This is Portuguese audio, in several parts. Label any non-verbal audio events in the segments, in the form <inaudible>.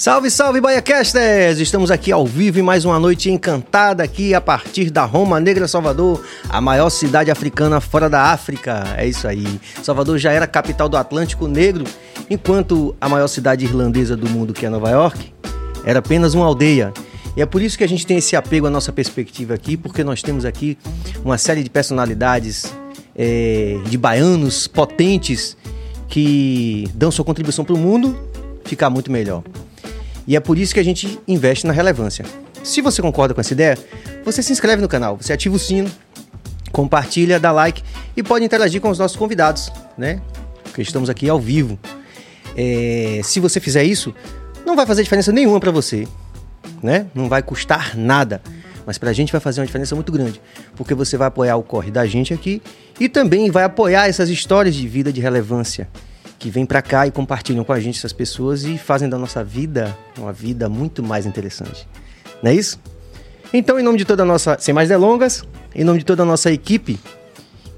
Salve, salve, BaiaCasters! Estamos aqui ao vivo em mais uma noite encantada aqui a partir da Roma Negra, Salvador, a maior cidade africana fora da África. É isso aí. Salvador já era capital do Atlântico Negro, enquanto a maior cidade irlandesa do mundo, que é Nova York, era apenas uma aldeia. E é por isso que a gente tem esse apego à nossa perspectiva aqui, porque nós temos aqui uma série de personalidades é, de baianos potentes que dão sua contribuição para o mundo ficar muito melhor. E é por isso que a gente investe na relevância. Se você concorda com essa ideia, você se inscreve no canal, você ativa o sino, compartilha, dá like e pode interagir com os nossos convidados, né? Porque estamos aqui ao vivo. É, se você fizer isso, não vai fazer diferença nenhuma para você, né? Não vai custar nada. Mas para a gente vai fazer uma diferença muito grande, porque você vai apoiar o corre da gente aqui e também vai apoiar essas histórias de vida de relevância que vêm para cá e compartilham com a gente essas pessoas e fazem da nossa vida uma vida muito mais interessante. Não é isso? Então, em nome de toda a nossa, sem mais delongas, em nome de toda a nossa equipe,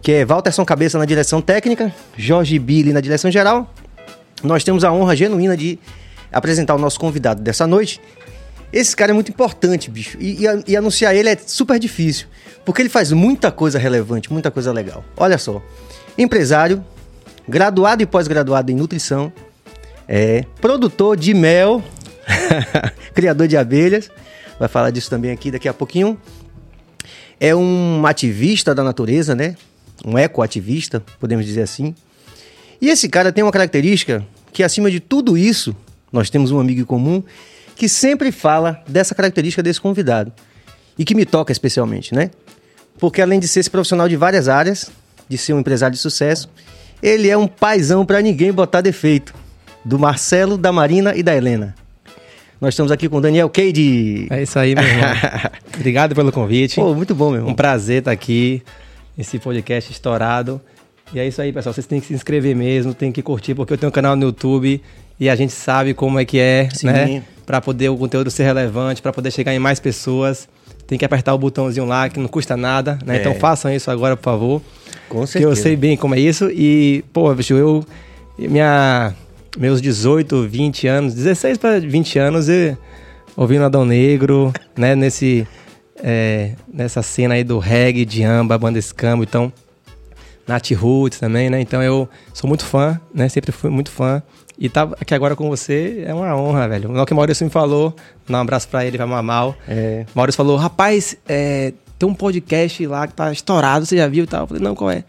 que é Walterson Cabeça na direção técnica, Jorge Billy na direção geral, nós temos a honra genuína de apresentar o nosso convidado dessa noite. Esse cara é muito importante, bicho, e, e, e anunciar ele é super difícil, porque ele faz muita coisa relevante, muita coisa legal. Olha só, empresário, graduado e pós-graduado em nutrição, é produtor de mel, <laughs> criador de abelhas, vai falar disso também aqui daqui a pouquinho. É um ativista da natureza, né? Um ecoativista, podemos dizer assim. E esse cara tem uma característica que, acima de tudo isso, nós temos um amigo em comum que sempre fala dessa característica desse convidado e que me toca especialmente, né? Porque além de ser esse profissional de várias áreas, de ser um empresário de sucesso, ele é um paizão para ninguém botar defeito. Do Marcelo, da Marina e da Helena. Nós estamos aqui com o Daniel Cade. É isso aí, meu irmão. <laughs> Obrigado pelo convite. Pô, muito bom, meu irmão. Um prazer estar aqui, esse podcast estourado. E é isso aí, pessoal. Vocês têm que se inscrever mesmo, tem que curtir, porque eu tenho um canal no YouTube e a gente sabe como é que é, Sim. né? Para poder o conteúdo ser relevante, para poder chegar em mais pessoas. Tem que apertar o botãozinho lá, que não custa nada, né? É. Então façam isso agora, por favor. Com certeza. Que eu sei bem como é isso. E, pô, bicho, eu. Minha, meus 18, 20 anos, 16 para 20 anos, e, ouvindo Adão Negro, né? Nesse. É, nessa cena aí do reggae, de amba, banda escambo, então. Nat Roots também, né? Então eu sou muito fã, né? Sempre fui muito fã. E tá aqui agora com você é uma honra, velho. O que o Maurício me falou, dá um abraço pra ele, vai mal. É. Maurício falou, rapaz, é, tem um podcast lá que tá estourado, você já viu e tal? Eu falei, não, qual é?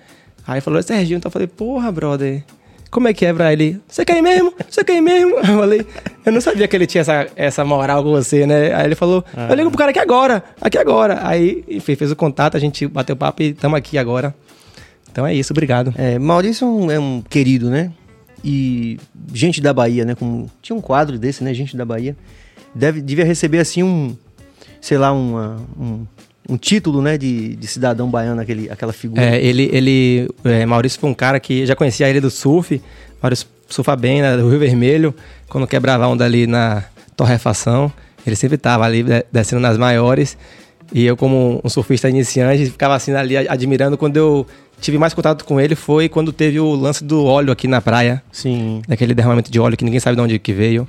Aí falou, é Serginho. Então eu falei, porra, brother, como é que é pra ele? Você quer ir mesmo? Você quer ir mesmo? <laughs> Eu falei, eu não sabia que ele tinha essa, essa moral com você, né? Aí ele falou, ah. eu ligo pro cara aqui agora, aqui agora. Aí, enfim, fez o contato, a gente bateu papo e estamos aqui agora. Então é isso, obrigado. É, Maurício é um, é um querido, né? E gente da Bahia, né? Como, tinha um quadro desse, né? Gente da Bahia. Deve, devia receber assim um, sei lá, uma, um, um título, né, de, de cidadão baiano, aquele, aquela figura. É, ele, ele é, Maurício foi um cara que já conhecia ele do surf, Maurício surfa bem, né, do Rio Vermelho, quando quebrava onda ali na torrefação, ele sempre estava ali descendo nas maiores, e eu como um surfista iniciante, ficava assim ali admirando, quando eu tive mais contato com ele foi quando teve o lance do óleo aqui na praia. Sim. Daquele derramamento de óleo que ninguém sabe de onde que veio.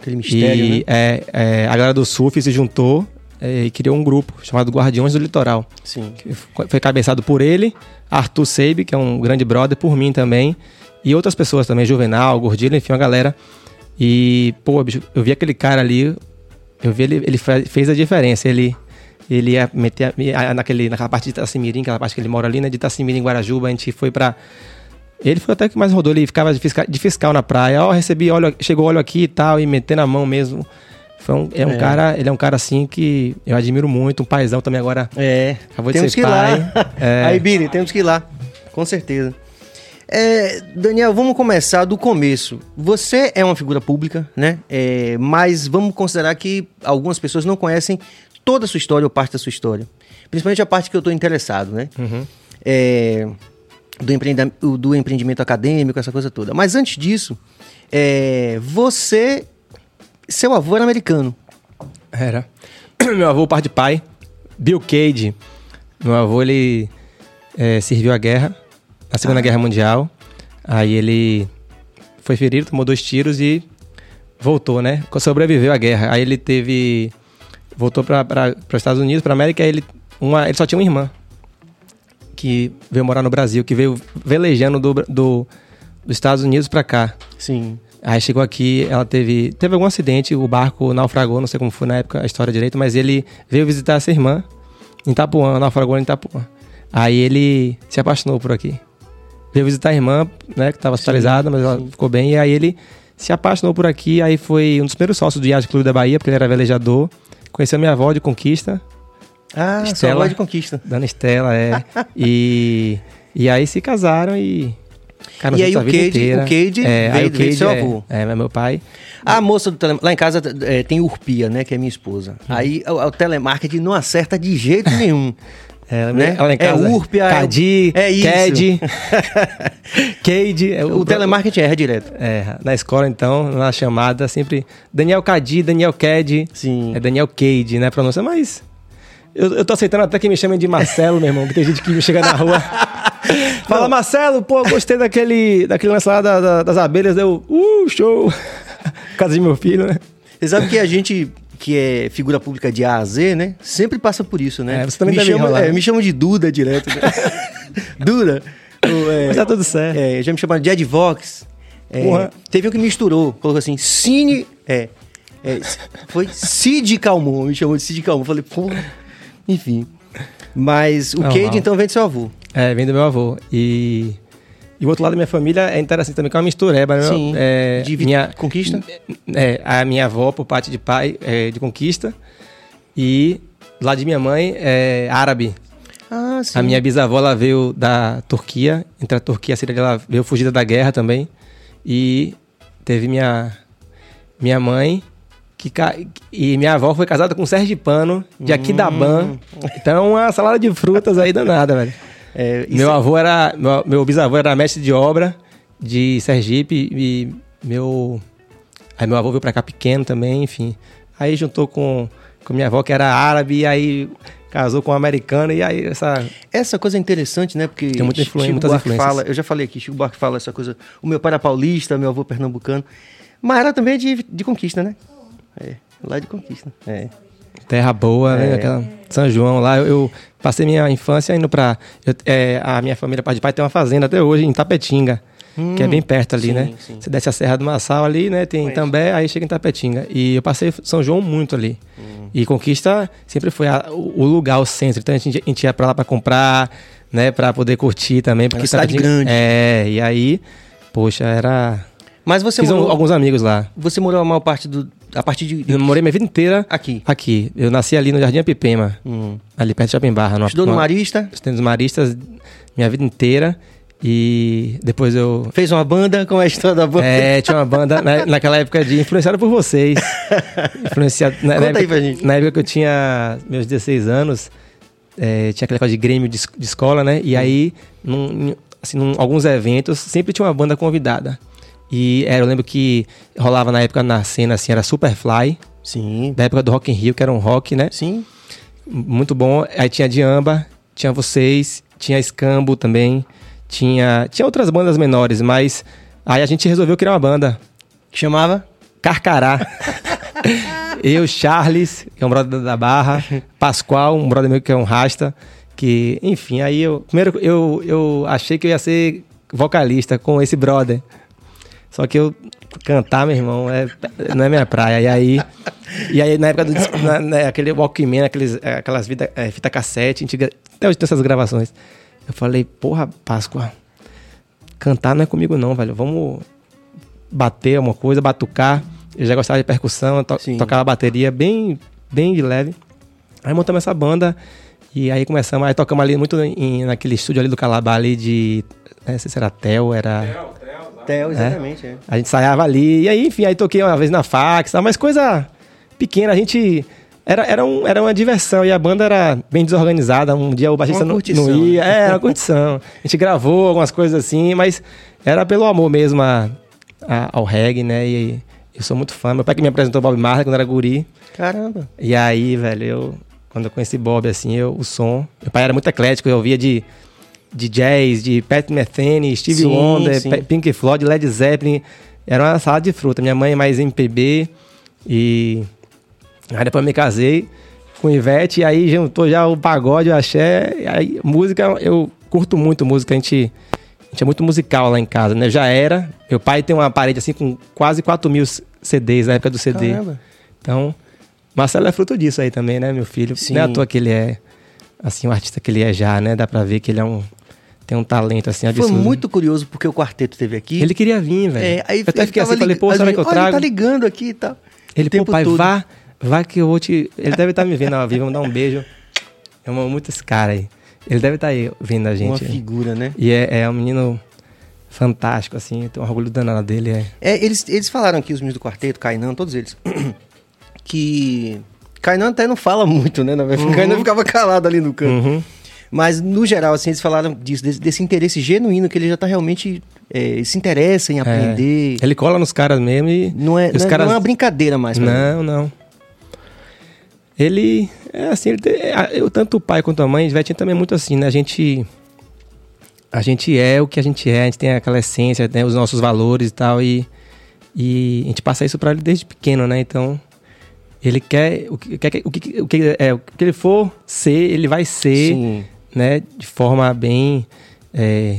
Aquele mistério, e, né? É, é, a galera do surf se juntou é, e criou um grupo chamado Guardiões do Litoral. Sim. foi cabeçado por ele, Arthur Seib, que é um grande brother, por mim também, e outras pessoas também, Juvenal, Gordilho, enfim, a galera. E, pô, bicho, eu vi aquele cara ali, eu vi ele, ele fez a diferença. Ele, ele ia meter naquele, naquela parte de Itacimirim, aquela parte que ele mora ali, né, de Itacimirim, Guarajuba, a gente foi pra. Ele foi até que mais rodou, ele ficava de fiscal, de fiscal na praia. Ó, oh, recebi óleo, chegou óleo aqui e tal, e metendo a mão mesmo. Foi um, é um é. cara, ele é um cara assim que eu admiro muito, um paizão também agora. É. Acabou de temos ser que pai. Ir lá. <laughs> É. Aí, Billy, temos que ir lá. Com certeza. É, Daniel, vamos começar do começo. Você é uma figura pública, né? É, mas vamos considerar que algumas pessoas não conhecem toda a sua história ou parte da sua história. Principalmente a parte que eu estou interessado, né? Uhum. É, do, empreendimento, do empreendimento acadêmico, essa coisa toda. Mas antes disso, é, você seu avô era americano. Era. <clears throat> Meu avô, par de pai, Bill Cade. Meu avô, ele é, serviu a guerra, a Segunda ah. Guerra Mundial. Aí ele foi ferido, tomou dois tiros e voltou, né? Sobreviveu à guerra. Aí ele teve. Voltou para os Estados Unidos, para América. Ele, uma, ele só tinha uma irmã que veio morar no Brasil, que veio velejando do, do, dos Estados Unidos para cá. Sim. Aí chegou aqui, ela teve teve algum acidente, o barco naufragou, não sei como foi na época a história direito, mas ele veio visitar essa irmã em Itapuã, naufragou em Itapuã. Aí ele se apaixonou por aqui. Veio visitar a irmã, né, que estava hospitalizada, mas ela ficou bem, e aí ele se apaixonou por aqui, aí foi um dos primeiros sócios do Yacht Clube da Bahia, porque ele era velejador. Conheceu minha avó de Conquista. Ah, Estela, avó de Conquista. Dona Estela, é. e, e aí se casaram e e aí o Cade, o Cade é, veio, o Cade seu é, avô. É, é, meu pai. A moça do tele... lá em casa é, tem Urpia, né, que é minha esposa. Hum. Aí o, o telemarketing não acerta de jeito nenhum. <laughs> É, né? Ela em casa, é Urpia, Cadi, é isso. Cad, <laughs> Cade. É, o, o telemarketing erra direto. É, na escola então, na chamada, sempre Daniel Cadi, Daniel Cad. Sim. É Daniel Cade, né, pronúncia, mas eu, eu tô aceitando até que me chamem de Marcelo, meu irmão, que tem gente que me chega na rua. <laughs> <laughs> Fala. Marcelo, pô, gostei daquele, daquele lance lá da, da, das abelhas, deu, uh, show. <laughs> Casa de meu filho, né? Você sabe que a gente que é figura pública de A a Z, né? Sempre passa por isso, né? É, você também me deve chama, é, me chamam de Duda direto. Né? <laughs> Duda. É, Mas tá tudo certo. É, já me chamaram de Edvox. É, teve um que misturou, colocou assim, Cine. É, é, foi Cid Calmon, me chamou de Cid Calmon. Falei, porra. Enfim. Mas o Cade, então, vem do seu avô. É, vem do meu avô. E. E o outro lado da minha família é interessante também, que é uma mistureba. Né? Sim, é, de minha, conquista? É, a minha avó, por parte de pai, é de conquista. E lá de minha mãe é árabe. Ah, sim. A minha bisavó, ela veio da Turquia. Entre a Turquia e a Síria, ela veio fugida da guerra também. E teve minha, minha mãe, que, e minha avó foi casada com um sergipano de aqui hum. Então, uma salada de frutas aí danada, velho. É, meu avô era. Meu, meu, bisavô era mestre de obra de Sergipe e meu. Aí meu avô veio pra cá pequeno também, enfim. Aí juntou com, com minha avó, que era árabe, e aí casou com um americano, e aí essa. Essa coisa é interessante, né? Porque tem muita influência, muitas influências. Fala, eu já falei aqui, Chico Buarque fala essa coisa. O meu pai era paulista, meu avô pernambucano. Mas era também de, de conquista, né? É, lá de Conquista. É. Terra boa, né? é. Aquela São João lá. Eu, eu, passei minha infância indo pra. Eu, é, a minha família, pai de pai, tem uma fazenda até hoje em Tapetinga. Hum, que é bem perto ali, sim, né? Sim. Você desce a Serra do Massal ali, né? Tem também, aí chega em Tapetinga. E eu passei São João muito ali. Hum. E Conquista sempre foi a, o, lugar, o centro. Então a gente, a gente ia pra lá pra comprar, né? Pra poder curtir também. Porque cidade grande. É, e aí, poxa, era. Mas você Fiz morou, alguns amigos lá. Você morou a maior parte do, a partir de. Eu morei minha vida inteira aqui. Aqui. Eu nasci ali no Jardim Apipema, hum. ali perto de Shopping Barra. No, Estudou no, no Marista? Estudei nos Maristas minha vida inteira. E depois eu. Fez uma banda? Como é a história da banda? É, tinha uma banda na, naquela época de influenciada por vocês. Influenciado. Na, Conta na época, aí pra gente. Na época que eu tinha meus 16 anos, é, tinha aquela coisa de grêmio de, de escola, né? E hum. aí, num, assim, num, alguns eventos, sempre tinha uma banda convidada. E era, eu lembro que rolava na época na cena assim, era Superfly. Sim. Da época do Rock in Rio, que era um rock, né? Sim. Muito bom. Aí tinha Diamba, tinha vocês, tinha Escambo também. Tinha, tinha outras bandas menores, mas aí a gente resolveu criar uma banda. Que chamava? Carcará. <laughs> eu, Charles, que é um brother da Barra, Pascoal, um brother meu que é um rasta, que, enfim, aí eu primeiro eu, eu achei que eu ia ser vocalista com esse brother. Só que eu cantar, meu irmão, é, não é minha praia. E aí, e aí na época do na, né, aquele Walkman, aqueles, aquelas vida, é, fita cassete, a gente, até hoje tem essas gravações. Eu falei, porra, Páscoa, cantar não é comigo não, velho. Vamos bater uma coisa, batucar. Eu já gostava de percussão, to, tocava bateria bem, bem de leve. Aí montamos essa banda e aí começamos, aí tocamos ali muito em, naquele estúdio ali do Calabar ali de, né, não sei se era Tel, era... Tel, Tel. Tel, exatamente. É. É. A gente ensaiava ali. E aí, enfim, aí toquei uma vez na fax, mas coisa pequena. A gente. Era, era, um, era uma diversão e a banda era bem desorganizada. Um dia o baixista não, não ia. É, era uma curtição. A gente gravou algumas coisas assim, mas era pelo amor mesmo a, a, ao reggae, né? E eu sou muito fã. Meu pai que me apresentou Bob Marley quando era guri. Caramba. E aí, velho, eu. Quando eu conheci Bob, assim, eu, o som. Meu pai era muito eclético, eu ouvia de de jazz, de Pat Metheny, Stevie sim, Wonder, sim. Pink Floyd, Led Zeppelin, era uma salada de fruta. Minha mãe é mais MPB e aí depois me casei com Ivete e aí juntou já o pagode, o axé, aí música, eu curto muito música, a gente, a gente é muito musical lá em casa, né? Já era, meu pai tem uma parede assim com quase 4 mil CDs na época do CD. Caramba. Então, Marcelo é fruto disso aí também, né, meu filho? Sim. Não é à toa que ele é, assim, o artista que ele é já, né? Dá pra ver que ele é um tem um talento assim absurdo. Foi muito curioso porque o quarteto teve aqui. Ele queria vir, velho. É, aí eu até fiquei assim, falei, pô, será que eu trago? Ele tá ligando aqui e tá. tal. Ele, pô, pai, todo. vá, vá que eu vou te. Ele deve estar tá me vendo ao vivo, vamos dar um beijo. Eu amo muito esse cara aí. Ele deve estar tá aí vendo a gente. Uma figura, né? E é, é um menino fantástico, assim, tenho um orgulho danado dele. É. é, eles, eles falaram aqui, os meninos do quarteto, Kainan, todos eles, <clears throat> que. Kainan até não fala muito, né? Uhum. Kainan ficava calado ali no canto. Uhum. Mas, no geral, assim, eles falaram disso, desse, desse interesse genuíno que ele já está realmente é, se interessa em é. aprender. É. Ele cola nos caras mesmo e. Não é, os não, caras... não é uma brincadeira mais. Não, ele. não. Ele. É assim, ele, eu, tanto o pai quanto a mãe, Vetinho também é muito assim, né? A gente. A gente é o que a gente é, a gente tem aquela essência, né? os nossos valores e tal, e, e a gente passa isso para ele desde pequeno, né? Então, ele quer o que, o que, o que, é, o que ele for ser, ele vai ser. Sim né, de forma bem é,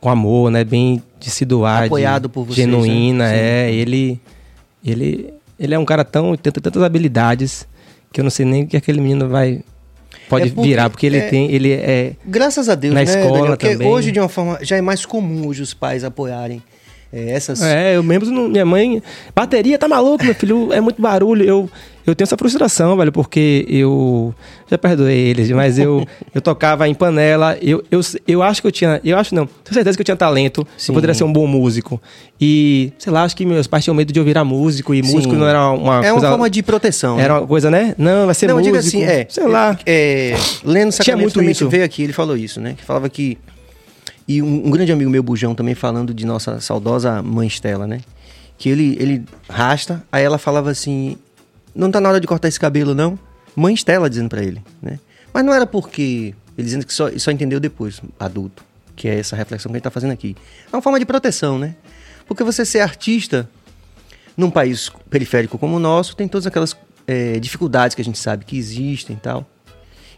com amor, né, bem de se doar, apoiado de, por vocês, genuína, né? é, ele ele ele é um cara tão tem tantas habilidades que eu não sei nem o que aquele menino vai pode é porque, virar, porque ele é, tem, ele é graças a Deus, na né, escola Daniel, também. hoje de uma forma já é mais comum hoje os pais apoiarem é, essas... É, eu mesmo, minha mãe, bateria, tá maluco, meu filho, é muito barulho. Eu, eu tenho essa frustração, velho, porque eu já perdoei eles, mas eu, eu tocava em panela. Eu, eu, eu acho que eu tinha, eu acho não, tenho certeza que eu tinha talento, Sim. eu poderia ser um bom músico. E, sei lá, acho que meus pais tinham medo de eu virar músico e Sim. músico não era uma é coisa. uma forma de proteção. Era né? uma coisa, né? Não, vai ser não, músico. Não, diga assim, é. Sei lá. É, é, Lendo Sacramento muito isso. veio aqui, ele falou isso, né? Que falava que e um, um, grande amigo meu, Bujão, também falando de nossa saudosa mãe Estela, né? Que ele, ele rasta, aí ela falava assim: Não tá na hora de cortar esse cabelo, não? Mãe Estela dizendo para ele, né? Mas não era porque. Ele dizendo que só, só entendeu depois, adulto. Que é essa reflexão que a gente tá fazendo aqui. É uma forma de proteção, né? Porque você ser artista num país periférico como o nosso tem todas aquelas é, dificuldades que a gente sabe que existem e tal.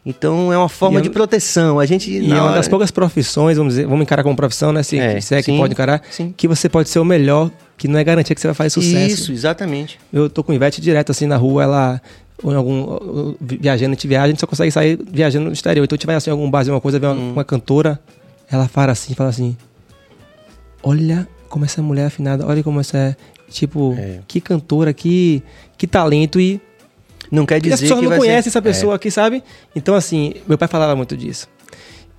Então é uma forma de proteção. A gente e é uma das poucas profissões, vamos dizer, vamos encarar como profissão, né? Se, é, se é que sim, pode encarar, sim. que você pode ser o melhor, que não é garantia que você vai fazer sucesso. Isso, exatamente. Eu tô com o Ivete direto assim na rua, ela ou em algum viajando, a gente viaja, a gente só consegue sair viajando no exterior. Então a gente vai assim em algum bar, alguma coisa, vê uma, hum. uma cantora, ela fala assim, fala assim: "Olha como essa mulher é afinada, olha como essa é, tipo, é. que cantora, que que talento e não quer dizer que. As pessoas não conhecem ser... essa pessoa é. aqui, sabe? Então, assim, meu pai falava muito disso.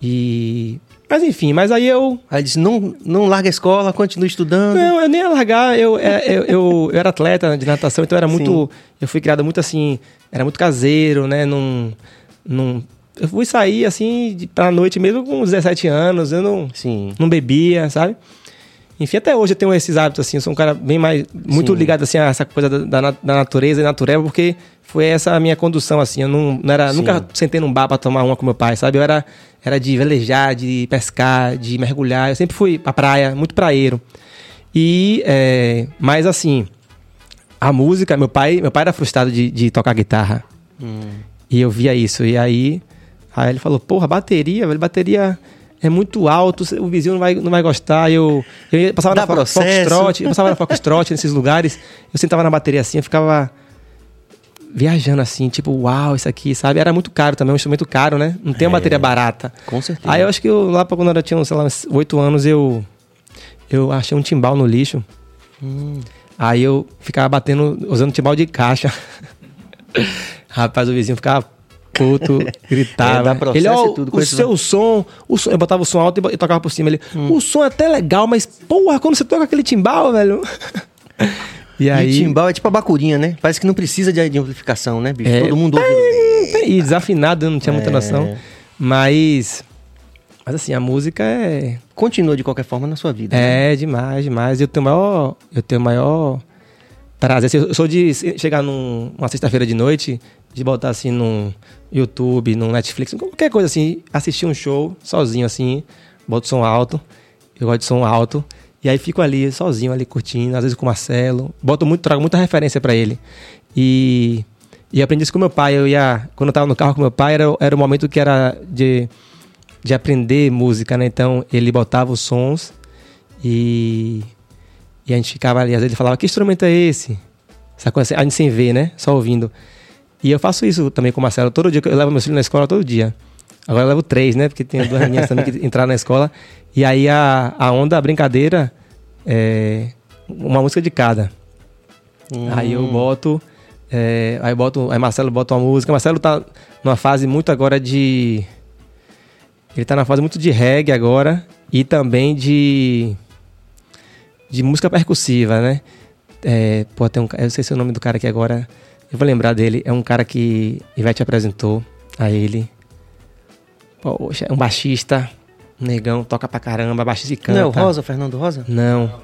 E. Mas enfim, mas aí eu. Aí disse: não, não larga a escola, continue estudando. Não, eu nem ia largar. Eu, é, eu, eu, eu era atleta de natação, então era muito. Sim. Eu fui criado muito assim. Era muito caseiro, né? Num, num, eu fui sair assim pra noite mesmo com 17 anos. Eu não, Sim. não bebia, sabe? Enfim, até hoje eu tenho esses hábitos assim. Eu sou um cara bem mais. Muito Sim. ligado assim a essa coisa da, da, da natureza e natureza, porque foi essa a minha condução, assim. Eu não, não era, nunca sentei num bar pra tomar uma com meu pai, sabe? Eu era, era de velejar, de pescar, de mergulhar. Eu sempre fui pra praia, muito praeiro. E, é, mas assim, a música, meu pai, meu pai era frustrado de, de tocar guitarra. Hum. E eu via isso. E aí, aí ele falou, porra, bateria, velho, bateria é muito alto, o vizinho não vai, não vai gostar. Eu, eu passava Dá na Foxtrot, eu passava na <laughs> Foxtrot nesses lugares, eu sentava na bateria assim, eu ficava viajando assim, tipo, uau, isso aqui, sabe? Era muito caro também, um instrumento caro, né? Não tem uma é, bateria barata. Com certeza. Aí eu acho que eu, lá pra quando eu tinha, sei lá, uns 8 anos, eu, eu achei um timbal no lixo. Hum. Aí eu ficava batendo, usando timbal de caixa. <laughs> Rapaz, o vizinho ficava puto, <laughs> gritava. É, ele, ó, tudo, o seu som, o som, eu botava o som alto e tocava por cima. Ele, hum. o som é até legal, mas porra, quando você toca aquele timbal, velho. <laughs> E, aí... e timbal é tipo a bacurinha, né? Parece que não precisa de, de amplificação, né, bicho? É... Todo mundo ouve. E desafinado, eu não tinha muita é... noção. Mas. Mas assim, a música é. Continua de qualquer forma na sua vida. É, né? demais, demais. Eu tenho maior. Eu tenho maior prazer. Assim, eu sou de chegar numa num, sexta-feira de noite, de botar assim no YouTube, no Netflix, qualquer coisa assim, assistir um show sozinho assim, boto som alto. Eu gosto de som alto. E aí fico ali, sozinho, ali curtindo, às vezes com o Marcelo. Boto muito, trago muita referência para ele. E, e aprendi isso com meu pai. Eu ia, quando eu tava no carro com meu pai, era, era o momento que era de, de aprender música, né? Então ele botava os sons e, e a gente ficava ali. Às vezes ele falava: Que instrumento é esse? A gente sem ver, né? Só ouvindo. E eu faço isso também com o Marcelo. Todo dia, eu levo meu filho na escola todo dia. Agora eu levo três, né? Porque tem duas meninas também que <laughs> entraram na escola. E aí a, a onda, a brincadeira, é uma música de cada. Hum. Aí eu boto. É, aí boto. Aí Marcelo bota uma música. Marcelo tá numa fase muito agora de. Ele tá na fase muito de reggae agora. E também de. De música percussiva, né? É, pô, tem um. Eu sei se é o nome do cara aqui agora. Eu vou lembrar dele. É um cara que Ivete apresentou a ele. Poxa, é um baixista. Um negão, toca pra caramba, baixista e canta. Não é o Rosa, Fernando Rosa? Não.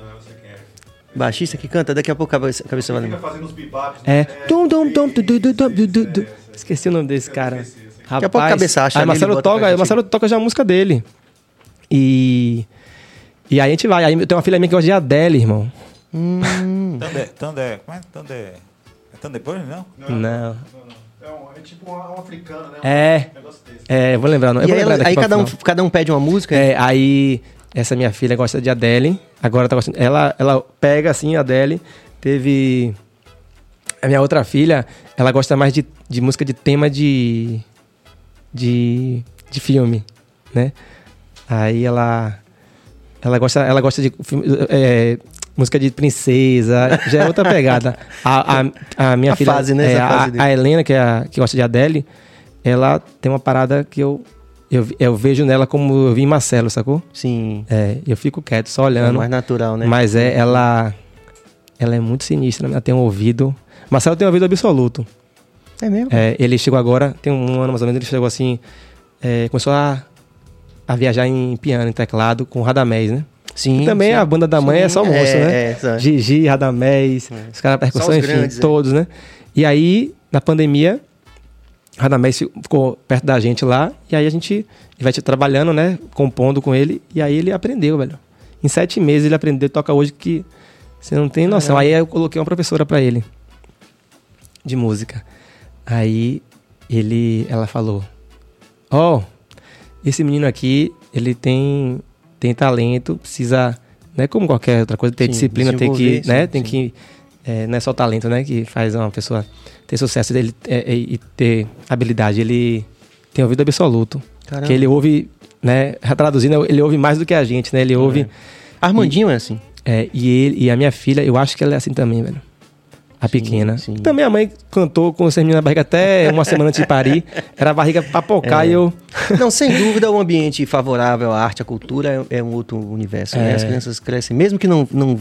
Baixista que canta, daqui a pouco a cabeça, a cabeça vai lembrar. É. Esqueci o nome desse cara. Rapaz, daqui a pouco a cabeça acha. Aí Marcelo toca, aí Marcelo toca já a música dele. E. E aí a gente vai. Aí tem uma filha minha que gosta de Adele, irmão. Hum. Tandé, Tandé, como é? Tandé. Tandé Burn, não? Não. não. É, um, é tipo um, africano, né? É. Um é, vou lembrar. Eu e vou aí, lembrar aí cada, um, cada um pede uma música? É, aí essa minha filha gosta de Adele. Agora tá gostando. Ela, ela pega assim Adele. Teve. A minha outra filha, ela gosta mais de, de música de tema de. de. de filme, né? Aí ela. Ela gosta, ela gosta de é, música de princesa, já é outra pegada. A, a, a minha a filha, fase, né? É, a, a, Helena, que, é a, que gosta de Adele, ela tem uma parada que eu, eu, eu vejo nela como eu vi em Marcelo, sacou? Sim. É, eu fico quieto, só olhando. É mais natural, né? Mas é, ela, ela é muito sinistra, ela tem um ouvido. Marcelo tem um ouvido absoluto. É mesmo? É, ele chegou agora, tem um ano mais ou menos, ele chegou assim, é, começou a, a viajar em piano, em teclado, com Radamés, né? Sim. E também sim. a banda da mãe sim, é só moço, é, né? É, é. Gigi, Radamés, é. os caras percussão, enfim, grandes, todos, né? E aí, na pandemia, Radamés ficou perto da gente lá, e aí a gente vai trabalhando, né? Compondo com ele, e aí ele aprendeu, velho. Em sete meses ele aprendeu, toca hoje que você não tem noção. Aí eu coloquei uma professora para ele de música. Aí ele, ela falou: Ó, oh, esse menino aqui, ele tem tem talento, precisa, né, como qualquer outra coisa, ter sim, disciplina, ter que, né, sim, tem sim. que é, não é só talento, né, que faz uma pessoa ter sucesso dele é, é, e ter habilidade. Ele tem ouvido absoluto, Caramba. que ele ouve, né, traduzindo, ele ouve mais do que a gente, né, ele ouve. É. Armandinho e, é assim. É, e ele e a minha filha, eu acho que ela é assim também, velho. A pequena. Sim, sim. Também a mãe cantou com os meninos na barriga até uma semana antes de parir. Era a barriga papocar é. e eu. Não, sem dúvida, o um ambiente favorável à arte, à cultura é, é um outro universo. É. Né? As crianças crescem, mesmo que não, não,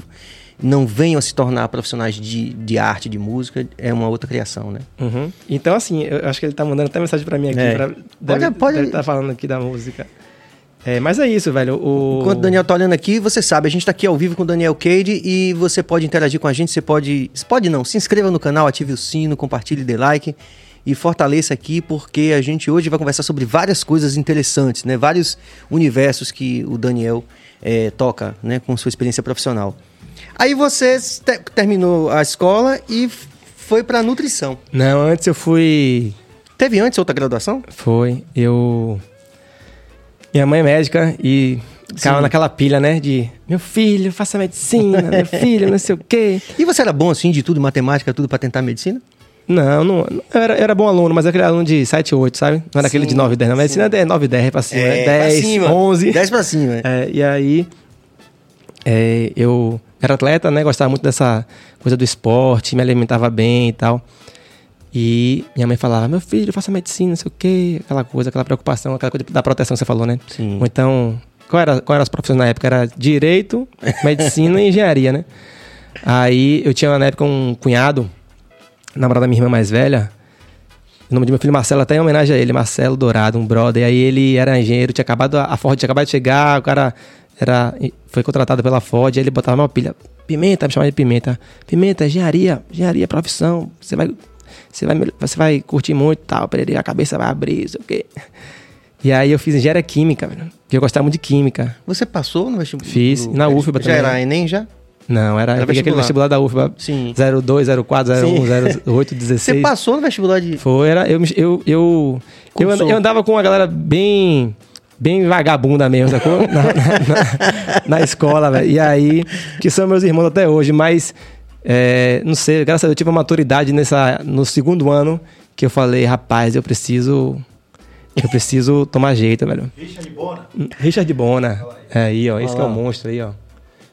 não venham a se tornar profissionais de, de arte, de música, é uma outra criação, né? Uhum. Então, assim, eu acho que ele tá mandando até mensagem para mim aqui. É. Pra, deve, pode, pode... Deve tá falando aqui da música. É, mas é isso, velho. O... Enquanto o Daniel tá olhando aqui, você sabe, a gente tá aqui ao vivo com o Daniel Cade e você pode interagir com a gente, você pode. Pode não, se inscreva no canal, ative o sino, compartilhe, dê like e fortaleça aqui, porque a gente hoje vai conversar sobre várias coisas interessantes, né? Vários universos que o Daniel é, toca, né? Com sua experiência profissional. Aí você te terminou a escola e foi para nutrição. Não, antes eu fui. Teve antes outra graduação? Foi. Eu minha mãe é médica e ficava naquela pilha, né? De meu filho, faça medicina, meu <laughs> filho, não sei o quê. E você era bom assim de tudo, matemática, tudo para tentar medicina? Não, não, eu era, eu era bom aluno, mas aquele aluno de 7, 8, sabe? Não era sim, aquele de 9, 10. Na medicina é 9, 10 pra cima, é, 10, pra cima. 11. 10 pra cima, é. é e aí, é, eu era atleta, né? Gostava muito dessa coisa do esporte, me alimentava bem e tal. E minha mãe falava, meu filho, faça medicina, não sei o quê, aquela coisa, aquela preocupação, aquela coisa da proteção que você falou, né? Sim. Ou então, qual era, qual era as profissões na época? Era direito, <laughs> medicina e engenharia, né? Aí eu tinha na época um cunhado, namorado da minha irmã mais velha. O nome de meu filho Marcelo, até em homenagem a ele, Marcelo Dourado, um brother. E aí ele era engenheiro, tinha acabado, a Ford tinha acabado de chegar, o cara era, foi contratado pela Ford, aí ele botava uma pilha, pimenta, me chamava de pimenta. Pimenta, engenharia, engenharia, profissão, você vai você vai, você vai curtir muito tal, a cabeça vai abrir, sei o quê. E aí eu fiz engenharia química, velho. Porque eu gostava muito de química. Você passou no vestibular? Fiz, na UFBA Já também. era Enem já? Não, era, Era eu peguei aquele vestibular. da UFBA. Sim. 02, 04, 01, Sim. 08, <laughs> Você 16. passou no vestibular de... Foi, era, eu, eu, eu, eu, Cursou. eu andava com uma galera bem, bem vagabunda mesmo, sacou? <laughs> Na, na, na- na escola, velho. E aí, que são meus irmãos até hoje, mas, é, não sei, graças a Deus eu tive uma maturidade nessa, no segundo ano que eu falei, rapaz, eu preciso, eu preciso tomar jeito, velho. Richard Bona. Richard Bona, é aí, ó, esse que é o monstro aí, ó.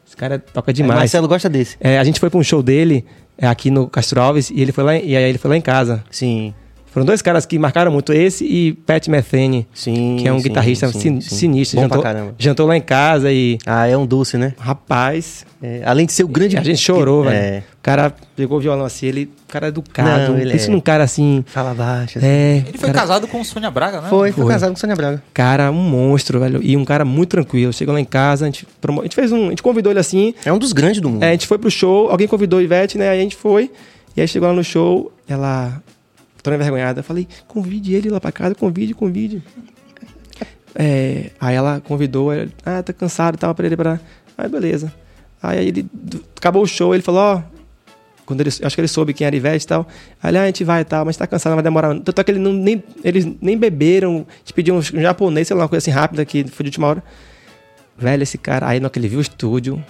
Esse cara toca É, demais. Marcelo gosta desse. É, a gente foi pra um show dele é, aqui no Castro Alves e ele foi lá, e aí ele foi lá em casa. Sim, Foram dois caras que marcaram muito, esse e Pat Metheny, sim. que é um sim, guitarrista sim, sin- sim. sinistro. Bom jantou, pra caramba. jantou lá em casa e, Ah, é um doce, né? rapaz, É, além de ser o grande... a gente chorou, velho. É. O cara pegou o violão assim, ele, o cara é educado. Não, ele Pensa é. num cara assim, Fala baixo. assim. é, Ele foi cara, casado com Sônia Braga, né? Foi, foi, Foi. casado com Sônia Braga. cara, um monstro, velho. E um cara muito tranquilo. Chegou lá em casa, a gente, promo- a gente fez um, a gente convidou ele assim, É um dos grandes do mundo. É, a gente foi pro show, alguém convidou a Ivete, né? Aí a gente foi. E aí chegou lá no show, ela, toda envergonhada, eu falei, convide ele lá pra casa, convide, convide. É, aí ela convidou, ah, tá cansado tal, pra ele pra. Aí beleza. Aí ele, acabou o show, ele falou, ó. Quando ele, acho que ele soube quem era Ivete e tal. Aí ah, a gente vai e tal, mas tá cansado, não vai demorar. Tanto é que ele não, nem, eles nem beberam, gente pediu um, japonês, sei lá, uma coisa assim rápida que foi de última hora. Velho, esse cara, aí no que ele viu o estúdio,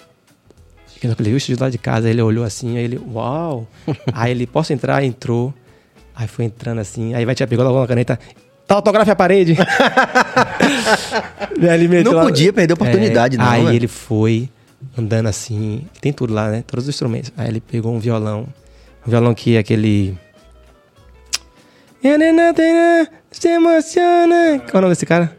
que ele viu o estúdio lá de casa, ele olhou assim, aí ele, uau! <laughs> aí ele, posso entrar? Entrou. Aí foi entrando assim, aí vai te pegou logo uma caneta, tá autografe a parede. <laughs> Não lá- podia perder a oportunidade, É, não, Aí velho. ele foi andando assim, tem tudo lá, né? Todos os instrumentos. Aí ele pegou um violão, um violão que é aquele. Se emociona. Qual é o nome desse cara?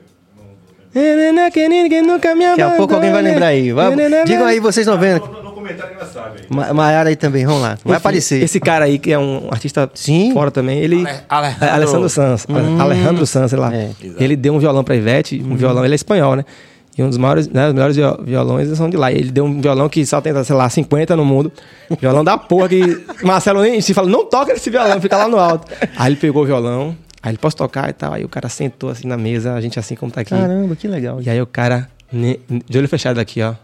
Daqui a pouco alguém vai lembrar aí. Vai, digam aí, vocês estão vendo. Comentário aí. Ma Maiara aí também, vamos lá. Vai Enfim, aparecer. Esse cara aí, que é um artista Sim. fora também, ele. Ale- Alejandro- Alessandro Sanz. Ale- Alejandro Sanz, sei lá. É. Ele deu um violão pra Ivete, um violão, ele é espanhol, né? E um dos maiores, né, os melhores viol- violões são de lá. Ele deu um violão que só tem, sei lá, 50 no mundo. Violão da porra que <laughs> Marcelo nem se fala, não toca esse violão, fica lá no alto. Aí ele pegou o violão, aí ele, posso tocar e tal. Aí o cara sentou assim na mesa, a gente assim como tá aqui. Caramba, que legal. E aí o cara, de olho fechado aqui, ó.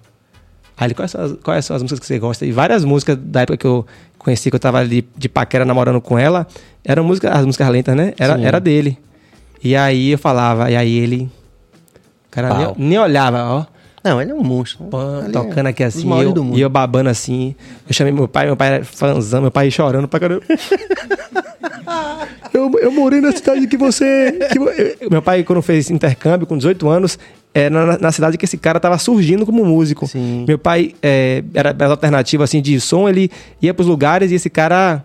Aí ele, quais são, as, quais são as músicas que você gosta? E várias músicas da época que eu conheci, que eu tava ali de paquera namorando com ela, eram músicas, as músicas lentas, né? Era, Sim. era dele. E aí eu falava, e aí ele. O cara nem, nem olhava, ó. Não, ele é um monstro. Pã, é tocando aqui os assim, eu, do mundo. e eu babando assim. Eu chamei meu pai, meu pai era fãzão, meu pai chorando pra caramba. <laughs> eu, eu morei na cidade que você. que eu- meu pai, quando fez intercâmbio com 18 anos, era na, na cidade que esse cara tava surgindo como músico. Sim. Meu pai é, era das alternativas assim, de som, ele ia pros lugares e esse cara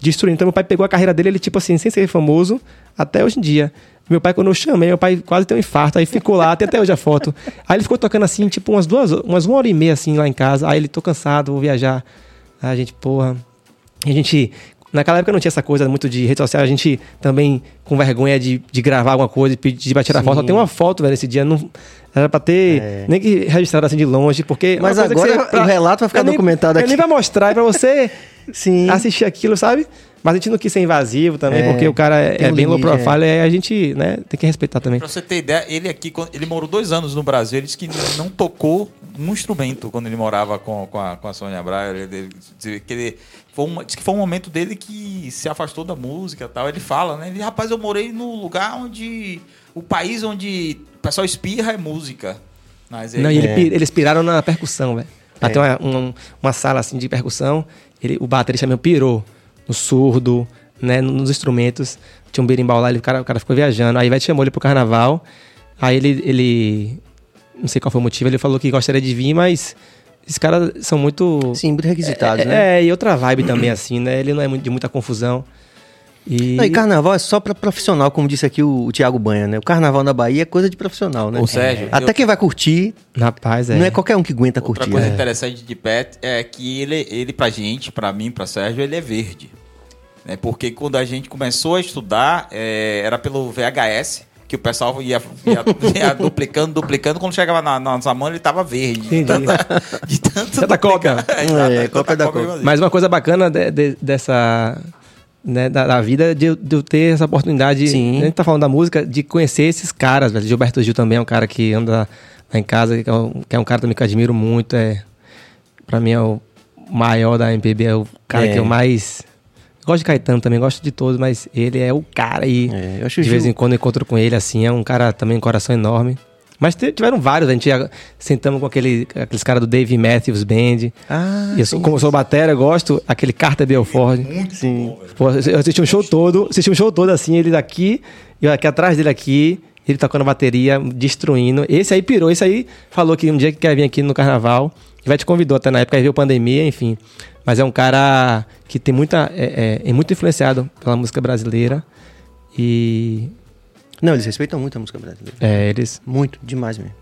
destruindo. Então meu pai pegou a carreira dele, ele, tipo assim, sem ser famoso, até hoje em dia. Meu pai, quando eu chamei, meu pai quase tem um infarto, aí ficou lá, tem até hoje a foto. <laughs> Aí ele ficou tocando assim, tipo, umas duas, umas uma hora e meia assim lá em casa. Aí ele, tô cansado, vou viajar. Aí a gente, porra. A gente. Naquela época não tinha essa coisa muito de rede social, a gente também com vergonha de, de gravar alguma coisa, de pedir pra tirar Sim. foto. Só tem uma foto, velho, esse dia. Não, era pra ter É. nem que registrado assim de longe, porque. é Mas agora você- o relato vai ficar eu documentado eu aqui. nem vai mostrar, é pra você <laughs> Sim. assistir aquilo, sabe? Mas a gente não quis ser invasivo também, É, porque o cara é, é um bem low limite, profile, é. a gente né, tem que respeitar também. Pra você ter ideia, ele aqui, ele morou dois anos no Brasil, ele disse que não tocou um instrumento quando ele morava com, com, a, com a Sônia Braga. Ele, ele, disse que ele- foi um, disse que foi um momento dele que se afastou da música e tal. Ele fala, né? Ele, rapaz, eu morei no lugar onde. O país onde o pessoal espirra é música. Mas aí- Não, e ele É. eles piraram na percussão, velho. Lá É. tem uma, uma, uma sala assim de percussão, ele, o baterista mesmo pirou no surdo, né, nos instrumentos. Tinha um berimbau lá, ele, o, cara, o cara ficou viajando. Aí vai chamou ele pro carnaval. Aí ele, ele. Não sei qual foi o motivo, ele falou que gostaria de vir, mas esses caras são muito. Sim, muito requisitados, é, né? É, e outra vibe também, assim, né? Ele não é de muita confusão. E, Não, e carnaval é só pra profissional, como disse aqui o, o Thiago Banha, né? O carnaval na Bahia é coisa de profissional, né? Ô, Sérgio, Até eu- quem vai curtir, Rapaz, é. não é qualquer um que aguenta Outra curtir. coisa né? interessante de Pet é que ele, ele pra gente, pra mim, pra Sérgio, ele é verde. Né? Porque quando a gente começou a estudar, é, era pelo VHS, que o pessoal ia, ia, ia <laughs> duplicando, duplicando, quando chegava na na nossa mão ele tava verde. Entendi. De tanto Tanta cópia. duplicar. É, Exato, cópia tanta da cópia cópia. vazia. Mas uma coisa bacana de- de- dessa, né, da, da, vida de, de eu ter essa oportunidade. Sim. A gente tá falando da música, de conhecer esses caras, velho. Gilberto Gil também é um cara que anda lá em casa, que é um, que é um cara também que eu admiro muito. É, pra mim é o maior da MPB, é o cara é. que eu mais. Gosto de Caetano também, gosto de todos, mas ele é o cara e é, de vez Gil... em quando eu encontro com ele, assim, é um cara também com coração enorme. Mas tiveram vários, a gente sentamos com aquele, aqueles caras do Dave Matthews Band. Ah, eu, sim, como eu sou batera, eu gosto, aquele Carter Belford. Muito sim. Bom, Pô, eu assisti um show todo, assisti um show todo assim, ele daqui, e eu aqui atrás dele aqui, ele tocando bateria, destruindo. Esse aí pirou, esse aí falou que um dia que quer vir aqui no carnaval, e vai te convidou até na época, aí veio pandemia, enfim. Mas é um cara que tem muita, é, é, é muito influenciado pela música brasileira. E não, eles respeitam muito a música brasileira. É, eles. Muito, demais mesmo.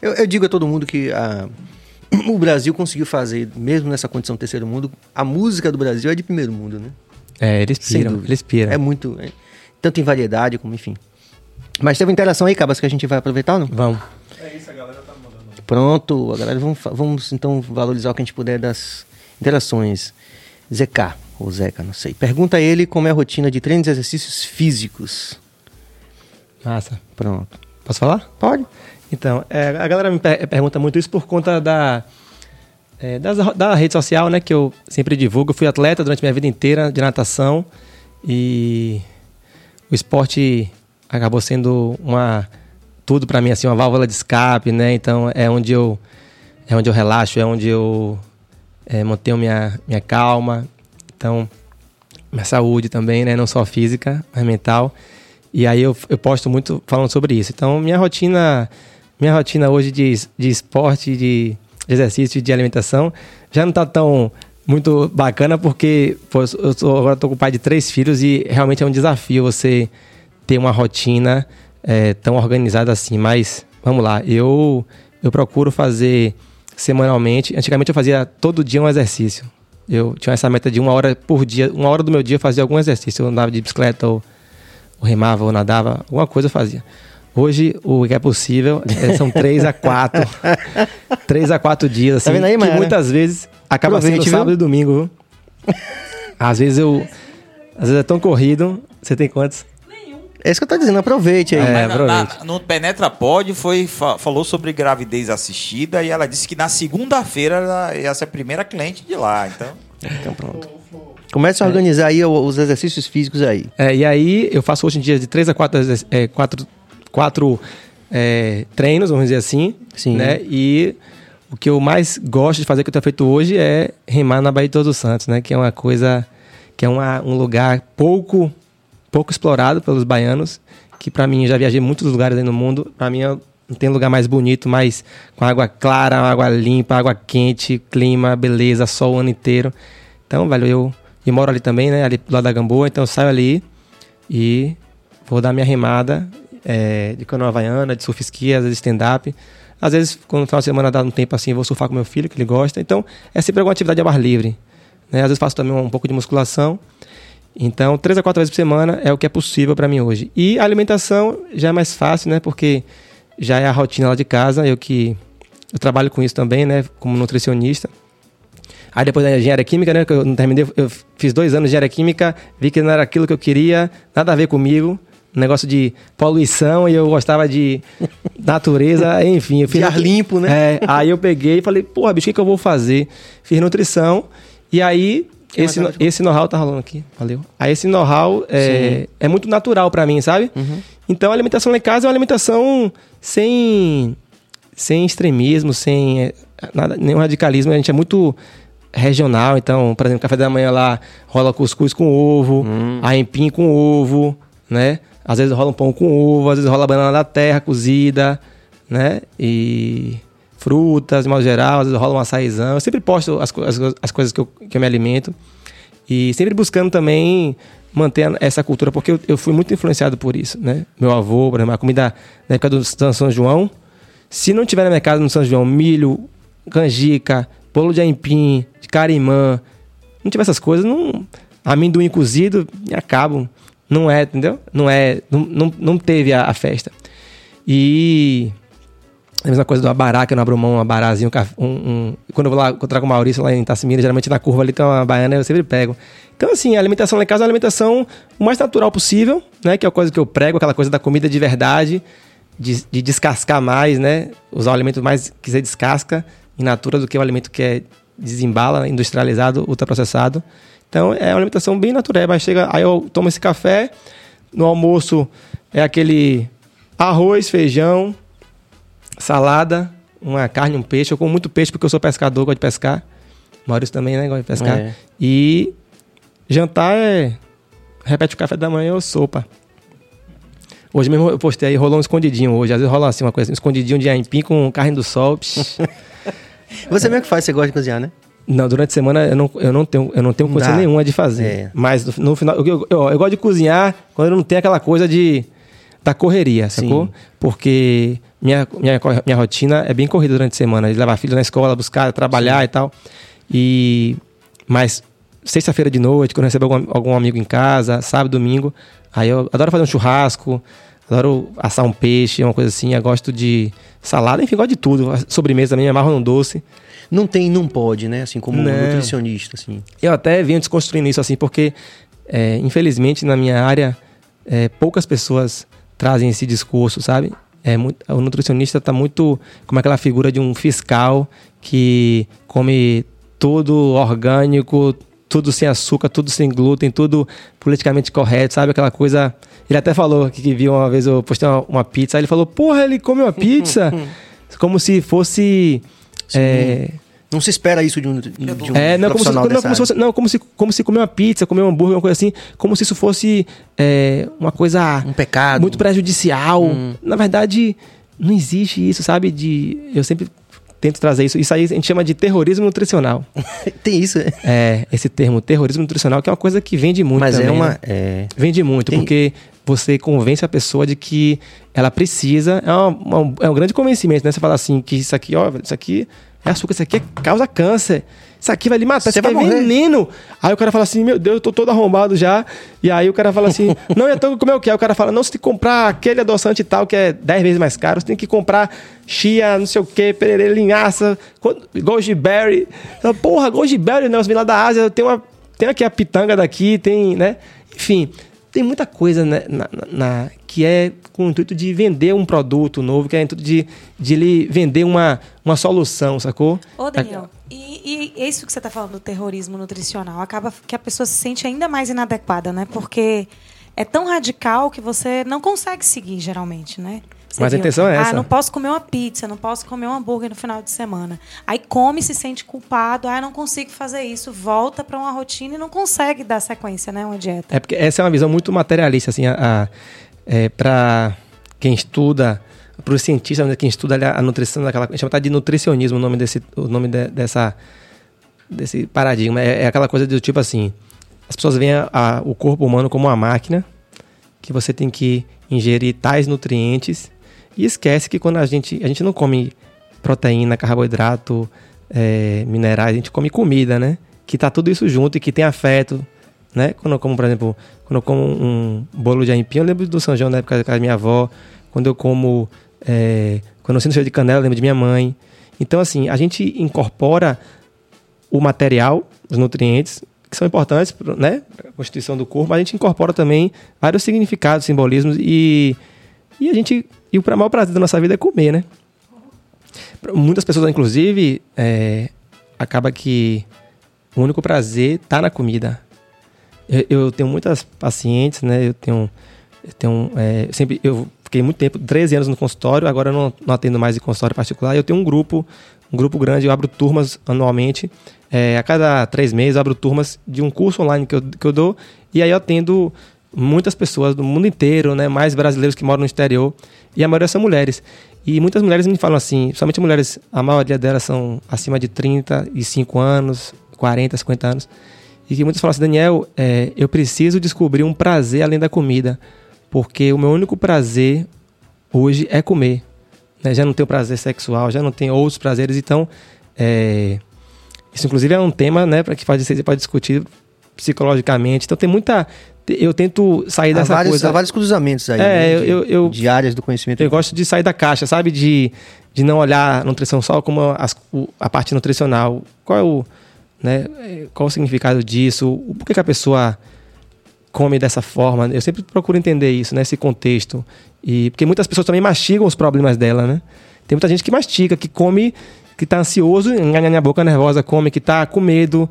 Eu, eu digo a todo mundo que a, <clears throat> o Brasil conseguiu fazer, mesmo nessa condição de terceiro mundo, a música do Brasil é de primeiro mundo, né? É, eles piram, eles piram. É muito. É, tanto em variedade como enfim. Mas teve interação aí, Cabas, que a gente vai aproveitar ou não? Vamos. É isso, a galera tá mandando. Pronto, a galera, vamos, vamos então valorizar o que a gente puder das interações. ZK, ou Zeca, não sei. Pergunta a ele como é a rotina de treinos e exercícios físicos. Massa. Pronto. Posso falar? Pode. Então, é, a galera me per pergunta muito isso por conta da, é, das, da rede social, né? Que eu sempre divulgo. Eu fui atleta durante minha vida inteira de natação e o esporte acabou sendo uma tudo para mim assim uma válvula de escape, né? Então é onde eu é onde eu relaxo, é onde eu é, mantenho minha minha calma. Então minha saúde também, né? Não só física, mas mental. E aí eu, eu posto muito falando sobre isso. Então, minha rotina, minha rotina hoje de, de esporte, de, exercício de alimentação já não está tão muito bacana porque pô, eu sou, agora estou com o pai de três filhos e realmente é um desafio você ter uma rotina é, tão organizada assim. Mas vamos lá, eu, eu procuro fazer semanalmente. Antigamente eu fazia todo dia um exercício. Eu tinha essa meta de uma hora por dia, uma hora do meu dia eu fazia algum exercício. Eu andava de bicicleta ou ou remava, ou nadava, alguma coisa eu fazia. Hoje, o que é possível é, são <laughs> três a quatro. três a quatro dias, assim. Tá vendo aí, que muitas vezes acaba Aproveite, sendo sábado viu? e domingo, viu? <laughs> Às vezes eu. Às vezes é tão corrido. Você tem quantos? É isso que eu tô dizendo, aproveite aí. É, aproveite. Na, no Penetra Pod foi, fa falou sobre gravidez assistida e ela disse que na segunda-feira ela ia ser a primeira cliente de lá, então. Então pronto. Comece a organizar aí os exercícios físicos aí. É, e aí eu faço hoje em dia de 3 a 4, é, quatro, quatro é, treinos, vamos dizer assim. Sim. Né? E o que eu mais gosto de fazer, que eu tenho feito hoje, é remar na Baía de Todos os Santos, né? Que é uma coisa, que é uma, um lugar pouco, pouco explorado pelos baianos, que para mim, já viajei muitos lugares aí no mundo, para mim é não tem lugar mais bonito, mais com água clara, água limpa, água quente, clima, beleza, sol o ano inteiro. Então, velho, eu e moro ali também, né? Ali do lado da Gamboa. Então eu saio ali e vou dar minha remada é, de canoa havaiana, de surf ski, às vezes stand-up. Às vezes, quando no final de semana dá um tempo assim, eu vou surfar com meu filho, que ele gosta. Então, é sempre alguma atividade ao ar livre. Né? Às vezes faço também um, pouco de musculação. Então, três a quatro vezes por semana é o que é possível para mim hoje. E a alimentação já é mais fácil, né? Porque já é a rotina lá de casa. Eu que eu trabalho com isso também, né? Como nutricionista. Aí depois da engenharia química, né? Que eu não terminei, eu fiz dois anos de engenharia química, vi que não era aquilo que eu queria, nada a ver comigo. Um negócio de poluição e eu gostava de <laughs> natureza, enfim. Eu fiz de ar limpo, né? É, aí eu peguei e falei, porra, bicho, o que, que eu vou fazer? Fiz nutrição e aí esse, esse know-how tá rolando aqui, valeu. Aí esse know-how é, é muito natural para mim, sabe? Uhum. Então a alimentação lá em casa é uma alimentação sem, sem extremismo, sem é, nada, nenhum radicalismo. A gente é muito regional. Então, por exemplo, café da manhã lá rola cuscuz com ovo, hum. aipim com ovo, né? Às vezes rola um pão com ovo, às vezes rola banana da terra cozida, né? E frutas, de modo geral, às vezes rola um açaizão. Eu sempre posto as, as, as coisas que eu, que eu me alimento. E sempre buscando também manter essa cultura, porque eu, eu, fui muito influenciado por isso, né? Meu avô, por exemplo, a comida na época do São João, se não tiver na minha casa no São João milho, canjica, bolo de aipim, de carimã, não tiver essas coisas, não, amendoim cozido e acabam. Não é, entendeu? Não é, não, não, não teve a, a festa. E A mesma coisa do abará, que eu não abro mão, um abarazinho, um, um, quando eu vou lá, eu trago o Maurício lá em Tassimira, geralmente na curva ali tem uma baiana, eu sempre pego. Então, assim, a alimentação lá em casa é uma alimentação o mais natural possível, né? Que é a coisa que eu prego, aquela coisa da comida de verdade, de, de descascar mais, né? Usar o alimento mais que você descasca in natura do que o alimento que é desembala, industrializado, ultraprocessado. Então, é uma alimentação bem natural. chega, aí eu tomo esse café, no almoço é aquele arroz, feijão, salada, uma carne, um peixe. Eu como muito peixe porque eu sou pescador, gosto de pescar. Maurício também, né? Gosta de pescar. É. E jantar é. Repete o café da manhã ou sopa. Hoje mesmo eu postei aí, rolou um escondidinho hoje. Às vezes rola assim uma coisa, um escondidinho de aipim com carne do sol. <laughs> você mesmo que faz, você gosta de cozinhar, né? Não, durante a semana eu não, eu não tenho, eu não tenho condição nenhuma de fazer. É. Mas no, no final, eu, eu, eu, eu, gosto de cozinhar quando não tem aquela coisa de da correria, sacou? Sim. Porque minha, minha, minha rotina é bem corrida durante a semana. De levar filho na escola, buscar, trabalhar Sim. e tal. E. Mas sexta-feira de noite, quando eu recebo algum, algum amigo em casa, sábado, domingo, aí eu adoro fazer um churrasco, adoro assar um peixe, uma coisa assim. Eu gosto de salada, enfim, gosto de tudo. Sobremesa também, me amarro num doce. Não tem, não pode, né? Assim, como não. nutricionista, assim. Eu até venho desconstruindo isso, assim, porque, é, infelizmente, na minha área, é, poucas pessoas trazem esse discurso, sabe? É muito, o nutricionista está muito como aquela figura de um fiscal que come tudo orgânico, tudo sem açúcar, tudo sem glúten, tudo politicamente correto, sabe? Aquela coisa. Ele até falou que, que viu uma vez eu postei uma, uma pizza, aí ele falou: Porra, ele come uma pizza? <laughs> como se fosse. É, não se espera isso de um, de um é, não, como se, não, como se fosse, não, como se, como se comer uma pizza, comer um hambúrguer, uma coisa assim, como se isso fosse é, uma coisa... Um pecado. Muito prejudicial. Hum. Na verdade, não existe isso, sabe? De, eu sempre tento trazer isso. Isso aí a gente chama de terrorismo nutricional. <laughs> Tem isso, é? É, esse termo, terrorismo nutricional, que é uma coisa que vende muito Mas é também, é uma... Né? É... Vende muito, Tem... porque você convence a pessoa de que ela precisa... É, uma, é um grande convencimento, né? Você fala assim, que isso aqui, ó, isso aqui é açúcar, isso aqui causa câncer. Isso aqui vai lhe matar, Você isso aqui vai é veneno. Aí o cara fala assim, meu Deus, eu tô todo arrombado já. E aí o cara fala assim, <laughs> não, então como é o que? Aí o cara fala, não, você tem que comprar aquele adoçante e tal, que é 10 vezes mais caro. Você tem que comprar chia, não sei o que, pererê, linhaça, goji berry. Porra, goji berry, né? Os vêm lá da Ásia, tem, uma, tem aqui a pitanga daqui, tem, né? Enfim, tem muita coisa né, na, na, que é com o intuito de vender um produto novo, que é o intuito de, de ele vender uma, uma solução, sacou? Ô, Daniel, e, e isso que você está falando do terrorismo nutricional, acaba que a pessoa se sente ainda mais inadequada, né? Porque é tão radical que você não consegue seguir, geralmente, né? Você Mas viu? a intenção é essa. Ah, não posso comer uma pizza, não posso comer um hambúrguer no final de semana. Aí come, se sente culpado, ah, não consigo fazer isso, volta para uma rotina e não consegue dar sequência, né, uma dieta. É porque essa é uma visão muito materialista, assim, a, a é, para quem estuda, para os cientistas, né, quem estuda a nutrição, daquela, chama de nutricionismo o nome desse, o nome de, dessa, desse paradigma. É, é, aquela coisa do tipo assim, as pessoas veem a, a, o corpo humano como uma máquina que você tem que ingerir tais nutrientes e esquece que quando a gente, a gente não come proteína, carboidrato, é, minerais, a gente come comida, né? Que tá tudo isso junto e que tem afeto, né? Quando eu como, por exemplo, quando eu como um bolo de aipim, eu lembro do São João na época da minha avó. Quando eu como, é, quando eu sinto cheiro de canela, eu lembro de minha mãe. Então, assim, a gente incorpora o material, os nutrientes, que são importantes, né? Para a constituição do corpo, mas a gente incorpora também vários significados, simbolismos e, e a gente e o maior prazer da nossa vida é comer, né? Muitas pessoas, inclusive, é, acaba que o único prazer está na comida. Eu, eu, tenho muitas pacientes, né? Eu tenho, eu tenho é, sempre eu fiquei muito tempo, 13 anos no consultório, agora não, não atendo mais em consultório particular. Eu tenho um grupo, um grupo grande, eu abro turmas anualmente. É, a cada três meses eu abro turmas de um curso online que eu, que eu dou e aí eu atendo muitas pessoas do mundo inteiro, né? Mais brasileiros que moram no exterior e a maioria são mulheres. E muitas mulheres me falam assim, somente mulheres, a maioria delas são acima de 35 anos, 40, 50 anos. E que muitas falam assim, Daniel, é, eu preciso descobrir um prazer além da comida, porque o meu único prazer hoje é comer. Né? Já não tenho prazer sexual, já não tenho outros prazeres, então é, isso inclusive é um tema né, para que pode, você pode discutir psicologicamente. Então tem muita eu tento sair dessa há vários, coisa. Há vários cruzamentos aí. É, né, eu- de, eu- eu- de áreas do conhecimento. Eu gosto de sair da caixa, sabe? De, de não olhar a nutrição só como o- a parte nutricional. Qual é o, né, qual o significado disso? Por que, que a pessoa come dessa forma? Eu sempre procuro entender isso, né? Esse contexto. E, porque muitas pessoas também mastigam os problemas dela, né? Tem muita gente que mastiga, que come, que tá ansioso, enganha a boca nervosa, come, que tá com medo,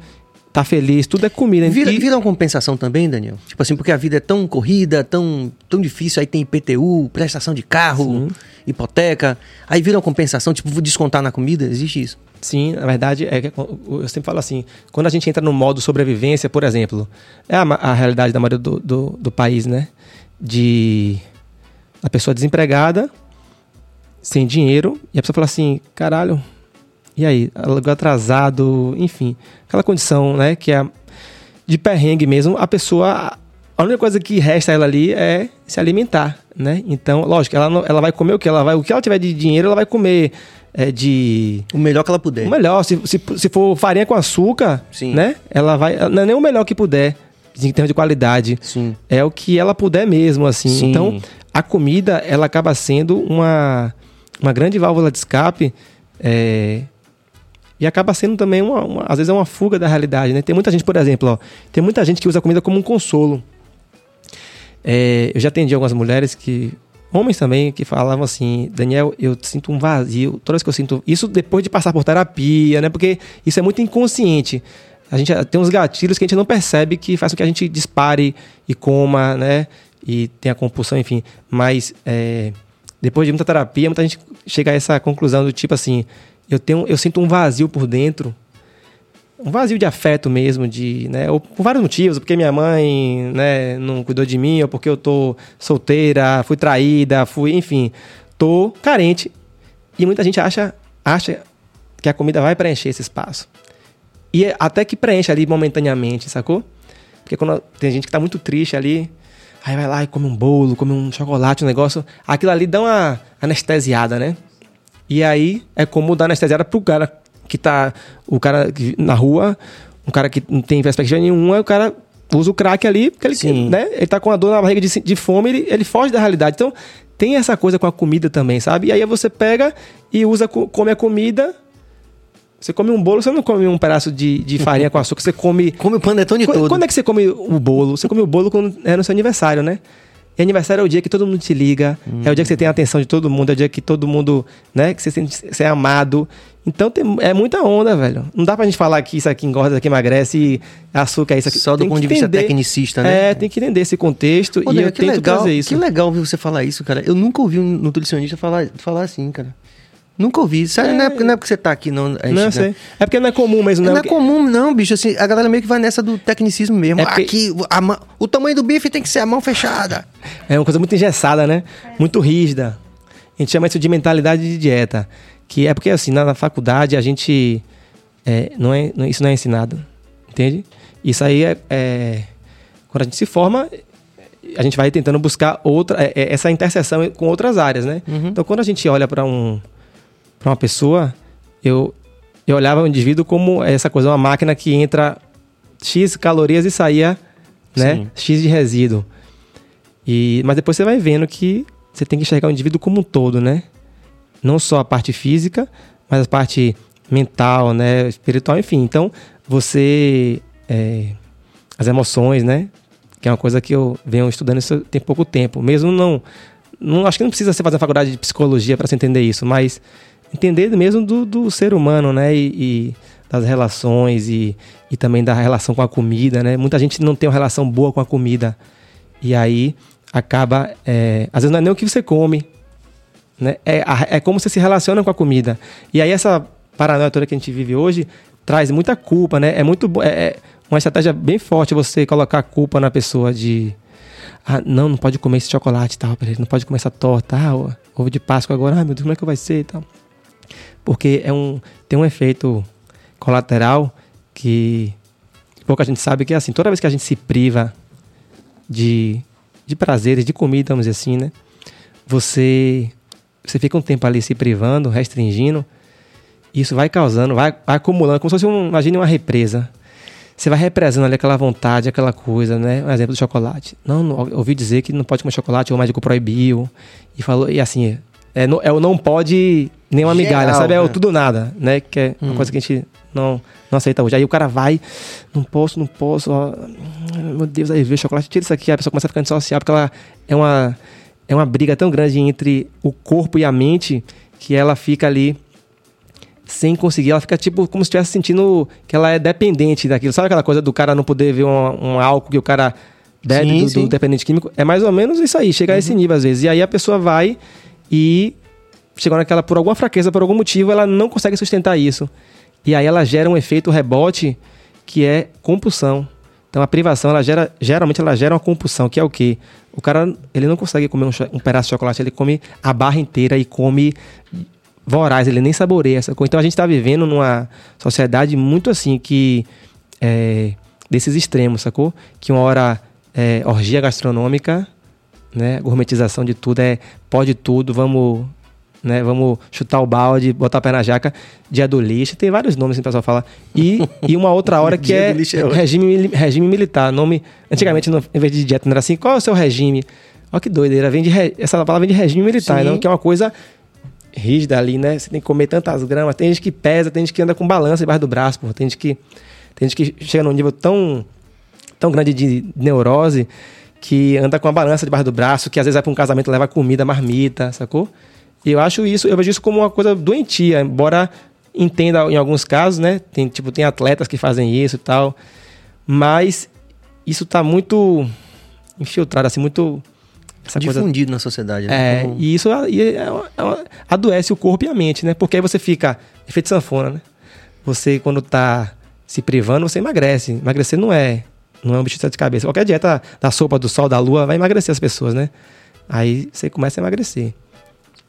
tá feliz. Tudo é comida. Vira, E- vira uma compensação também, Daniel? Tipo assim, porque a vida é tão corrida, tão, tão difícil, aí tem IPTU, prestação de carro, hipoteca. Aí vira uma compensação, tipo, vou descontar na comida? Existe isso? Sim, na verdade, é que eu sempre falo assim, quando a gente entra no modo sobrevivência, por exemplo, é a, a realidade da maioria do, do, do país, né? De a pessoa desempregada, sem dinheiro, e a pessoa fala assim, caralho, e aí? Aluguel atrasado, enfim. Aquela condição, né, que é de perrengue mesmo, a pessoa. A única coisa que resta a ela ali é se alimentar, né? Então, lógico, ela, não- ela vai comer o que? Ela vai, o que ela tiver de dinheiro, ela vai comer é, de. O melhor que ela puder. O melhor, se, se, se for farinha com açúcar, Sim. né? Ela vai. Não é nem o melhor que puder, em termos de qualidade. Sim. É o que ela puder mesmo, assim. Sim. Então, a comida, ela acaba sendo uma, uma grande válvula de escape. é, e acaba sendo também, uma, uma- às vezes, é uma fuga da realidade, né? Tem muita gente, por exemplo, ó, tem muita gente que usa a comida como um consolo. É, eu já atendi algumas mulheres que. Homens também que falavam assim, Daniel, eu sinto um vazio. Toda vez que eu sinto. Isso depois de passar por terapia, né? Porque isso é muito inconsciente. A gente tem uns gatilhos que a gente não percebe que faz com que a gente dispare e coma, né? E tenha compulsão, enfim. Mas é, depois de muita terapia, muita gente chega a essa conclusão do tipo assim, eu tenho, eu sinto um vazio por dentro um vazio de afeto mesmo, de, né, ou por vários motivos, porque minha mãe, né, não cuidou de mim, ou porque eu tô solteira, fui traída, fui, enfim, tô carente. E muita gente acha, acha que a comida vai preencher esse espaço. E é até que preenche ali momentaneamente, sacou? Porque quando tem gente que tá muito triste ali, aí vai lá e come um bolo, come um chocolate, um negócio, aquilo ali dá uma anestesiada, né? E aí é como dar anestesiada pro cara que tá. O cara na rua, um cara que não tem perspectiva nenhuma, o cara usa o crack ali, porque ele, Sim. né? ele tá com a dor na barriga de, de fome, ele, ele foge da realidade. Então, tem essa coisa com a comida também, sabe? E aí você pega e usa, co- come a comida. Você come um bolo, você não come um pedaço de, de farinha com açúcar, você come <laughs> Come o panetone quando, todo. quando é que você come o bolo? Você come o bolo quando é no seu aniversário, né? E aniversário é o dia que todo mundo te liga, é o dia que você tem a atenção de todo mundo, é o dia que todo mundo, né, que você sente você é amado. Então tem, é muita onda, velho. Não dá pra gente falar que isso aqui engorda, isso aqui emagrece, e açúcar é isso aqui. Só do Tem ponto de vista tecnicista, né? É, tem que entender esse contexto Ô, e Daniel, eu tento legal, trazer isso. Que legal ouvir você falar isso, cara. Eu nunca ouvi um nutricionista falar, falar assim, cara. Nunca ouvi. Sério, não, é porque, não é porque você tá aqui, não. gente- Não, eu sei. É porque não é comum mesmo, Não, não. é comum, não, bicho. Assim, a galera meio que vai nessa do tecnicismo mesmo. É porque- Aqui, a ma- o tamanho do bife tem que ser a mão fechada. É uma coisa muito engessada, né? Muito rígida. A gente chama isso de mentalidade de dieta. Que é porque, assim, na, na faculdade a gente. é, não é, não- isso não é ensinado. Entende? Isso aí é, é- Quando a gente se forma, a gente vai tentando buscar outra, é, é, essa interseção com outras áreas, né? Então, quando a gente olha para um, pra uma pessoa, eu, eu olhava o indivíduo como essa coisa, uma máquina que entra X calorias e saía né, Sim. X de resíduo. E, mas depois você vai vendo que você tem que enxergar o indivíduo como um todo, né? Não só a parte física, mas a parte mental, né? Espiritual, enfim. Então, você... é, as emoções, né? Que é uma coisa que eu venho estudando isso tem pouco tempo. Mesmo não... não acho que não precisa você fazer a faculdade de psicologia para você entender isso, mas entender mesmo do, do ser humano, né? E, e das relações e, e também da relação com a comida, né? Muita gente não tem uma relação boa com a comida. E aí acaba. é, às vezes não é nem o que você come. Né? É, é como você se relaciona com a comida. E aí essa paranoia toda que a gente vive hoje traz muita culpa, né? É muito. É, é uma estratégia bem forte você colocar a culpa na pessoa de. Ah, não, não pode comer esse chocolate e tal, não pode comer essa torta, ah, ovo de Páscoa agora, ah, meu Deus, como é que vai ser e tal. Porque é um, tem um efeito colateral que pouca gente sabe que é assim, toda vez que a gente se priva de, de prazeres, de comida, vamos dizer assim, né? Você, você fica um tempo ali se privando, restringindo, isso vai causando, vai, vai acumulando, como se fosse, um, imagine uma represa. você vai represando ali aquela vontade, aquela coisa, né? Um exemplo do chocolate. Não, não ouvi dizer que não pode comer chocolate, o médico proibiu. E falou, e assim, é, é o não pode nem uma migalha, sabe? É o né? tudo nada, né? Que é uma coisa que a gente não, não aceita hoje. Aí o cara vai, não posso, não posso, ó, meu Deus, aí vê o chocolate, tira isso aqui, a pessoa começa a ficar antissocial, porque ela é uma, é uma briga tão grande entre o corpo e a mente que ela fica ali sem conseguir, ela fica tipo como se estivesse sentindo que ela é dependente daquilo. Sabe aquela coisa do cara não poder ver um, um álcool que o cara bebe Sim, do, do sim. dependente químico? É mais ou menos isso aí, chega a esse nível às vezes. E aí a pessoa vai e chegou naquela, por alguma fraqueza, por algum motivo, ela não consegue sustentar isso. E aí ela gera um efeito rebote que é compulsão. Então a privação, ela gera, geralmente ela gera uma compulsão, que é o quê? O cara, ele não consegue comer um, um pedaço de chocolate, ele come a barra inteira e come voraz, ele nem saboreia essa coisa. Então a gente está vivendo numa sociedade muito assim que é, desses extremos, sacou? Que uma hora é orgia gastronômica, né? Gourmetização de tudo, é pode tudo, vamos, né? Vamos chutar o balde, botar o pé na jaca, dia do lixo, tem vários nomes que o pessoal fala. E, e uma outra hora que <laughs> é, é regime, regime militar. Nome, antigamente, no- em vez de dieta, não era assim, qual é o seu regime? Olha que doideira, vem de re- essa palavra vem de regime militar, Sim. não? que é uma coisa rígida ali, né? Você tem que comer tantas gramas. Tem gente que pesa, tem gente que anda com balança debaixo do braço, pô. Tem gente que, tem gente que chega num nível tão, tão grande de neurose que anda com a balança debaixo do braço, que às vezes vai para um casamento e leva comida, marmita, sacou? E eu acho isso, eu vejo isso como uma coisa doentia, embora entenda em alguns casos, né? Tem, tipo, tem atletas que fazem isso e tal, mas isso tá muito infiltrado, assim, muito... Essa coisa Difundido na sociedade, né? é, Como- e isso é- é é uma- adoece o corpo e a mente, né? Porque aí você fica. Efeito sanfona, né? Você, quando tá se privando, você emagrece. Emagrecer não é. Não é um bicho de sete cabeças. Qualquer dieta da sopa, do sol, da lua, vai emagrecer as pessoas, né? Aí você começa a emagrecer.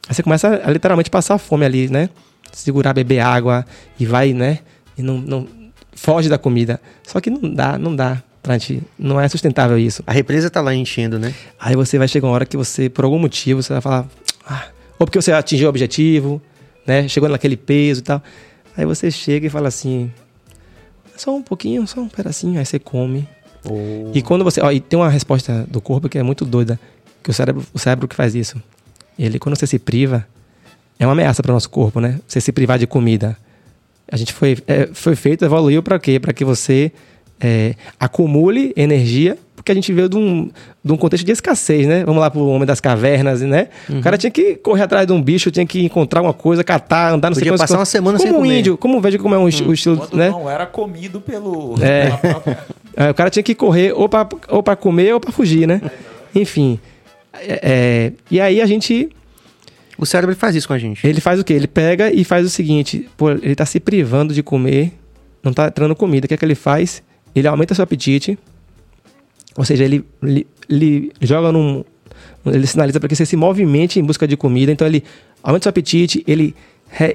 Aí você começa a literalmente passar fome ali, né? Segurar, beber água e vai, né? E não, não foge da comida. Só que não dá, não dá. Não é sustentável isso. A represa tá lá enchendo, né? Aí você vai chegar uma hora que você, por algum motivo, você vai falar. "Ah", ou porque você atingiu o objetivo, né? Chegou naquele peso e tal. Aí você chega e fala assim. Só um pouquinho, só um pedacinho. Aí você come. E quando você. Ó, e tem uma resposta do corpo que é muito doida. Que o cérebro, o cérebro que faz isso. Ele, quando você se priva, é uma ameaça para o nosso corpo, né? Você se privar de comida. A gente foi, é, foi feito, evoluiu para quê? Para que você é, acumule energia, porque a gente veio de um, de um contexto de escassez, né? Vamos lá pro homem das cavernas, né? O cara tinha que correr atrás de um bicho, tinha que encontrar uma coisa, catar, andar, não sei Podia quantas passar uma semana como sem um comer. índio, como um vejo como é um o estilo, Quando né? não era comido pelo. É. pela própria- <laughs> É, o cara tinha que correr ou pra comer ou pra fugir, né? Enfim. É, é, e aí a gente. O cérebro faz isso com a gente. Ele faz o quê? Ele pega e faz o seguinte: pô, ele tá se privando de comer, não tá entrando comida. O que é que ele faz? Ele aumenta seu apetite. Ou seja, ele, ele, ele joga num. Ele sinaliza para que você se movimente em busca de comida. Então ele aumenta seu apetite, ele,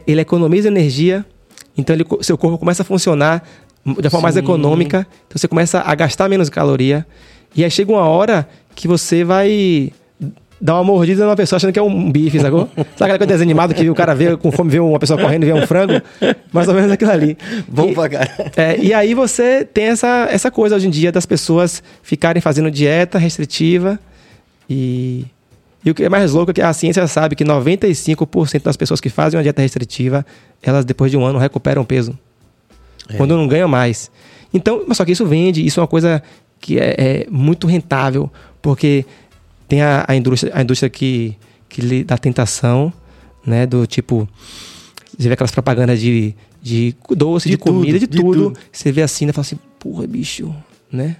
ele economiza energia. Então ele, seu corpo começa a funcionar de forma mais econômica. Então você começa a gastar menos caloria. E aí chega uma hora que você vai dar uma mordida numa pessoa achando que é um bife, sacou? Sabe aquela coisa de desenho animado que o cara vê com fome, vê uma pessoa correndo e vê um frango? Mais ou menos aquilo ali. Bom E- pra caralho. é, e aí você tem essa, essa coisa hoje em dia das pessoas ficarem fazendo dieta restritiva e, e o que é mais louco é que a ciência sabe que 95% das pessoas que fazem uma dieta restritiva, elas depois de um ano recuperam peso. Quando não ganham mais. Então, mas só que isso vende, isso é uma coisa que é, é muito rentável, porque tem a, a indústria, a indústria que, que lhe dá tentação, né? Do tipo, você vê aquelas propagandas de, de doce, de, De tudo, comida, de, de tudo. tudo. Você vê assim e fala assim, porra, bicho, né?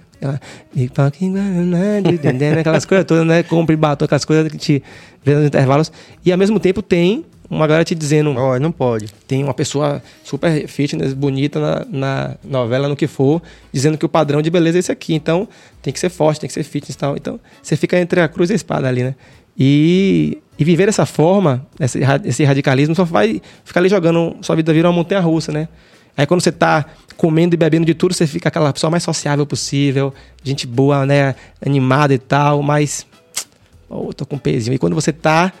E guaraná, de dendê, aquelas coisas todas, né? Compre batom, aquelas coisas que te vê nos intervalos. E ao mesmo tempo tem uma galera te dizendo, Ó, não pode. tem uma pessoa super fitness, bonita na, na novela, no que for, dizendo que o padrão de beleza é esse aqui. Então, tem que ser forte, tem que ser fitness e tal. Então, você fica entre a cruz e a espada ali, né? E, e viver dessa forma, esse, esse radicalismo, só vai ficar ali jogando, sua vida vira uma montanha russa, né? Aí quando você tá comendo e bebendo de tudo, você fica aquela pessoa mais sociável possível, gente boa, né? Animada e tal, mas. Oh, tô com pezinho. E quando você tá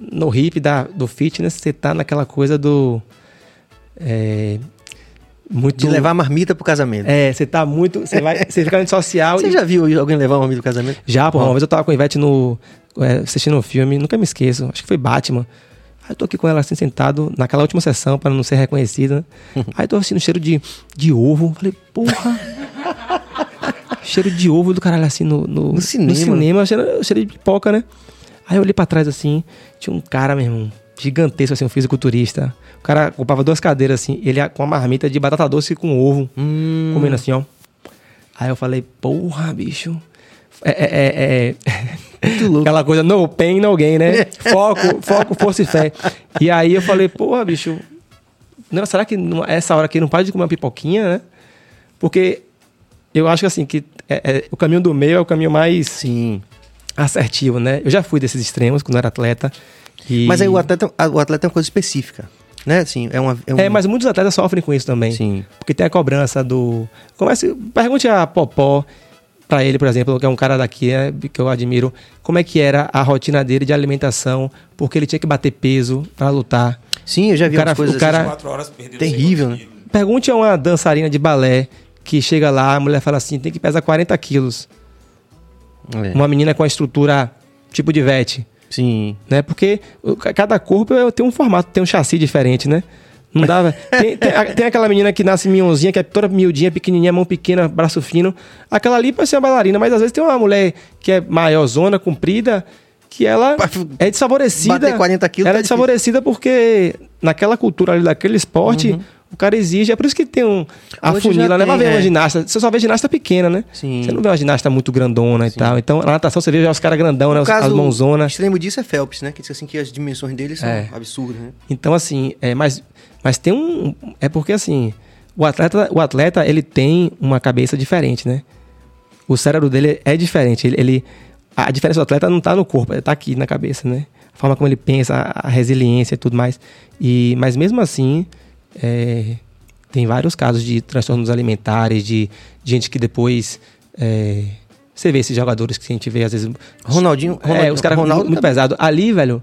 no hip da, do fitness, você tá naquela coisa do. é, muito. De levar a marmita pro casamento. É, você tá muito. Você vai. Você fica no social. <laughs> Você e... já viu alguém levar uma marmita pro casamento? Já, pô. Uma vez eu tava com o Ivete no. é, assistindo um filme, nunca me esqueço. Acho que foi Batman. Aí eu tô aqui com ela assim, sentado, naquela última sessão, para não ser reconhecida. <laughs> Aí eu tô sentindo cheiro de, de ovo. Falei, porra. <laughs> cheiro de ovo do caralho assim no, no, No cinema. No cinema, cheiro, cheiro de pipoca, né? Aí eu olhei pra trás assim, tinha um cara, meu irmão, gigantesco assim, um fisiculturista. O cara ocupava duas cadeiras assim, ele com uma marmita de batata doce com ovo, Hum. comendo assim, ó. Aí eu falei, porra, bicho. É, é, é, é. <laughs> Muito louco. Aquela coisa, no pain, no gain, né? <laughs> Foco, foco, força e fé. E aí eu falei, porra, bicho, não, será que numa- essa hora aqui não pode comer uma pipoquinha, né? Porque eu acho que assim, que é- é- o caminho do meio é o caminho mais Sim. Assertivo, né? Eu já fui desses extremos quando eu era atleta. E... Mas aí o atleta, o atleta é uma coisa específica. Né? Assim, é, uma, é, um... É, mas muitos atletas sofrem com isso também. Sim. Porque tem a cobrança do. Comece, pergunte a Popó, pra ele, por exemplo, que é um cara daqui, né, que eu admiro, como é que era a rotina dele de alimentação, porque ele tinha que bater peso pra lutar. Sim, eu já vi O cara- coisas o cara- assim. Horas Terrível, né? Pergunte a uma dançarina de balé que chega lá, a mulher fala assim: tem que pesar 40 quilos. É. Uma menina com a estrutura tipo de vete. Sim. né? Porque cada corpo é- tem um formato, tem um chassi diferente, né? Não dava. <laughs> Tem, tem, a- tem aquela menina que nasce minhonzinha, que é toda miudinha, pequenininha, mão pequena, braço fino. Aquela ali pode ser uma bailarina, mas às vezes tem uma mulher que é maior, zona, comprida, que ela é desfavorecida. bater 40 quilos Ela tá é desfavorecida porque naquela cultura ali daquele esporte, o cara exige. É por isso que tem um. A. Hoje funila, né? tem, Vai ver é. uma ginasta. Você só vê ginasta pequena, né? Sim. Você não vê uma ginasta muito grandona e tal. Então, na natação você vê já os caras grandão, né? No Os- caso, as mãozonas. extremo disso é Phelps, né? Que diz assim que as dimensões dele são É. absurdas, né? Então, assim, é, mas, mas tem um. É porque, assim, o atleta, o atleta, ele tem uma cabeça diferente, né? O cérebro dele é diferente. Ele, ele- a diferença do atleta não tá no corpo, ele tá aqui na cabeça, né? A forma como ele pensa, a, a resiliência e tudo mais. E, mas mesmo assim, é, tem vários casos de transtornos alimentares, de gente que depois. é, você vê esses jogadores que a gente vê, às vezes, Ronaldinho, é, Ronaldinho- os caras muito, muito pesado. Ali, velho,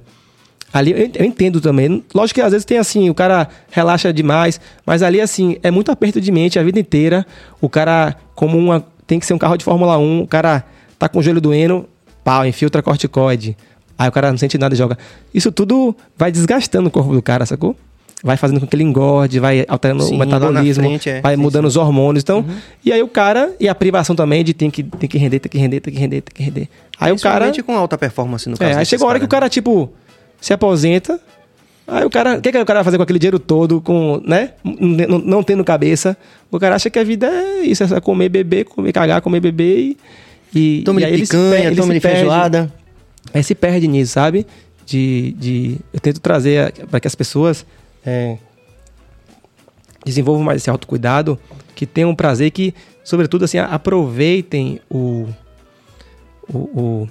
ali eu eu entendo também. Lógico que às vezes tem assim, o cara relaxa demais, mas ali, assim, é muito aperto de mente a vida inteira. O cara, como uma. Tem que ser um carro de Fórmula 1, o cara tá com o joelho doendo, pau, infiltra corticoide. Aí o cara não sente nada e joga. Isso tudo vai desgastando o corpo do cara, sacou? Vai fazendo com que ele engorde, vai alterando Sim, o metabolismo, frente, é. vai Sim, mudando sim. os hormônios. Então, e aí o cara, e a privação também de tem que, tem que render, tem que render, tem que render, tem que render. Aí o cara. Com alta performance no caso É, aí chega uma hora que o cara, tipo, se aposenta. Aí o cara. O que, que o cara vai fazer com aquele dinheiro todo, com, né? Não, não tendo cabeça. O cara acha que a vida é isso, é comer, beber, comer, cagar, comer, beber e. E, né? Toma de picanha, toma de perde. feijoada. Aí se perde nisso, sabe? De, de, eu tento trazer para que as pessoas é, desenvolvam mais esse autocuidado, que tenham um prazer, que, sobretudo, assim, aproveitem o, o, o,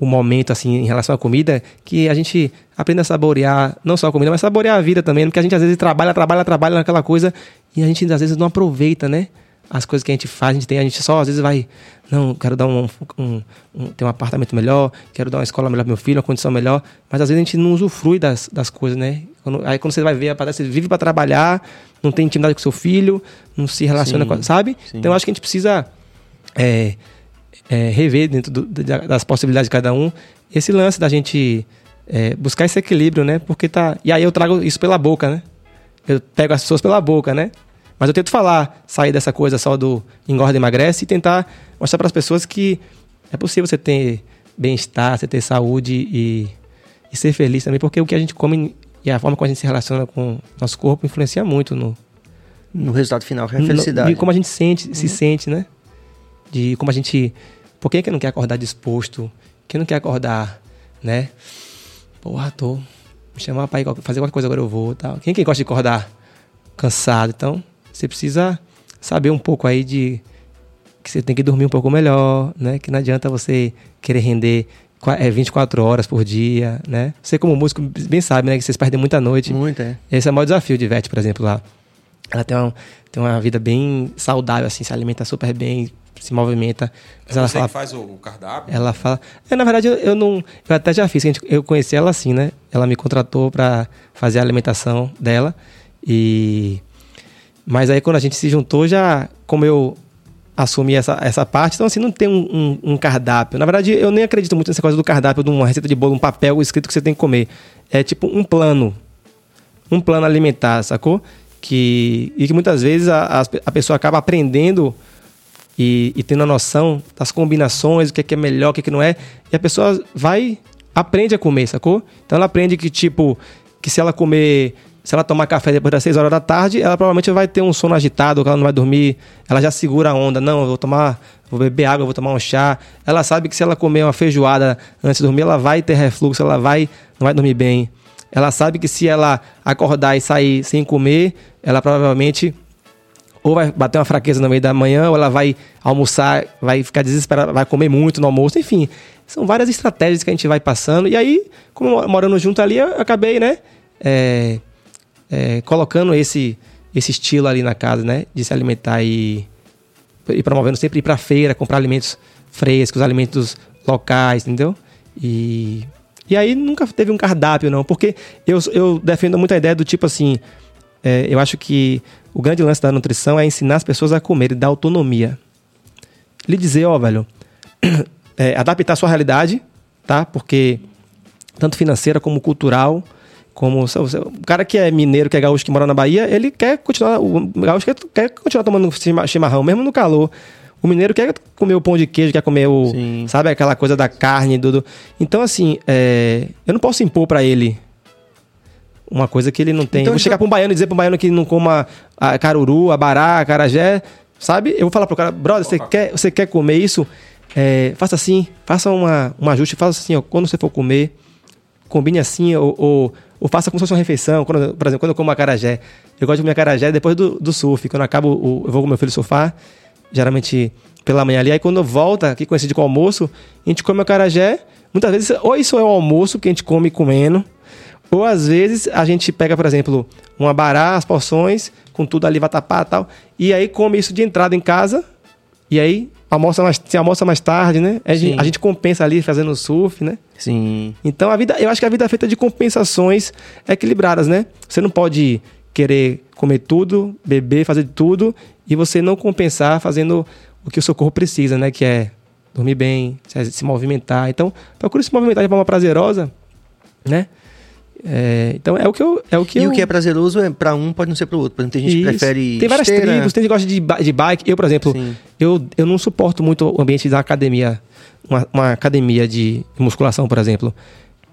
o momento, assim, em relação à comida, que a gente aprenda a saborear, não só a comida, mas saborear a vida também, porque a gente às vezes trabalha, trabalha, trabalha naquela coisa e a gente às vezes não aproveita, né? As coisas que a gente faz, a gente tem, a gente só às vezes vai, não, quero dar um, um, um ter um apartamento melhor, quero dar uma escola melhor pro meu filho, uma condição melhor, mas às vezes a gente não usufrui das, das coisas, né? Quando- aí quando você vai ver, você vive para trabalhar, não tem intimidade com seu filho, não se relaciona Sim, com, sabe? sim. Então eu acho que a gente precisa é, é, rever dentro do- da- das possibilidades de cada um esse lance da gente é, buscar esse equilíbrio, né? Porque tá. E aí eu trago isso pela boca, né? Eu pego as pessoas pela boca, né? Mas eu tento falar, sair dessa coisa só do engorda e emagrece e tentar mostrar para as pessoas que é possível você ter bem-estar, você ter saúde e, e ser feliz também, porque o que a gente come e a forma como a gente se relaciona com o nosso corpo influencia muito no, No resultado final, que é a no- felicidade. de como a gente sente, se sente, né? De como a gente. Por que, que não quer acordar disposto? Quem não quer acordar, né? Porra, tô. Me chamar pra ir fazer qualquer coisa agora eu vou tal. Quem que gosta de acordar cansado? Então, você precisa saber um pouco aí de que você tem que dormir um pouco melhor, né? Que não adianta você querer render qua- é, 24 horas por dia, né? Você como músico bem sabe, né? Que vocês perdem muita noite. Muito, é. Esse é o maior desafio de Ivete, por exemplo, lá. Ela tem uma, tem uma vida bem saudável, assim, se alimenta super bem, se movimenta. Mas É ela você fala, que faz o, cardápio? ela fala. É, na verdade, eu, eu não. Eu até já fiz. Eu conheci ela assim, né? Ela me contratou para fazer a alimentação dela. E. Mas aí quando a gente se juntou, já como eu assumi essa, essa parte, então assim, não tem um, um, um, cardápio. Na verdade, eu nem acredito muito nessa coisa do cardápio, de uma receita de bolo, um papel escrito que você tem que comer. É tipo um plano. Um plano alimentar, sacou? Que, e que muitas vezes a, a pessoa acaba aprendendo e, e, tendo a noção das combinações, o que é, que é melhor, o que, é que não é. E a pessoa vai, aprende a comer, sacou? Então ela aprende que, tipo, que se ela comer se ela tomar café depois das 6 horas da tarde, ela provavelmente vai ter um sono agitado, ela não vai dormir, ela já segura a onda. Não, eu vou tomar, vou beber água, vou tomar um chá. Ela sabe que se ela comer uma feijoada antes de dormir, ela vai ter refluxo, ela vai, não vai dormir bem. Ela sabe que se ela acordar e sair sem comer, ela provavelmente ou vai bater uma fraqueza no meio da manhã, ou ela vai almoçar, vai ficar desesperada, vai comer muito no almoço, enfim. São várias estratégias que a gente vai passando. E aí, como morando junto ali, eu acabei, né? É, é, colocando esse, esse estilo ali na casa, né? De se alimentar e, e promovendo sempre ir para feira, comprar alimentos frescos, alimentos locais, entendeu? E, e aí nunca teve um cardápio, não, porque eu, eu defendo muito a ideia do tipo assim: é, eu acho que o grande lance da nutrição é ensinar as pessoas a comer e dar autonomia. Lhe dizer, ó, velho, <clears throat> é, adaptar a sua realidade, tá? Porque tanto financeira como cultural como o cara que é mineiro, que é gaúcho, que mora na Bahia, ele quer continuar. O gaúcho quer, quer continuar tomando chimarrão, mesmo no calor. O mineiro quer comer o pão de queijo, quer comer o. Sim. Sabe aquela coisa da carne, do. Então, assim, é, eu não posso impor para ele uma coisa que ele não tem. Então, eu vou chegar para um baiano e dizer para um baiano que não coma a caruru, a bará, a carajé, sabe? Eu vou falar pro cara, brother, você quer, você quer comer isso? É, faça assim, faça uma, um ajuste, faça assim, ó, quando você for comer, combine assim, ou, ou ou faça como se fosse uma refeição. Quando, por exemplo, quando eu como acarajé, eu gosto de comer acarajé depois do, do surf. Quando eu acabo, eu vou com meu filho surfar, geralmente pela manhã ali. Aí quando volta, aqui coincide com o almoço, a gente come acarajé. Muitas vezes, ou isso é o almoço que a gente come comendo, ou às vezes a gente pega, por exemplo, uma bará, as porções, com tudo ali, vatapá e tal, e aí come isso de entrada em casa, e aí almoça mais, se almoça mais tarde, né? A gente, a gente, compensa ali fazendo surf, né? Sim. Então a vida, eu acho que a vida é feita de compensações equilibradas, né? Você não pode querer comer tudo, beber, fazer tudo e você não compensar fazendo o que o seu corpo precisa, né? Que é dormir bem, se movimentar. Então, procure se movimentar de forma prazerosa, né? É, então é o que eu. É o que e eu... o que é prazeroso é para um pode não ser para o outro. Por exemplo, tem gente Isso. que prefere. Tem várias esteira. tribos, tem gente que gosta de, de bike. Eu, por exemplo, eu, eu não suporto muito o ambiente da academia. Uma, uma academia de musculação, por exemplo.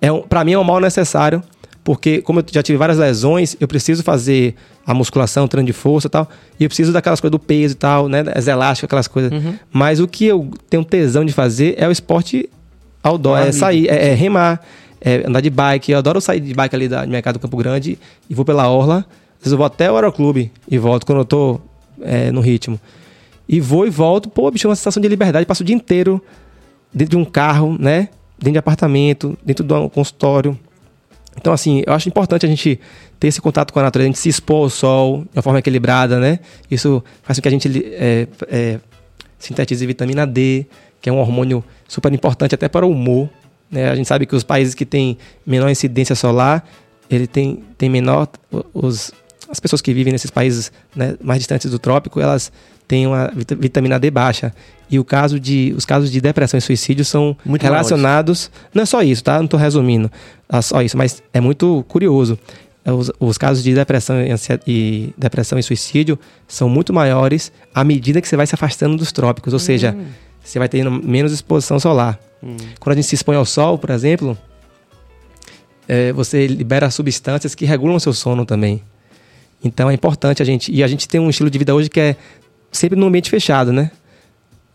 É um, para mim é um mal necessário, porque como eu já tive várias lesões, eu preciso fazer a musculação, treino de força e tal. E eu preciso daquelas coisas do peso e tal, né? As elásticas, aquelas coisas. Uhum. Mas o que eu tenho tesão de fazer é o esporte outdoor, ah, é sair, é, é remar é, andar de bike. Eu adoro sair de bike ali da minha casa do Campo Grande e vou pela Orla. Às vezes eu vou até o Aeroclube e volto quando eu tô é, no ritmo. E vou e volto. Pô, bicho, é uma sensação de liberdade. Passo o dia inteiro dentro de um carro, né? Dentro de apartamento, dentro de um consultório. Então, assim, eu acho importante a gente ter esse contato com a natureza, a gente se expor ao sol de uma forma equilibrada, né? Isso faz com que a gente é, é, sintetize vitamina D, que é um hormônio super importante até para o humor. Né? A gente sabe que os países que têm menor incidência solar, ele tem, tem menor. Os, as pessoas que vivem nesses países né, mais distantes do trópico, elas têm uma vitamina D baixa. E o caso de, os casos de depressão e suicídio são muito relacionados. Não é só isso, tá? Não estou resumindo é só isso, mas é muito curioso. Os, os, casos de depressão e, e, depressão e suicídio são muito maiores à medida que você vai se afastando dos trópicos, ou seja, hum. Você vai tendo menos exposição solar. Hum. Quando a gente se expõe ao sol, por exemplo, é, você libera substâncias que regulam o seu sono também. Então é importante a gente. E a gente tem um estilo de vida hoje que é sempre num ambiente fechado, né?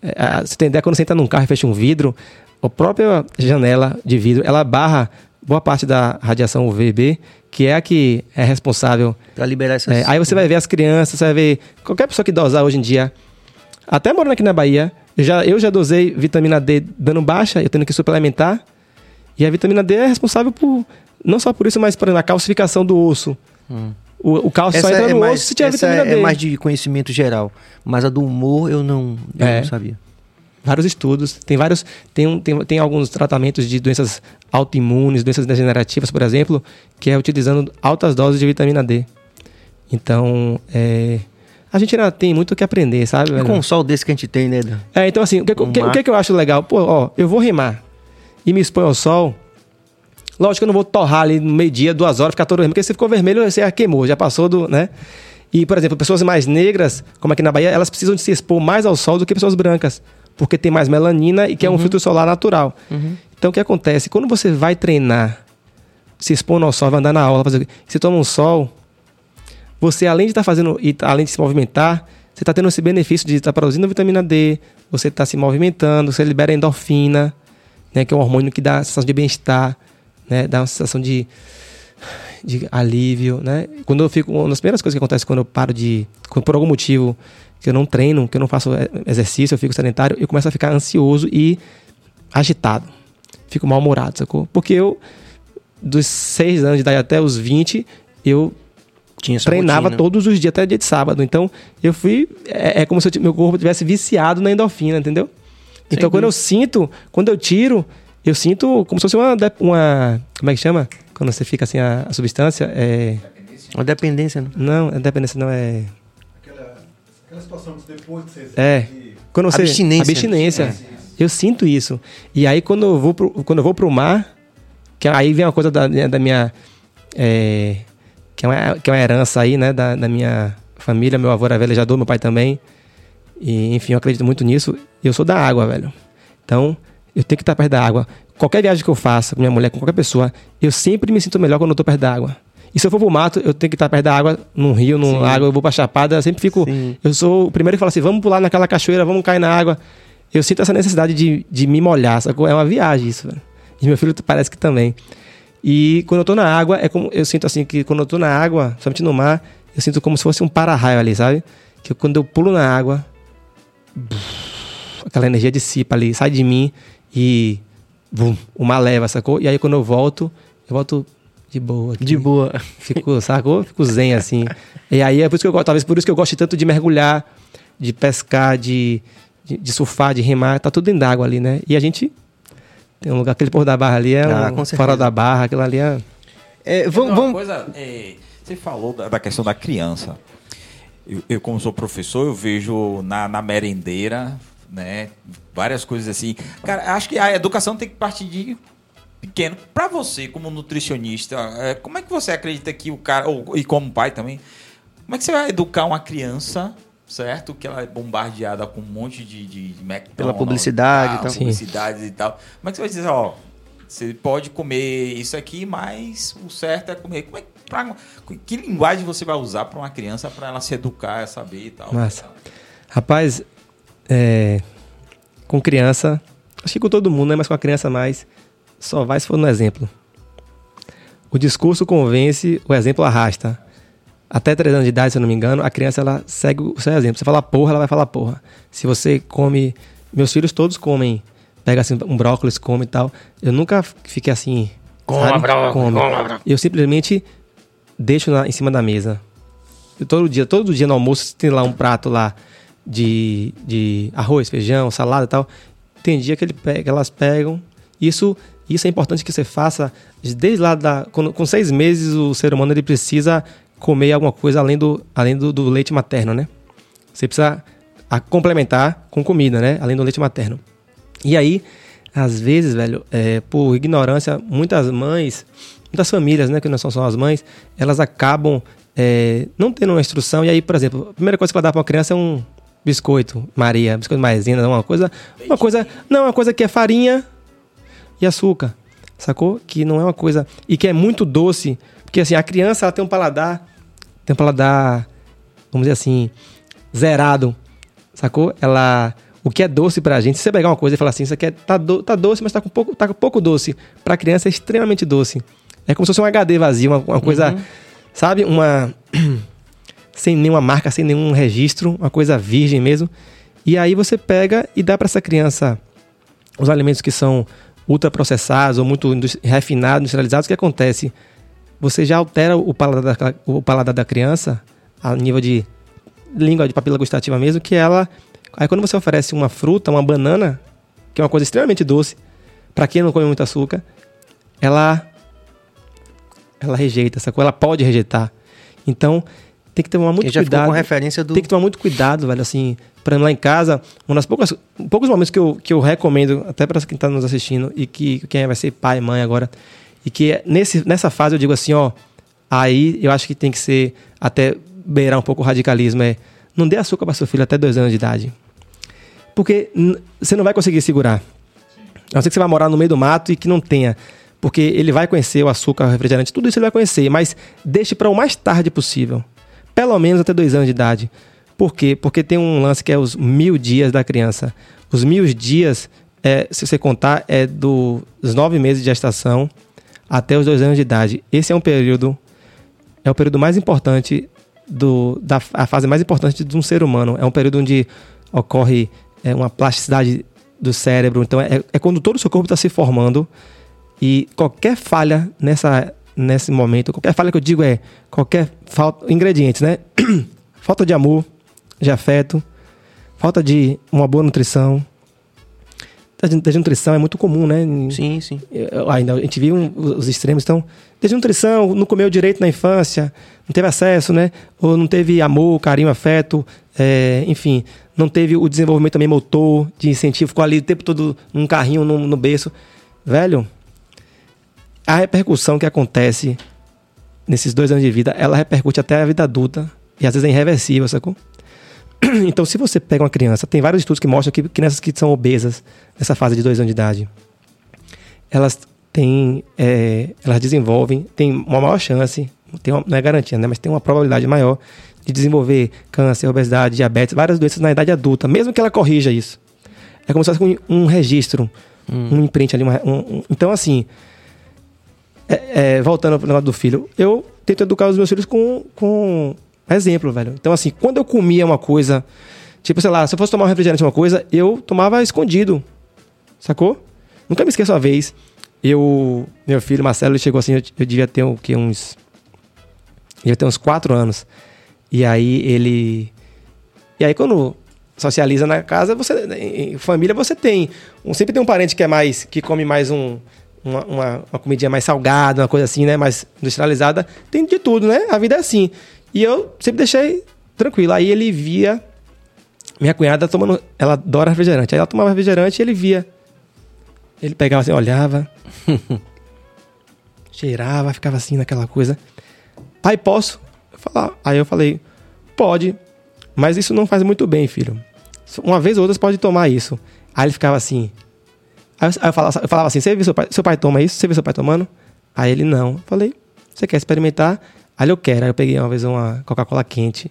É, você tem ideia, quando você entra num carro e fecha um vidro, a própria janela de vidro, ela barra boa parte da radiação UVB, que é a que é responsável. Para liberar essas. É, aí você vai ver as crianças, você vai ver qualquer pessoa que dosar hoje em dia. Até morando aqui na Bahia, já, eu já dosei vitamina D dando baixa, eu tendo que suplementar. E a vitamina D é responsável por, não só por isso, mas por a calcificação do osso. Hum. O, o cálcio essa só entra é no mais, osso se tiver vitamina é, D. é mais de conhecimento geral. Mas a do humor eu não, eu é. não sabia. Vários estudos. Tem vários. Tem, tem, tem alguns tratamentos de doenças autoimunes, doenças degenerativas, por exemplo, que é utilizando altas doses de vitamina D. Então, é, a gente ainda tem muito o que aprender, sabe? É velho? com um sol desse que a gente tem, né? Dan? É, então assim, o que, o que, o que eu acho legal? Pô, ó, eu vou remar e me expõe ao sol. Lógico que eu não vou torrar ali no meio-dia, duas horas, ficar todo vermelho, porque se ficou vermelho, você já queimou, já passou do, né? E, por exemplo, pessoas mais negras, como aqui na Bahia, elas precisam de se expor mais ao sol do que pessoas brancas, porque tem mais melanina e que é um filtro solar natural. Então, o que acontece? Quando você vai treinar, se expondo ao sol, vai andar na aula, fazer, você toma um sol, você além de estar fazendo e tá- além de se movimentar, você está tendo esse benefício de estar produzindo vitamina D, você está se movimentando, você libera endorfina, né, que é um hormônio que dá a sensação de bem-estar, né, dá uma sensação de, de alívio, né? Quando eu fico, uma das primeiras coisas que acontece quando eu paro de, quando por algum motivo que eu não treino, que eu não faço eh, exercício, eu fico sedentário, eu começo a ficar ansioso e agitado. Fico mal-humorado, sacou? Porque eu, dos 6 anos de idade até os 20, eu treinava rotina. todos os dias, até dia de sábado. Então, eu fui. É, é como se eu meu corpo tivesse viciado na endorfina, entendeu? Então, quando eu sinto, quando eu tiro, eu sinto como se fosse uma. uma como é que chama? Quando você fica assim, a, a substância. É, Uma dependência, né? não, é dependência, não é. Aquela, aquela situação de depois de você É. de- Quando você, Abstinência. abstinência. Eu sinto isso. E aí, quando eu vou pro, quando eu vou pro mar, que aí vem uma coisa da, da minha. é, que, é uma, que é uma herança aí, né? Da, da minha família. Meu avô era velejador, meu pai também. E, enfim, eu acredito muito nisso. Eu sou da água, velho. Então, eu tenho que estar perto da água. Qualquer viagem que eu faça com minha mulher, com qualquer pessoa, eu sempre me sinto melhor quando eu tô perto da água. E se eu for pro mato, eu tenho que estar perto da água, num rio, num lago, eu vou pra chapada, eu sempre fico. Sim. Eu sou o primeiro que fala assim: vamos pular naquela cachoeira, vamos cair na água. Eu sinto essa necessidade de, de me molhar, sacou? É uma viagem isso, velho. E meu filho parece que também. E quando eu tô na água, é como eu sinto assim que quando eu tô na água, somente no mar, eu sinto como se fosse um para-raio ali, sabe? Que quando eu pulo na água, <sniffs> aquela energia dissipa ali, sai de mim e bum, o mar leva, sacou? E aí quando eu volto, eu volto de boa. aqui. De boa. Fico, sacou? Fico zen assim. E aí é por isso que eu gosto, talvez por isso que eu gosto tanto de mergulhar, de pescar, de, de, de surfar, de remar, tá tudo dentro d'água ali, né? E a gente tem um lugar, aquele Porto da Barra ali é Ah, um, fora da barra, aquilo ali é. É, vamos, Uma vamos... coisa, é, você falou da, da questão da criança. Eu, eu, como sou professor, eu vejo na, na merendeira, né, várias coisas assim. Cara, acho que a educação tem que partir de pequeno. Pra você, como nutricionista, é, como é que você acredita que o cara, ou, e como pai também, como é que você vai educar uma criança, certo? Que ela é bombardeada com um monte de, de, de McDonald's, Pela publicidade e tal. Sim. publicidades e tal. Como é que você vai dizer, ó, você pode comer isso aqui, mas o certo é comer. Como é, que- pra- que linguagem você vai usar para uma criança para ela se educar, saber e tal? Massa. Rapaz, é, com criança, acho que com todo mundo, né? Mas com a criança mais, só vai se for no exemplo. O discurso convence, o exemplo arrasta. Até 3 anos de idade, se eu não me engano, a criança ela segue o seu exemplo. Você fala porra, ela vai falar porra. Se você come. Meus filhos todos comem. Pega assim um brócolis, come e tal. Eu nunca fiquei assim. Coma brócolis, Come. coma. Eu simplesmente deixo na- em cima da mesa. Eu todo dia, todo dia no almoço tem lá um prato lá de, de arroz, feijão, salada e tal. Tem dia que, ele pega, elas pegam. Isso, isso é importante que você faça desde lá da. quando- com seis meses o ser humano ele precisa comer alguma coisa além do, além do, do leite materno, né? Você precisa complementar com comida, né? Além do leite materno. E aí, às vezes, velho, é, por ignorância, muitas mães, muitas famílias, né, que não são só as mães, elas acabam é, não tendo uma instrução. E aí, por exemplo, a primeira coisa que ela dá para uma criança é um biscoito Maria, biscoito maisena, uma coisa, uma coisa, não, uma coisa que é farinha e açúcar, sacou? Que não é uma coisa e que é muito doce, porque assim a criança ela tem um paladar, tem um paladar, vamos dizer assim, zerado, sacou? Ela o que é doce pra gente, se você pegar uma coisa e falar assim, isso aqui é, tá, do- tá doce, mas tá com pouco, tá com pouco doce. Pra criança é extremamente doce. É como se fosse um HD vazio, uma, uma coisa, sabe? Uma. <clears throat> sem nenhuma marca, sem nenhum registro, uma coisa virgem mesmo. E aí você pega e dá pra essa criança os alimentos que são ultraprocessados ou muito refinados, industrializados, o que acontece? Você já altera o paladar, da, o paladar da criança a nível de língua, de papila gustativa mesmo, que ela. Aí quando você oferece uma fruta, uma banana, que é uma coisa extremamente doce, para quem não come muito açúcar, ela ela rejeita, sacou? Ela pode rejeitar. Então, tem que tomar muito cuidado. do- Tem que tomar muito cuidado, velho. Assim, pra lá em casa, das poucas, poucos momentos que eu, que eu recomendo, até para quem tá nos assistindo, e que quem vai ser pai, mãe agora, e que nesse, nessa fase eu digo assim, ó, aí eu acho que tem que ser até beirar um pouco o radicalismo, é não dê açúcar para seu filho até dois anos de idade. Porque você não vai conseguir segurar. A não ser que você vai morar no meio do mato e que não tenha. Porque ele vai conhecer o açúcar, o refrigerante, tudo isso ele vai conhecer, mas deixe para o mais tarde possível. Pelo menos até dois anos de idade. Por quê? Porque tem um lance que é os mil dias da criança. Os mil dias, é, se você contar, é do- dos nove meses de gestação até os dois anos de idade. Esse é um período, é o período mais importante do, da a fase mais importante de um ser humano. É um período onde ocorre é, uma plasticidade do cérebro. Então é, é quando todo o seu corpo está se formando e qualquer falha nessa nesse momento, qualquer falha que eu digo é qualquer falta, ingredientes, né? <clears throat> falta de amor, de afeto, falta de uma boa nutrição. Desnutrição é muito comum, né? Sim, sim. eu- ainda a gente viu os extremos. Então, desnutrição, não comeu direito na infância, não teve acesso, né? Ou não teve amor, carinho, afeto, é, enfim, não teve o desenvolvimento também motor, de incentivo, ficou ali o tempo todo num carrinho, no, no berço. Velho, a repercussão que acontece nesses dois anos de vida, ela repercute até a vida adulta e às vezes é irreversível, sacou? <clears throat> Então, se você pega uma criança, tem vários estudos que mostram que crianças que são obesas nessa fase de dois anos de idade, elas têm, é, elas desenvolvem, tem uma maior chance, tem uma, não é garantia, né, mas tem uma probabilidade maior de desenvolver câncer, obesidade, diabetes, várias doenças na idade adulta, mesmo que ela corrija isso. É como se fosse um, um registro, um imprint ali. uma- um- um- então, assim, é, é, voltando pro negócio do filho, eu tento educar os meus filhos com, com exemplo, velho. Então, assim, quando eu comia uma coisa, tipo, sei lá, se eu fosse tomar um refrigerante uma coisa, eu tomava escondido. Sacou? Nunca me esqueço uma vez, eu, meu filho Marcelo, ele chegou assim, eu, eu devia ter o quê, uns. Devia ter uns quatro anos. E aí ele. E aí quando socializa na casa, você. Em família você tem. Um, sempre tem um parente que é mais. que come mais um. Uma, uma, uma comidinha mais salgada, uma coisa assim, né? Mais industrializada. Tem de tudo, né? A vida é assim. E eu sempre deixei tranquilo. Aí ele via. Minha cunhada tomando. Ela adora refrigerante. Aí ela tomava refrigerante e ele via. Ele pegava assim, olhava. <laughs> cheirava, ficava assim naquela coisa. Pai, posso? Eu Aí eu falei, pode, mas isso não faz muito bem, filho. Uma vez ou outra você pode tomar isso. Aí ele ficava assim. Aí eu falava, eu falava assim, você viu seu pai, seu pai toma isso? Você viu seu pai tomando? Aí ele não. Eu falei, você quer experimentar? Aí eu quero. Aí eu peguei uma vez uma Coca-Cola quente,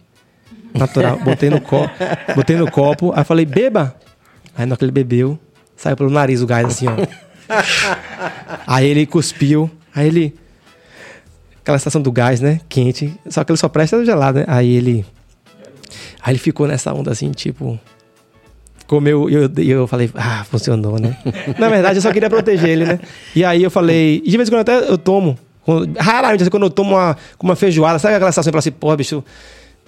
natural, <laughs> botei no copo, botei no copo, aí eu falei, beba. Aí na hora que ele bebeu, saiu pelo nariz o gás assim, ó. <laughs> Aí ele cuspiu, aí ele. Aquela estação do gás, né? Quente. Só que ele só presta gelado, né? Aí ele. Aí ele ficou nessa onda assim, tipo. Comeu. E eu, eu falei, ah, funcionou, né? <laughs> Na verdade, eu só queria proteger ele, né? E aí eu falei. De vez em quando até eu tomo. Quando- Raramente, assim, quando eu tomo uma, uma feijoada, sabe aquela sensação pra assim, pô, bicho.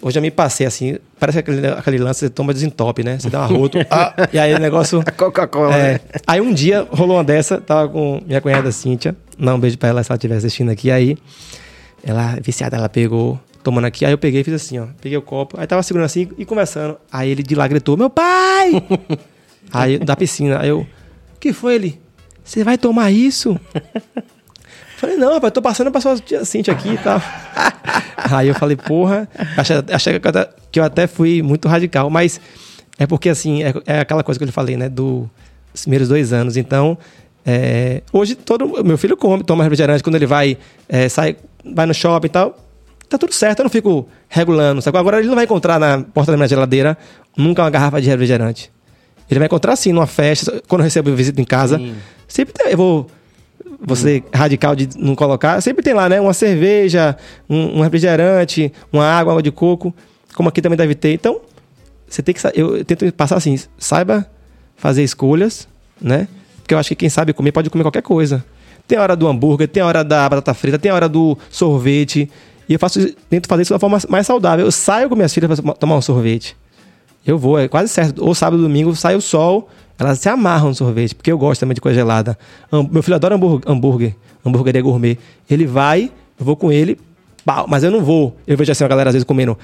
Hoje eu me passei assim, parece aquele, aquele lance, você toma desentope, né? Você dá uma roto, ah, <laughs> e aí o negócio. Coca-Cola. É. né? Aí um dia rolou uma dessa, tava com minha cunhada Cíntia. Não, um beijo pra ela se ela estiver assistindo aqui. Aí, ela, viciada, ela pegou, tomando aqui. Aí eu peguei e fiz assim, ó. Peguei o copo, aí tava segurando assim e conversando. Aí ele de lá gritou: Meu pai! <laughs> aí da piscina. Aí eu: O que foi ele? Você vai tomar isso? <laughs> Falei, não, rapaz, tô passando pra sua tia Cintia aqui e tal. <laughs> Aí eu falei, porra, achei, achei que, eu até, que eu até fui muito radical, mas é porque assim, é, é aquela coisa que eu lhe falei, né? Dos primeiros dois anos. Então, é, hoje todo meu filho come, toma refrigerante quando ele vai, é, sai, vai no shopping e tal. Tá tudo certo, eu não fico regulando. Sabe? Agora ele não vai encontrar na porta da minha geladeira nunca uma garrafa de refrigerante. Ele vai encontrar sim numa festa, quando eu recebo visita em casa. Sim. Sempre eu vou você radical de não colocar, sempre tem lá, né? Uma cerveja, um, um refrigerante, uma água, água de coco, como aqui também deve ter. Então, você tem que eu tento passar assim, saiba fazer escolhas, né? Porque eu acho que quem sabe comer pode comer qualquer coisa. Tem a hora do hambúrguer, tem a hora da batata frita, tem a hora do sorvete. E eu faço, tento fazer isso de uma forma mais saudável. Eu saio com minhas filhas para tomar um sorvete. Eu vou, é quase certo. Ou sábado, domingo, sai o sol, elas se amarram no sorvete, porque eu gosto também de coisa gelada. Meu filho adora hambúrguer, hambúrguer, hambúrgueria gourmet. Ele vai, eu vou com ele, pau, mas eu não vou. Eu vejo assim a galera às vezes comendo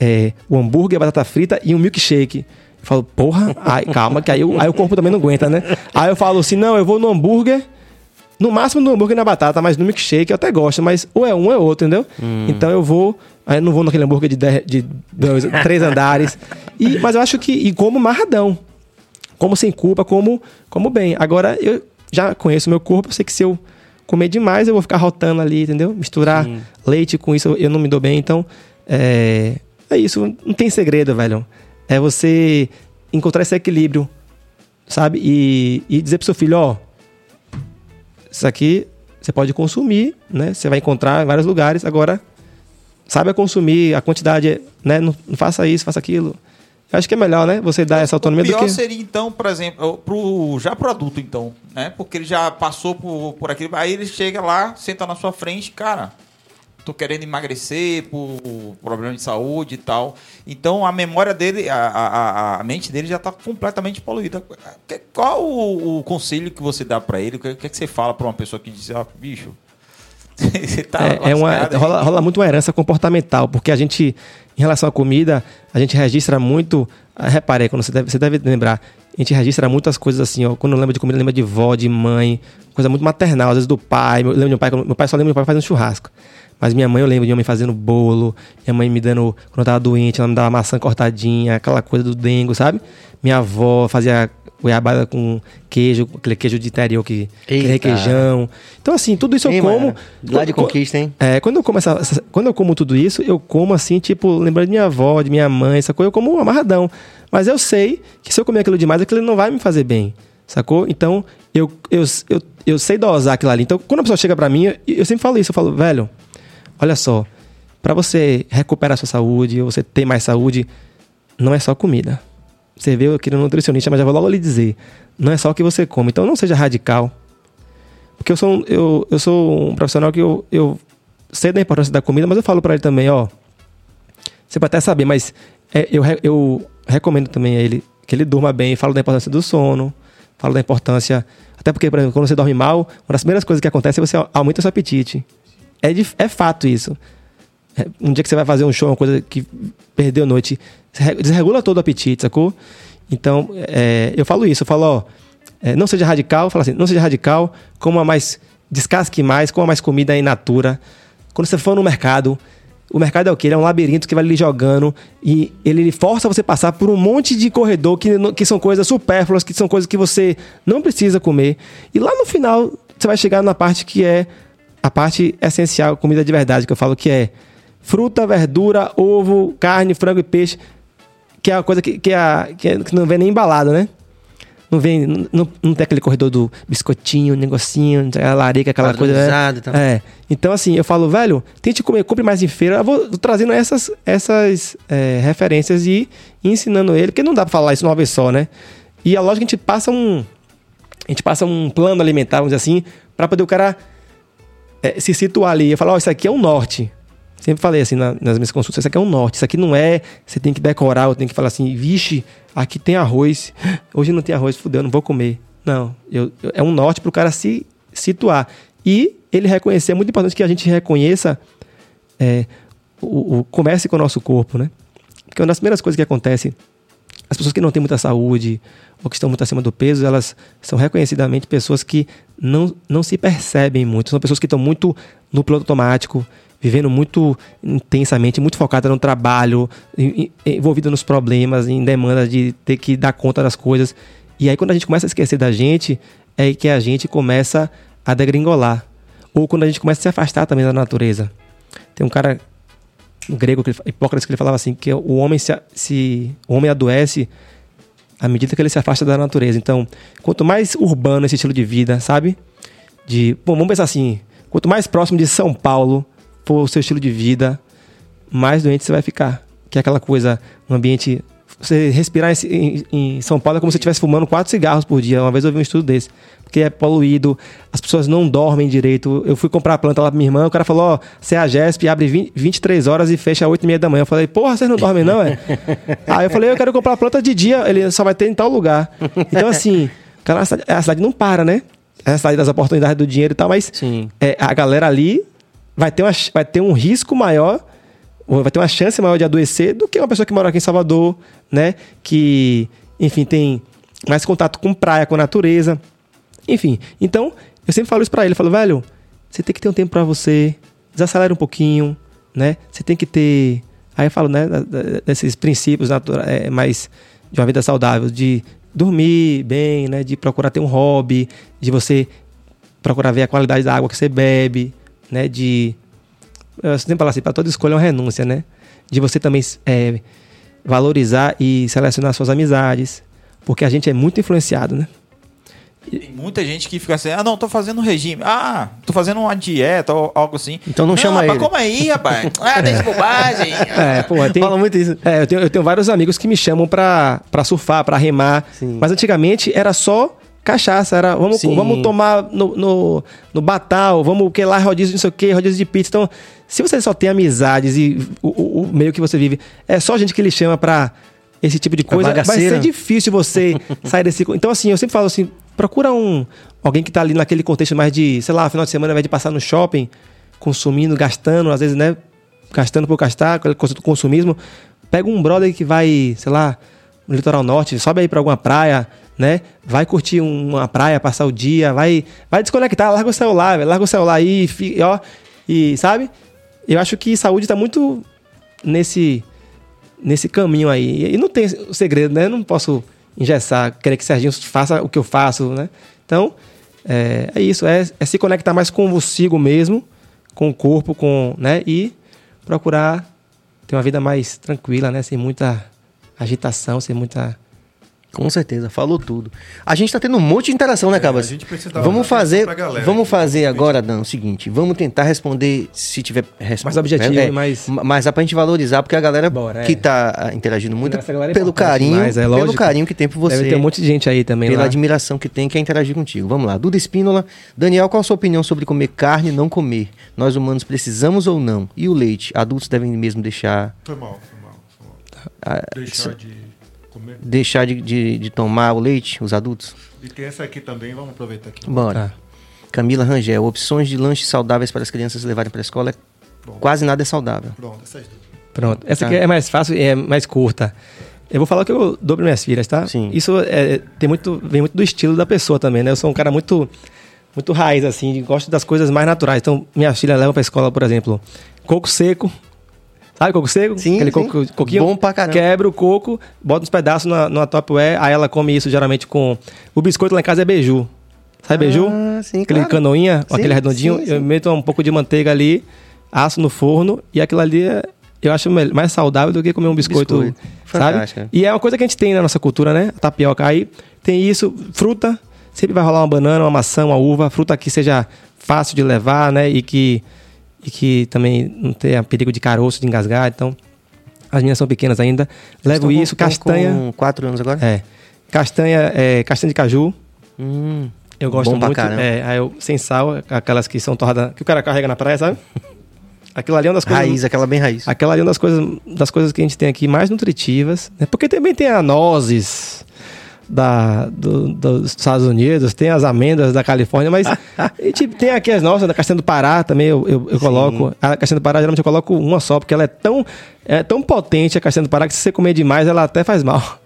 é, o hambúrguer, a batata frita e um milkshake. Eu falo, porra, ai, calma, que aí, o- aí o corpo também não aguenta, né? Aí eu falo assim, não, eu vou no hambúrguer, no máximo no hambúrguer e na batata, mas no milkshake eu até gosto, mas ou é um ou é outro, entendeu? Então eu vou, aí eu não vou naquele hambúrguer de, dez- de dois, três andares. E, mas eu acho que, e como marradão, como sem culpa, como, como bem. Agora eu já conheço meu corpo, eu sei que se eu comer demais, eu vou ficar rotando ali, entendeu? Misturar leite com isso, eu não me dou bem. Então, é, é isso, não tem segredo, velho. É você encontrar esse equilíbrio, sabe? E, e dizer pro seu filho, ó, isso aqui você pode consumir, né? Você vai encontrar em vários lugares. Agora, saiba consumir a quantidade, né? Não, não faça isso, faça aquilo. Acho que é melhor, né? Você dar essa autonomia o do pior que... seria, então, por exemplo, pro, já pro adulto, então, né? Porque ele já passou por, por aquilo. Aí ele chega lá, senta na sua frente, cara, tô querendo emagrecer por problema de saúde e tal. Então a memória dele, a, a, a- mente dele já tá completamente poluída. Qual o, o conselho que você dá pra ele? O que, que é que você fala pra uma pessoa que diz, ó, bicho, <laughs> você tá É, é uma, lascado aí." rola, rola muito uma herança comportamental, porque a gente, em relação à comida, a gente registra muito. ah, Repare, quando você deve, você deve lembrar, a gente registra muitas coisas assim, ó. Quando lembra de comida, lembra de vó, de mãe, coisa muito maternal, às vezes do pai. Eu lembro de meu pai, meu pai só lembra de meu pai fazendo churrasco. Mas minha mãe, eu lembro de minha mãe fazendo bolo, minha mãe me dando, quando eu tava doente, ela me dava maçã cortadinha, aquela coisa do dengo, sabe? Minha avó fazia goiabada com queijo, aquele queijo de interior que, aquele Eita. requeijão. Então, assim, tudo isso eu Hein, como. mano? Lá de Co- conquista, hein? é, quando eu como essa, essa- quando eu como tudo isso, eu como assim, tipo, lembrando de minha avó, de minha mãe, sacou? Eu como amarradão. Mas eu sei que se eu comer aquilo demais, aquilo não vai me fazer bem, sacou? Então, eu, eu, eu, eu sei dosar aquilo ali. Então, quando a pessoa chega pra mim, eu, eu sempre falo isso, eu falo, velho, olha só, pra você recuperar sua saúde, você ter mais saúde, não é só comida. Você vê aqui no nutricionista, mas já vou logo lhe dizer, não é só o que você come. Então, não seja radical. Porque eu sou, um- eu, eu sou um profissional que eu, eu sei da importância da comida, mas eu falo pra ele também, ó. Você pode até saber, mas é, eu, eu recomendo também a ele que ele durma bem, falo da importância do sono, falo da importância. Até porque, por exemplo, quando você dorme mal, uma das primeiras coisas que acontece é você aumenta o seu apetite. É, de- é fato isso. É, Um dia que você vai fazer um show, uma coisa que perdeu a noite, desregula todo o apetite, sacou? Então, é, eu falo isso, eu falo, ó, é, não seja radical, fala assim, não seja radical, coma mais, descasque mais, coma mais comida in natura. Quando você for no mercado, o mercado é o quê? Ele é um labirinto que vai lhe jogando e ele força você passar por um monte de corredor que, que são coisas supérfluas, que são coisas que você não precisa comer. E lá no final, você vai chegar na parte que é a parte essencial, comida de verdade, que eu falo que é fruta, verdura, ovo, carne, frango e peixe, que é a coisa que, que, é a- que, é- que não vem nem embalada, né? Não vem, não, não tem aquele corredor do biscoitinho, negocinho, a larica, aquela coisa. né? Tal. É. Então, assim, eu falo, velho, tente comer, compre mais em feira. Eu vou trazendo essas, essas é, referências e ensinando ele, porque não dá pra falar isso uma vez só, né? E a lógica a gente passa um. A gente passa um plano alimentar, vamos dizer assim, pra poder o cara é, se situar ali. Eu falo, ó, isso aqui é um norte. Sempre falei assim na- nas minhas consultas, isso aqui é um norte, isso aqui não é, você tem que decorar, eu tenho que falar assim, vixe, aqui tem arroz, <gasps> hoje não tem arroz, fudeu, eu não vou comer. Não, eu, eu- é um norte pro cara se situar. E ele reconhecer, é muito importante que a gente reconheça, é, o, o com o nosso corpo, né? Porque uma das primeiras coisas que acontece, as pessoas que não têm muita saúde ou que estão muito acima do peso, elas são reconhecidamente pessoas que não, não se percebem muito. São pessoas que estão muito no piloto automático, vivendo muito intensamente, muito focada no trabalho, envolvida nos problemas, em demanda de ter que dar conta das coisas. E aí quando a gente começa a esquecer da gente, é que a gente começa a degringolar. Ou quando a gente começa a se afastar também da natureza. Tem um cara um grego, Hipócrates, que ele falava assim, que o homem se, se o homem adoece à medida que ele se afasta da natureza. Então, quanto mais urbano esse estilo de vida, sabe? De, bom, vamos pensar assim, quanto mais próximo de São Paulo for o seu estilo de vida, mais doente você vai ficar. Que é aquela coisa, um ambiente você respirar em, em- em São Paulo é como se você estivesse fumando quatro cigarros por dia. Uma vez eu vi um estudo desse. Porque é poluído, as pessoas não dormem direito. Eu fui comprar a planta lá pra minha irmã, o cara falou, ó, você é a GESP, abre 20, 23 horas e fecha às 8 e meia da manhã. Eu falei, porra, vocês não dormem não, é? <laughs> Aí eu falei, eu quero comprar a planta de dia, ele só vai ter em tal lugar. Então, assim, a cidade, não para, né? É a cidade das oportunidades do dinheiro e tal, mas Sim. é, a galera ali vai ter, uma, vai ter um risco maior, vai ter uma chance maior de adoecer do que uma pessoa que mora aqui em Salvador, né? Que, enfim, tem mais contato com praia, com natureza. Enfim, então, eu sempre falo isso pra ele. Eu falo, velho, você tem que ter um tempo para você, desacelera um pouquinho, né? Você tem que ter... Aí eu falo, né, desses princípios é, mais de uma vida saudável, de dormir bem, né? De procurar ter um hobby, de você procurar ver a qualidade da água que você bebe, né? De eu sempre falo assim, para toda escolha é uma renúncia, né? De você também é, valorizar e selecionar suas amizades, porque a gente é muito influenciado, né? Tem muita gente que fica assim, ah, não, tô fazendo regime. Ah, tô fazendo uma dieta ou algo assim. Então não, não chama rapaz, ele. Como aí, rapaz? <laughs> Ah, tem bobagem. É, pô, tem, Fala muito isso. É, eu tenho, eu tenho vários amigos que me chamam pra, pra surfar, pra remar. Sim. Mas antigamente era só cachaça, era vamos, Sim. vamos tomar no, no, no batal, vamos que lá rodízio não sei o que, rodízio de pizza. Então, se você só tem amizades e o, o- o meio que você vive, é só gente que lhe chama pra esse tipo de coisa, vai ser difícil você <laughs> sair desse. Então, assim, eu sempre falo assim: procura um alguém que tá ali naquele contexto mais de, sei lá, final de semana, ao invés de passar no shopping, consumindo, gastando, às vezes, né? Gastando por gastar, aquele conceito do consumismo. Pega um brother que vai, sei lá, no litoral norte, sobe aí pra alguma praia, né? Vai curtir uma praia, passar o dia, vai, vai desconectar, larga o celular, larga o celular aí, ó, e sabe? Eu acho que saúde tá muito nesse nesse caminho aí. E não tem segredo, né? Eu não posso engessar, querer que Serginho faça o que eu faço, né? Então, é, é isso, é, é se conectar mais com consigo mesmo, com o corpo, com, né? E procurar ter uma vida mais tranquila, né? Sem muita agitação, sem muita... Com certeza, falou tudo. A gente tá tendo um monte de interação, né, Cabas? a gente precisa dar Vamos uma fazer, galera vamos fazer agora, Dan, o seguinte, vamos tentar responder se tiver resposta. Mais objetivo e mais- Mas dá pra gente valorizar, porque a galera Bora, que é. tá ah, interagindo muito, é pelo carinho, demais, é pelo lógico. carinho que tem por você. Deve ter um monte de gente aí também pela lá. admiração que tem, quer interagir contigo. Vamos lá. Duda Espínola. Daniel, qual a sua opinião sobre comer carne e não comer? Nós humanos precisamos ou não? E o leite? Adultos devem mesmo deixar, Foi mal, foi mal. Foi mal. ah, Deixar de deixar de, de- de tomar o leite, os adultos? E tem essa aqui também, vamos aproveitar aqui. Bora. Tá. Camila Rangel. Opções de lanches saudáveis para as crianças levarem para a escola. é- Pronto. Quase nada é saudável. Pronto, essas duas. Pronto. Essa Tá. aqui é mais fácil e é mais curta. Eu vou falar que eu dou para minhas filhas, tá? Sim. Isso é, tem muito, vem muito do estilo da pessoa também, né? Eu sou um cara muito, muito raiz, assim, gosto das coisas mais naturais. Então, minha filha leva para escola, por exemplo, coco seco. Sabe coco seco? Sim, Aquele sim. coco, coquinho. Bom pra caramba. Quebra o coco, bota uns pedaços na, numa topware, aí ela come isso geralmente com... O biscoito lá em casa é beiju. Sabe beiju? Ah, sim, Aquele claro. canoinha, Sim, aquele redondinho. sim. Eu meto um pouco de manteiga ali, asso no forno e aquilo ali é, eu acho mais saudável do que comer um biscoito, Biscoito. sabe? E é uma coisa que a gente tem na nossa cultura, né? A tapioca aí tem isso, fruta, sempre vai rolar uma banana, uma maçã, uma uva, fruta que seja fácil de levar, né? E que e que também não tenha perigo de caroço, de engasgar, então as meninas são pequenas ainda. Levo com- isso, estão castanha, Com quatro anos agora? é. Castanha, é, castanha de caju, Hum, eu gosto muito. caramba. É, aí eu, sem sal, aquelas que são torradas, que o cara carrega na praia, sabe? <laughs> Aquilo ali é uma das coisas. raiz, aquela bem raiz. Aquela ali é uma das coisas, das coisas que a gente tem aqui mais nutritivas. Né? Porque também tem a nozes da, do- dos Estados Unidos, tem as amêndoas da Califórnia, mas a <laughs> gente tem aqui as nossas, da castanha do Pará também eu, eu, eu coloco. A castanha do Pará geralmente eu coloco uma só, porque ela é tão, é tão potente a castanha do Pará que se você comer demais ela até faz mal.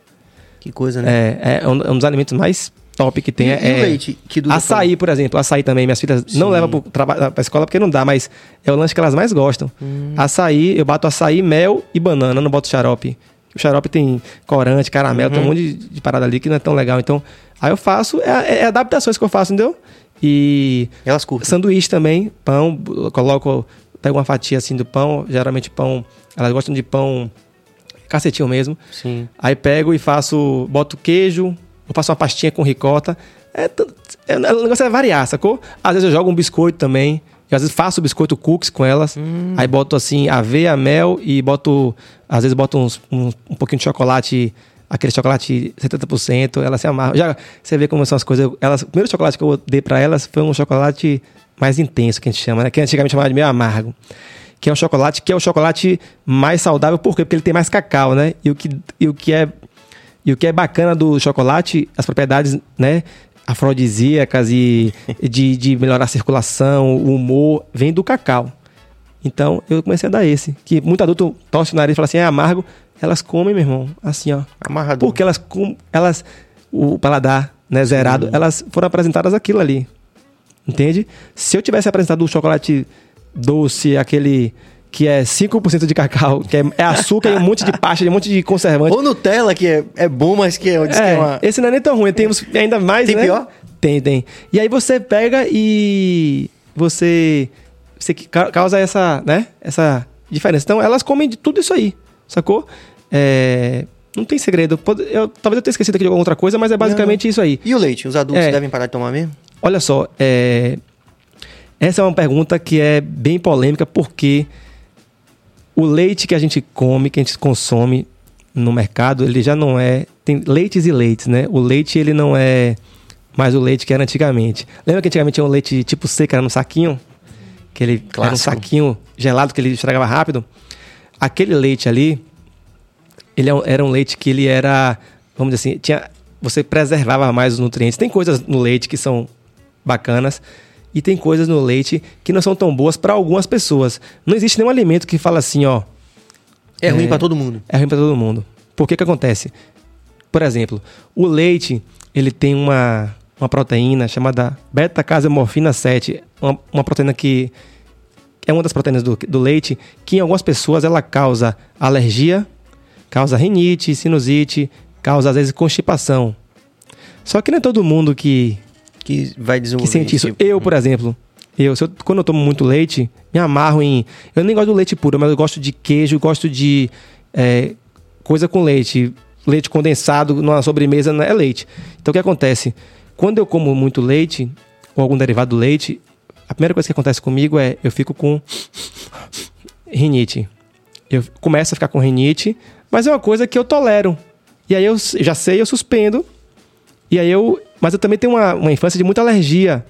Que coisa, né? É, é um, é um dos alimentos mais top que tem. E- é, e leite que Açaí, por exemplo. Açaí também. Minhas filhas não Sim. levam para a escola porque não dá, mas é o lanche que elas mais gostam. Hum. Açaí, eu bato açaí, mel e banana, não boto xarope. O xarope tem corante, caramelo, Uhum. tem um monte de, de parada ali que não é tão legal. Então, aí eu faço, é, é adaptações que eu faço, entendeu? E Elas curtem. sanduíche também, pão, coloco, pego uma fatia assim do pão, geralmente pão, elas gostam de pão cacetinho mesmo. Sim. Aí pego e faço, boto queijo, eu faço uma pastinha com ricota. É, é, o negócio é variar, sacou? Às vezes eu jogo um biscoito também. Eu, às vezes faço biscoito cookies com elas. Aí boto assim, aveia, mel e boto. Às vezes boto uns- um, um pouquinho de chocolate, aquele chocolate 70%. Elas se amarram. Já você vê como são as coisas. Elas, o primeiro chocolate que eu dei pra elas foi um chocolate mais intenso, que a gente chama, né? Que antigamente chamava de meio amargo que é um chocolate que é o chocolate mais saudável, por quê? Porque ele tem mais cacau, né? E o que, e o que é e o que é bacana do chocolate, as propriedades, né, afrodisíacas e <laughs> de, de melhorar a circulação, o humor, vem do cacau. Então, eu comecei a dar esse. Que muito adulto torce o nariz e fala assim, é amargo. Elas comem, meu irmão, assim, ó. Amarrador. Porque elas, com, elas o paladar né, zerado, elas foram apresentadas aquilo ali. Entende? Se eu tivesse apresentado o chocolate doce, aquele que é 5% de cacau, que é, é açúcar e um monte de pasta, um monte de conservante. Ou Nutella, que é, é bom, mas que é, diz que é É, uma... esse não é nem tão ruim, tem uns ainda mais, Tem né? pior? Tem, tem. E aí você pega e você, você causa essa, né? Essa diferença. Então, elas comem de tudo isso aí, sacou? É, não tem segredo. Eu, talvez eu tenha esquecido aqui de alguma outra coisa, mas é basicamente isso aí. E o leite? Os adultos É. devem parar de tomar mesmo? Olha só, é, essa é uma pergunta que é bem polêmica porque o leite que a gente come, que a gente consome no mercado, ele já não é. Tem leites e leites, né? O leite, ele não é mais o leite que era antigamente. Lembra que antigamente tinha um leite tipo seco, era no saquinho? Que ele era um Clássico. saquinho gelado que ele estragava rápido. Aquele leite ali, ele é era um leite que ele era, vamos dizer assim, tinha, você preservava mais os nutrientes. Tem coisas no leite que são bacanas e tem coisas no leite que não são tão boas para algumas pessoas. Não existe nenhum alimento que fala assim, ó, É, ruim É. pra todo mundo. é ruim para todo mundo. Por que que acontece? Por exemplo, o leite, ele tem uma, uma proteína chamada beta-casemorfina 7, uma, uma proteína que é uma das proteínas do, do leite, que em algumas pessoas ela causa alergia, causa rinite, sinusite, causa às vezes constipação. Só que não é todo mundo que, Que vai que desenvolver sente isso. esse- Eu, por exemplo, eu, eu- quando eu tomo muito leite, me amarro em. Eu nem gosto do leite puro, mas eu gosto de queijo, gosto de é, coisa com leite. Leite condensado numa sobremesa não é leite. Então o que acontece? Quando eu como muito leite, ou algum derivado do leite, a primeira coisa que acontece comigo é eu fico com rinite. Eu começo a ficar com rinite, mas é uma coisa que eu tolero. E aí eu já sei, eu suspendo. E aí eu. Mas eu também tenho uma, uma infância de muita alergia.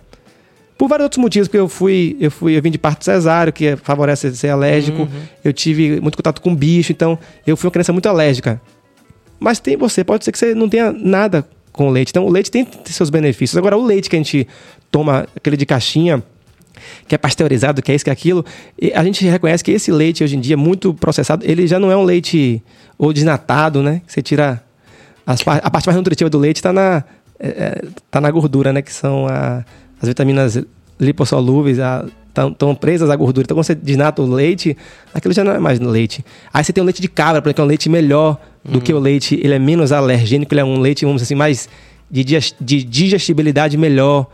Por vários outros motivos, porque eu fui, eu fui, eu vim de parto cesáreo, que favorece ser alérgico. Eu tive muito contato com bicho, então eu fui uma criança muito alérgica. Mas tem você, pode ser que você não tenha nada com leite. Então o leite tem seus benefícios. Agora, o leite que a gente toma, aquele de caixinha, que é pasteurizado, que é isso, que é aquilo, a gente reconhece que esse leite hoje em dia, muito processado, ele já não é um leite ou desnatado, né? Você tira. As a parte mais nutritiva do leite está na, é, é, tá na gordura, né? Que são a- as vitaminas lipossolúveis, estão presas à gordura. Então, quando você desnata o leite, aquilo já não é mais leite. Aí você tem o leite de cabra, porque é um leite melhor do que o leite, ele é menos alergênico, ele é um leite, vamos dizer assim, mais de, de digestibilidade melhor,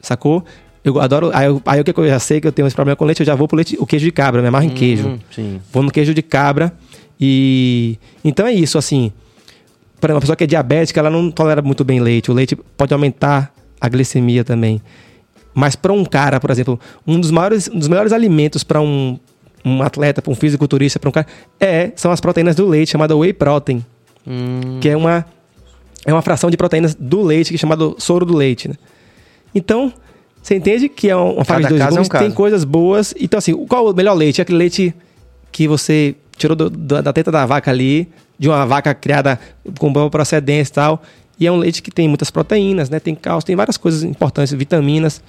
sacou? Eu adoro. Aí, eu, aí o que eu já sei que eu tenho esse problema com leite, eu já vou pro leite, o queijo de cabra, me amarro em queijo. Hum, sim. Vou no queijo de cabra e. Então é isso, assim. Para uma pessoa que é diabética, ela não tolera muito bem leite. O leite pode aumentar a glicemia também. Mas para um cara, por exemplo, um dos maiores, um dos melhores alimentos para um, um atleta, para um fisiculturista, para um cara, é, são as proteínas do leite, chamada whey protein, Hum, que é uma, é uma fração de proteínas do leite, que é chamado soro do leite. Né? Então, você entende que é uma faca de dois caso é um gumes, tem caso. coisas boas. Então, assim, qual o melhor leite? É aquele leite que você tirou do- da, da teta da vaca ali, de uma vaca criada com boa procedência e tal. E é um leite que tem muitas proteínas, né? Tem cálcio, tem várias coisas importantes, vitaminas,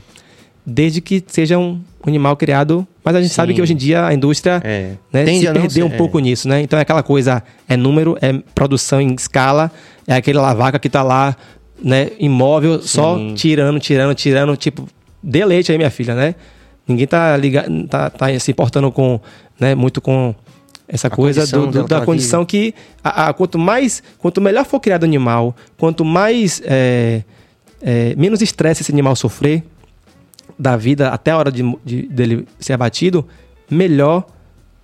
desde que seja um animal criado. Mas a gente Sim. sabe que hoje em dia a indústria É. né, Tende se perdeu ser, um pouco é. nisso, né? Então é aquela coisa, é número, é produção em escala, é aquele vaca que tá lá, né, imóvel, só Sim. tirando, tirando, tirando, tipo, dê leite aí, minha filha, né? Ninguém tá, liga, tá, tá se importando com, né, muito com essa A coisa condição do- do- da ela condição que a, a- quanto mais, quanto melhor for criado o animal, quanto mais é, é, menos estresse esse animal sofrer da vida até a hora de, de- dele ser abatido, melhor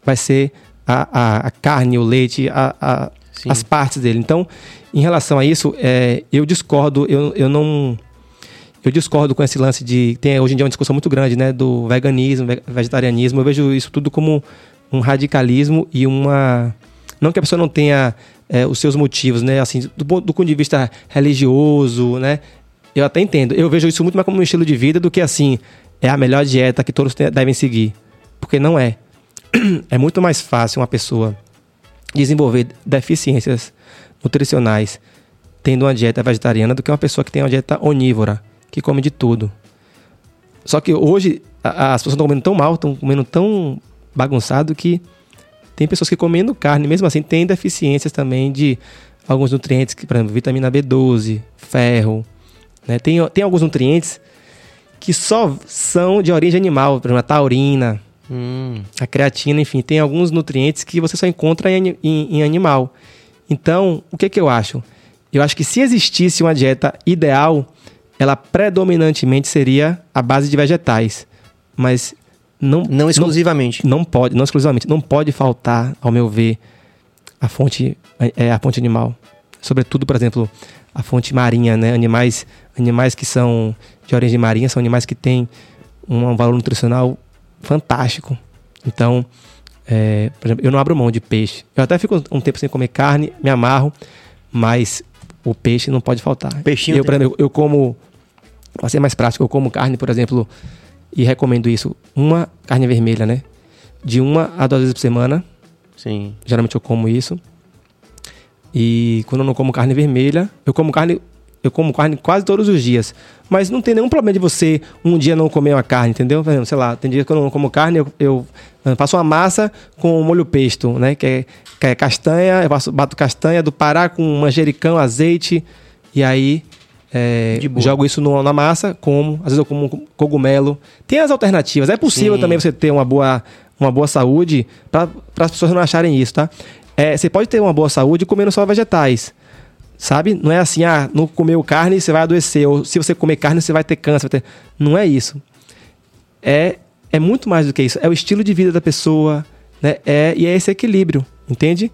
vai ser a, a- a carne, o leite, a- as partes dele. Então, em relação a isso, é, eu discordo, eu, eu não. Eu discordo com esse lance de. Tem hoje em dia uma discussão muito grande, né? Do veganismo, ve- vegetarianismo. Eu vejo isso tudo como um radicalismo e uma. Não que a pessoa não tenha é, os seus motivos, né? Assim, do, ponto- do ponto de vista religioso, né? Eu até entendo. Eu vejo isso muito mais como um estilo de vida do que assim, é a melhor dieta que todos devem seguir. Porque não é. <clears throat> É muito mais fácil uma pessoa desenvolver deficiências nutricionais tendo uma dieta vegetariana do que uma pessoa que tem uma dieta onívora, que come de tudo. Só que hoje as pessoas estão comendo tão mal, estão comendo tão bagunçado que tem pessoas que comendo carne, mesmo assim, tem deficiências também de alguns nutrientes, que, por exemplo, vitamina B12, ferro. Né? Tem, tem alguns nutrientes que só são de origem animal, por exemplo, a taurina, hum. a creatina, enfim, tem alguns nutrientes que você só encontra em, em, em animal. Então, o que, que eu acho? Eu acho que se existisse uma dieta ideal, ela predominantemente seria a base de vegetais. Mas não, não exclusivamente. Não, não, pode, não exclusivamente. Não pode faltar, ao meu ver, a fonte, é, a fonte animal. Sobretudo, por exemplo, a fonte marinha, né? Animais, animais que são de origem marinha são animais que têm um valor nutricional fantástico. Então, é, por exemplo, eu não abro mão de peixe. Eu até fico um tempo sem comer carne, me amarro, mas o peixe não pode faltar. Peixinho. Eu, por exemplo, eu como, para ser mais prático, eu como carne, por exemplo, e recomendo isso, uma carne vermelha, né? De uma a duas vezes por semana. Sim. Geralmente eu como isso. E quando eu não como carne vermelha, eu como carne eu como carne quase todos os dias. Mas não tem nenhum problema de você um dia não comer uma carne, entendeu? Sei lá, tem dias que eu não como carne, eu, eu, eu faço uma massa com molho pesto, né? Que é, que é castanha, eu faço, bato castanha do Pará com manjericão, azeite. E aí é, jogo isso no, na massa, como. Às vezes eu como cogumelo. Tem as alternativas. É possível Sim. também você ter uma boa, uma boa saúde para as pessoas não acharem isso, tá? É, você pode ter uma boa saúde comendo só vegetais. Sabe? Não é assim, ah, não comeu carne você vai adoecer. Ou se você comer carne você vai ter câncer. Vai ter... Não é isso. É, é muito mais do que isso. É o estilo de vida da pessoa. Né? É, e é esse equilíbrio, entende?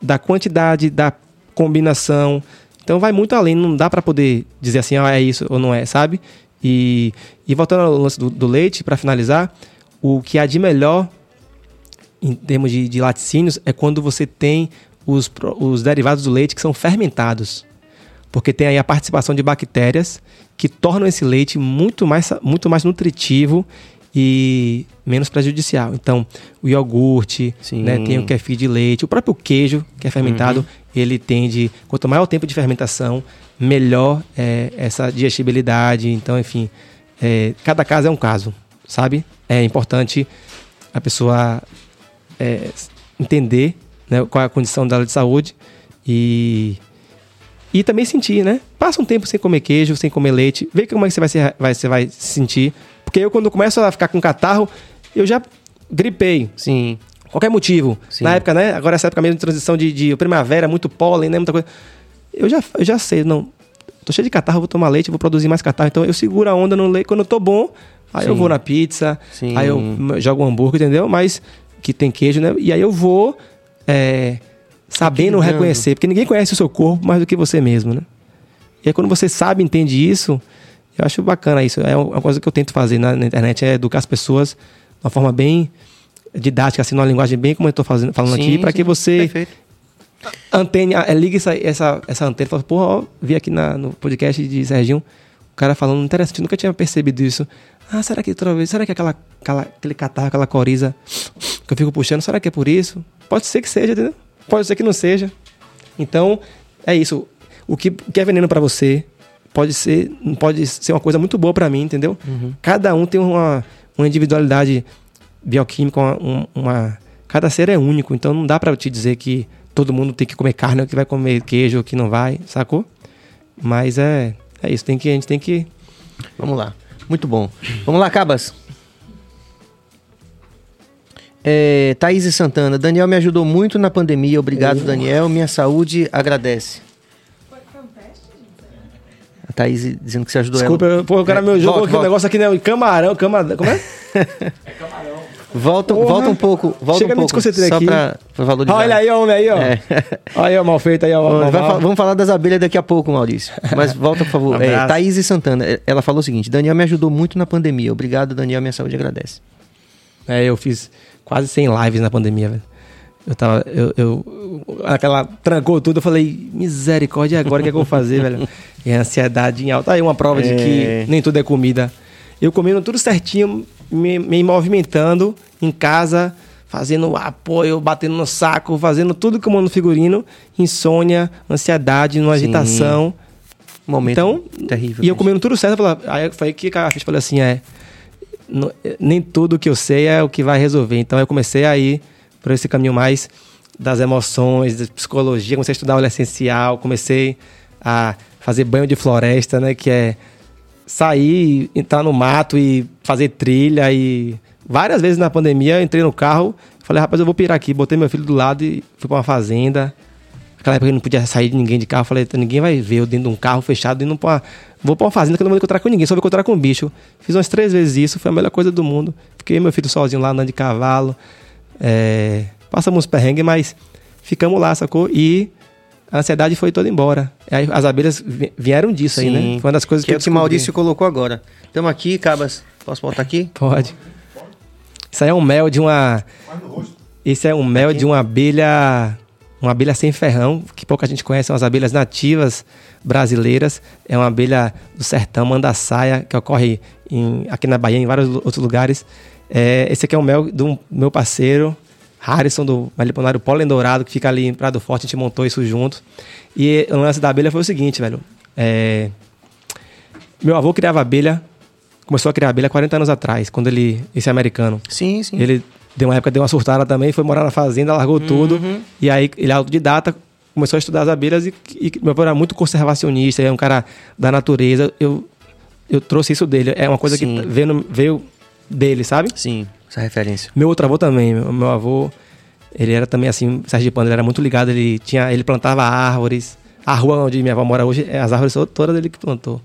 Da quantidade, da combinação. Então vai muito além. Não dá para poder dizer assim, ah, é isso ou não é, sabe? E, e voltando ao lance do, do leite, para finalizar, o que há de melhor em termos de, de laticínios, é quando você tem os, os derivados do leite que são fermentados. Porque tem aí a participação de bactérias que tornam esse leite muito mais, muito mais nutritivo e menos prejudicial. Então, o iogurte, né, tem o kefir de leite, o próprio queijo, que é fermentado, uhum. ele tende, quanto maior o tempo de fermentação, melhor é, essa digestibilidade. Então, enfim, é, cada caso é um caso, sabe? É importante a pessoa é, entender né, qual é a condição dela de saúde e, e também sentir, né? Passa um tempo sem comer queijo, sem comer leite, vê como é que você vai se, vai, você vai se sentir. Porque eu, quando começo a ficar com catarro, eu já gripei. Sim. Qualquer motivo. Sim. Na época, né? Agora essa época mesmo de transição de, de primavera, muito pólen, né? Muita coisa. Eu já, eu já sei, não. Tô cheio de catarro, vou tomar leite, vou produzir mais catarro. Então eu seguro a onda no leite. Quando eu tô bom, aí Sim. eu vou na pizza, Sim. aí eu jogo um hambúrguer, entendeu? Mas que tem queijo, né? E aí eu vou é, sabendo reconhecer, porque ninguém conhece o seu corpo mais do que você mesmo, né? E aí quando você sabe, entende isso, eu acho bacana isso. É uma coisa que eu tento fazer na, na internet, é educar as pessoas de uma forma bem didática, assim, numa linguagem bem como eu estou falando sim, aqui, para que você perfeito. antene, é, ligue essa, essa, essa antena e fala, porra, ó, vi aqui na, no podcast de Serginho, o cara falando interessante, nunca tinha percebido isso. Ah, será que outra vez, será que aquela, aquela, aquele catarro, aquela coriza que eu fico puxando, será que é por isso? Pode ser que seja, entendeu? Pode ser que não seja. Então, é isso. O que, o que é veneno para você pode ser, pode ser uma coisa muito boa para mim, entendeu? Uhum. Cada um tem uma, uma individualidade bioquímica, uma, uma, cada ser é único, então não dá para te dizer que todo mundo tem que comer carne ou que vai comer queijo ou que não vai, sacou? Mas é, é isso, tem que, a gente tem que. Vamos lá. Muito bom. Vamos lá, Cabas. É, Thaís Santana, Daniel me ajudou muito na pandemia. Obrigado. Daniel. Minha saúde agradece. Thaís dizendo que você ajudou Desculpa, ela. Desculpa, o cara é, me jogou aqui um negócio aqui, né? Camarão, camarão. Como é? <laughs> é camarão. Volta, volta um pouco. Volta Chega um pouco. Só aqui. Pra, pra valorizar. Olha aí, homem aí, ó. É. Olha <laughs> aí, ó, mal feito aí, ó. Mal, mal. vamos falar das abelhas daqui a pouco, Maurício. Mas volta, por favor. Um <laughs> é, Thaís Santana, ela falou o seguinte: Daniel me ajudou muito na pandemia. Obrigado, Daniel. Minha saúde agradece. É, eu fiz quase 100 lives na pandemia, velho. Eu tava. Eu, eu, aquela. Trancou tudo, eu falei, misericórdia, agora o que, é que eu vou fazer, velho? E a ansiedade em alta. Aí uma prova é... de que é. nem tudo é comida. Eu comendo tudo certinho, me, me movimentando em casa, fazendo apoio, batendo no saco, fazendo tudo que eu mando no figurino, insônia, ansiedade, numa agitação. Momento então, terrível. E eu comendo tudo certo, eu falei, aí foi que a fiz, falei assim, é, não- nem tudo que eu sei é o que vai resolver. Então eu comecei a ir por esse caminho mais das emoções, da psicologia, comecei a estudar o essencial, comecei a fazer banho de floresta, né, que é sair, entrar no mato e fazer trilha e várias vezes na pandemia entrei no carro, falei, rapaz, eu vou pirar aqui, botei meu filho do lado e fui pra uma fazenda. Naquela época eu não podia sair de ninguém de carro, falei, ninguém vai ver eu dentro de um carro fechado indo pra vou pra uma fazenda que eu não vou encontrar com ninguém, só vou encontrar com um bicho. Fiz umas três vezes isso, foi a melhor coisa do mundo. Fiquei meu filho sozinho lá andando de cavalo. É, passamos uns perrengues, mas ficamos lá, sacou? E a ansiedade foi toda embora. Aí as abelhas vi- vieram disso aí, né? Foi uma das coisas que que, é que. Maurício colocou agora. Estamos aqui, Cabas. Posso botar aqui? <laughs> Pode. Isso aí é um mel de uma. Isso é um mel de uma abelha. Uma abelha sem ferrão, que pouca gente conhece, são as abelhas nativas brasileiras. É uma abelha do sertão, mandaçaia, que ocorre em- aqui na Bahia, em vários outros lugares. É, esse aqui é um mel do meu parceiro, Harrison, do Meliponário Pólen Dourado, que fica ali em Prado Forte, a gente montou isso junto. E o lance da abelha foi o seguinte, velho. É, meu avô criava abelha, começou a criar abelha 40 anos atrás, quando ele. Esse americano. Sim, sim. Ele deu uma época, deu uma surtada também, foi morar na fazenda, largou tudo. E aí ele é autodidata, começou a estudar as abelhas e, e meu avô era muito conservacionista, é um cara da natureza. Eu, eu trouxe isso dele. É uma coisa Sim. que veio, veio dele, sabe? Sim, essa referência. Meu outro avô também, meu, meu avô, ele era também assim, sergipano, ele era muito ligado, ele tinha, ele plantava árvores. A rua onde minha avó mora hoje, é, as árvores são todas ele que plantou.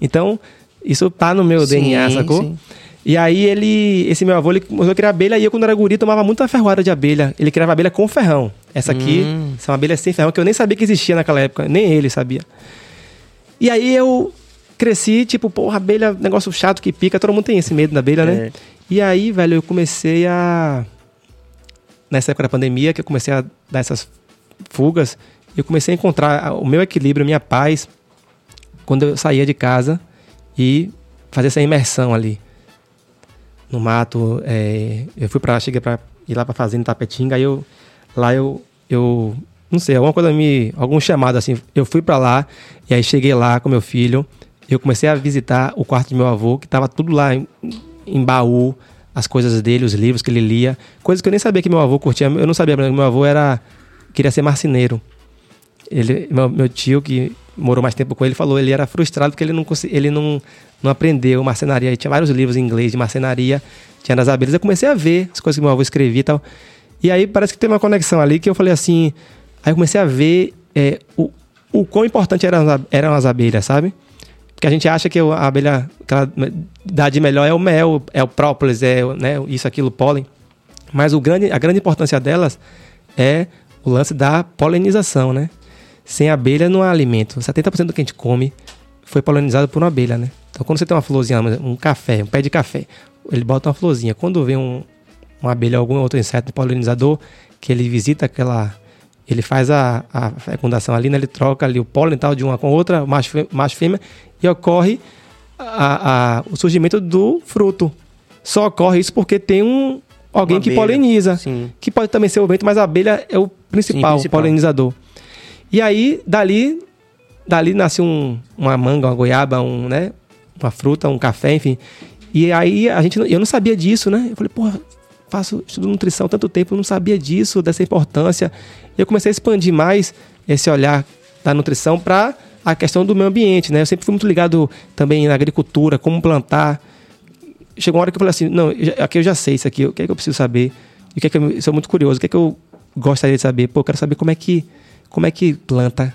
Então, isso tá no meu Sim, DNA, sacou? sim. E aí ele, esse meu avô, ele começou a criar abelha e eu quando era guri tomava muita ferroada de abelha. Ele criava abelha com ferrão. Essa aqui, Hum. são abelhas sem ferrão que eu nem sabia que existia naquela época, nem ele sabia. E aí eu cresci, tipo, porra, abelha, negócio chato que pica, todo mundo tem esse medo da abelha, né? É. E aí, velho, eu comecei a. Nessa época da pandemia, que eu comecei a dar essas fugas, eu comecei a encontrar o meu equilíbrio, a minha paz, quando eu saía de casa e fazer essa imersão ali no mato. é, eu fui para cheguei para ir lá para fazenda Tapetinga, aí eu lá eu eu não sei, alguma coisa me algum chamado assim. Eu fui para lá e aí cheguei lá com meu filho, eu comecei a visitar o quarto de meu avô, que tava tudo lá em, em baú, as coisas dele, os livros que ele lia, coisas que eu nem sabia que meu avô curtia. Eu não sabia, meu avô era queria ser marceneiro. Ele, meu, meu tio, que morou mais tempo com ele, falou ele era frustrado porque ele não, ele não, não aprendeu marcenaria. Ele tinha vários livros em inglês de marcenaria, tinha das abelhas. Eu comecei a ver as coisas que meu avô escrevia e tal. E aí parece que tem uma conexão ali que eu falei assim. Aí eu comecei a ver é, o, o quão importante eram eram as abelhas, sabe? Porque a gente acha que a abelha que ela dá de melhor é o mel, é o própolis, é né, isso, aquilo, pólen. Mas o grande, a grande importância delas é o lance da polinização, né? Sem abelha não há alimento. 70% do que a gente come foi polinizado por uma abelha, né? Então quando você tem uma florzinha, um café, um pé de café, ele bota uma florzinha. Quando vem um, uma abelha ou algum outro inseto polinizador, que ele visita aquela. Ele faz a, a fecundação ali, né? Ele troca ali o pólen tal de uma com outra, macho, macho fêmea, e ocorre a- a- o surgimento do fruto. Só ocorre isso porque tem um alguém Uma que abelha. poliniza. Sim. Que pode também ser o vento, mas a abelha é o principal, principal. polinizador. E aí, dali, dali nasce um, uma manga, uma goiaba, um, né? Uma fruta, um café, enfim. E aí a gente, eu não sabia disso, né? Eu falei, porra, faço estudo nutrição há tanto tempo, eu não sabia disso, dessa importância. E eu comecei a expandir mais esse olhar da nutrição para a questão do meio ambiente, né? Eu sempre fui muito ligado também na agricultura, como plantar. Chegou uma hora que eu falei assim, não, aqui eu já sei isso aqui, o que é que eu preciso saber? E o que é que eu sou muito curioso, o que é que eu gostaria de saber? Pô, eu quero saber como é que como é que planta.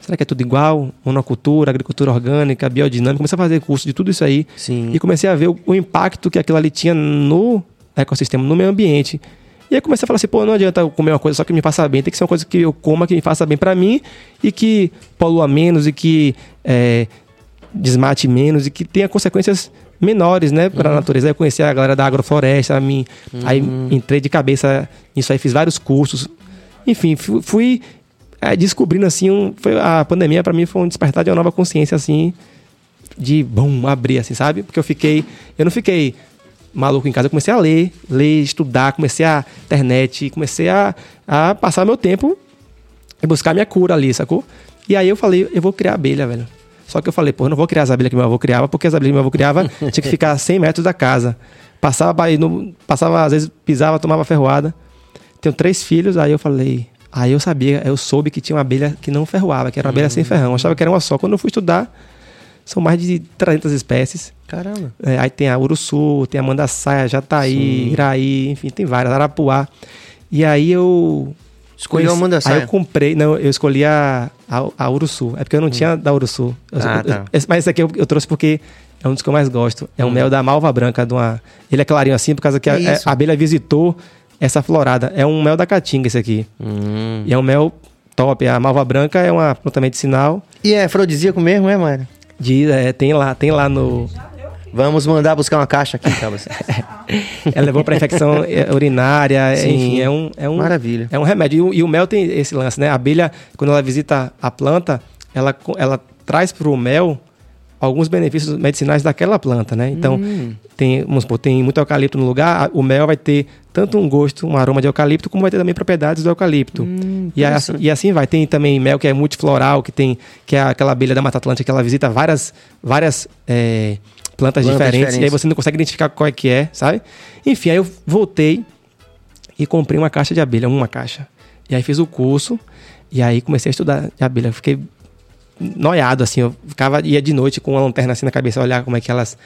Será que é tudo igual? Monocultura, agricultura orgânica, biodinâmica. Comecei a fazer curso de tudo isso aí. Sim. E comecei a ver o, o impacto que aquilo ali tinha no ecossistema, no meio ambiente. E aí comecei a falar assim, pô, não adianta eu comer uma coisa só que me faça bem, tem que ser uma coisa que eu coma que me faça bem para mim e que polua menos e que é, desmate menos e que tenha consequências menores, né, para a natureza. Aí eu conheci a galera da agrofloresta, me, aí entrei de cabeça nisso aí, fiz vários cursos. Enfim, fui, fui é, descobrindo assim, um, foi, a pandemia para mim foi um despertar de uma nova consciência assim, de bom abrir assim, sabe? Porque eu fiquei, eu não fiquei maluco em casa, eu comecei a ler, ler, estudar, comecei a internet, comecei a, a passar meu tempo e buscar minha cura ali, sacou? E aí eu falei, eu vou criar abelha, velho. Só que eu falei, pô, eu não vou criar as abelhas que meu avô criava, porque as abelhas que meu avô criava <laughs> tinha que ficar a 100 metros da casa. Passava, no, passava, às vezes pisava, tomava ferroada. Tenho três filhos, aí eu falei. Aí eu sabia, eu soube que tinha uma abelha que não ferroava, que era uma abelha sem ferrão. Eu achava que era uma só. Quando eu fui estudar, são mais de 300 espécies. Caramba. É, aí tem a Uruçu, tem a Mandaçaia, Jataí, Sim. Iraí, enfim, tem várias, Arapuá. E aí eu. Escolheu a Mandaçaia. Aí eu comprei, não, eu escolhi a, a, a Uruçu. É porque eu não tinha da Uruçu. Eu- Ah, eu- tá. esse- mas esse aqui eu, eu trouxe porque é um dos que eu mais gosto. É um mel da malva branca. De uma, ele é clarinho assim, por causa que a, é- a abelha visitou essa florada. É um mel da caatinga esse aqui. Hum. E é um mel top. A malva branca é uma planta medicinal. E é afrodisíaco mesmo, é, Mário? De, é, tem lá, tem lá no. Vamos mandar buscar uma caixa aqui, Cabas. <laughs> Ela levou para infecção eh, urinária, Sim. enfim, é um, é um Maravilha. É um remédio. E o, e o mel tem esse lance, né? A abelha, quando ela visita a planta, ela, ela traz para o mel alguns benefícios medicinais daquela planta, né? Então, Hum. tem, vamos supor, tem muito eucalipto no lugar, o mel vai ter tanto um gosto, um aroma de eucalipto, como vai ter também propriedades do eucalipto. e, assim, e assim vai. Tem também mel que é multifloral, que tem que é aquela abelha da Mata Atlântica que ela visita várias, várias eh, plantas, Plantas diferentes, diferentes. e aí você não consegue identificar qual é que é, sabe? Enfim, aí eu voltei e comprei uma caixa de abelha, uma caixa. E aí fiz o curso e aí comecei a estudar de abelha. Eu Fiquei noiado, assim, eu ficava, ia de noite com uma lanterna assim na cabeça, olhar como é que elas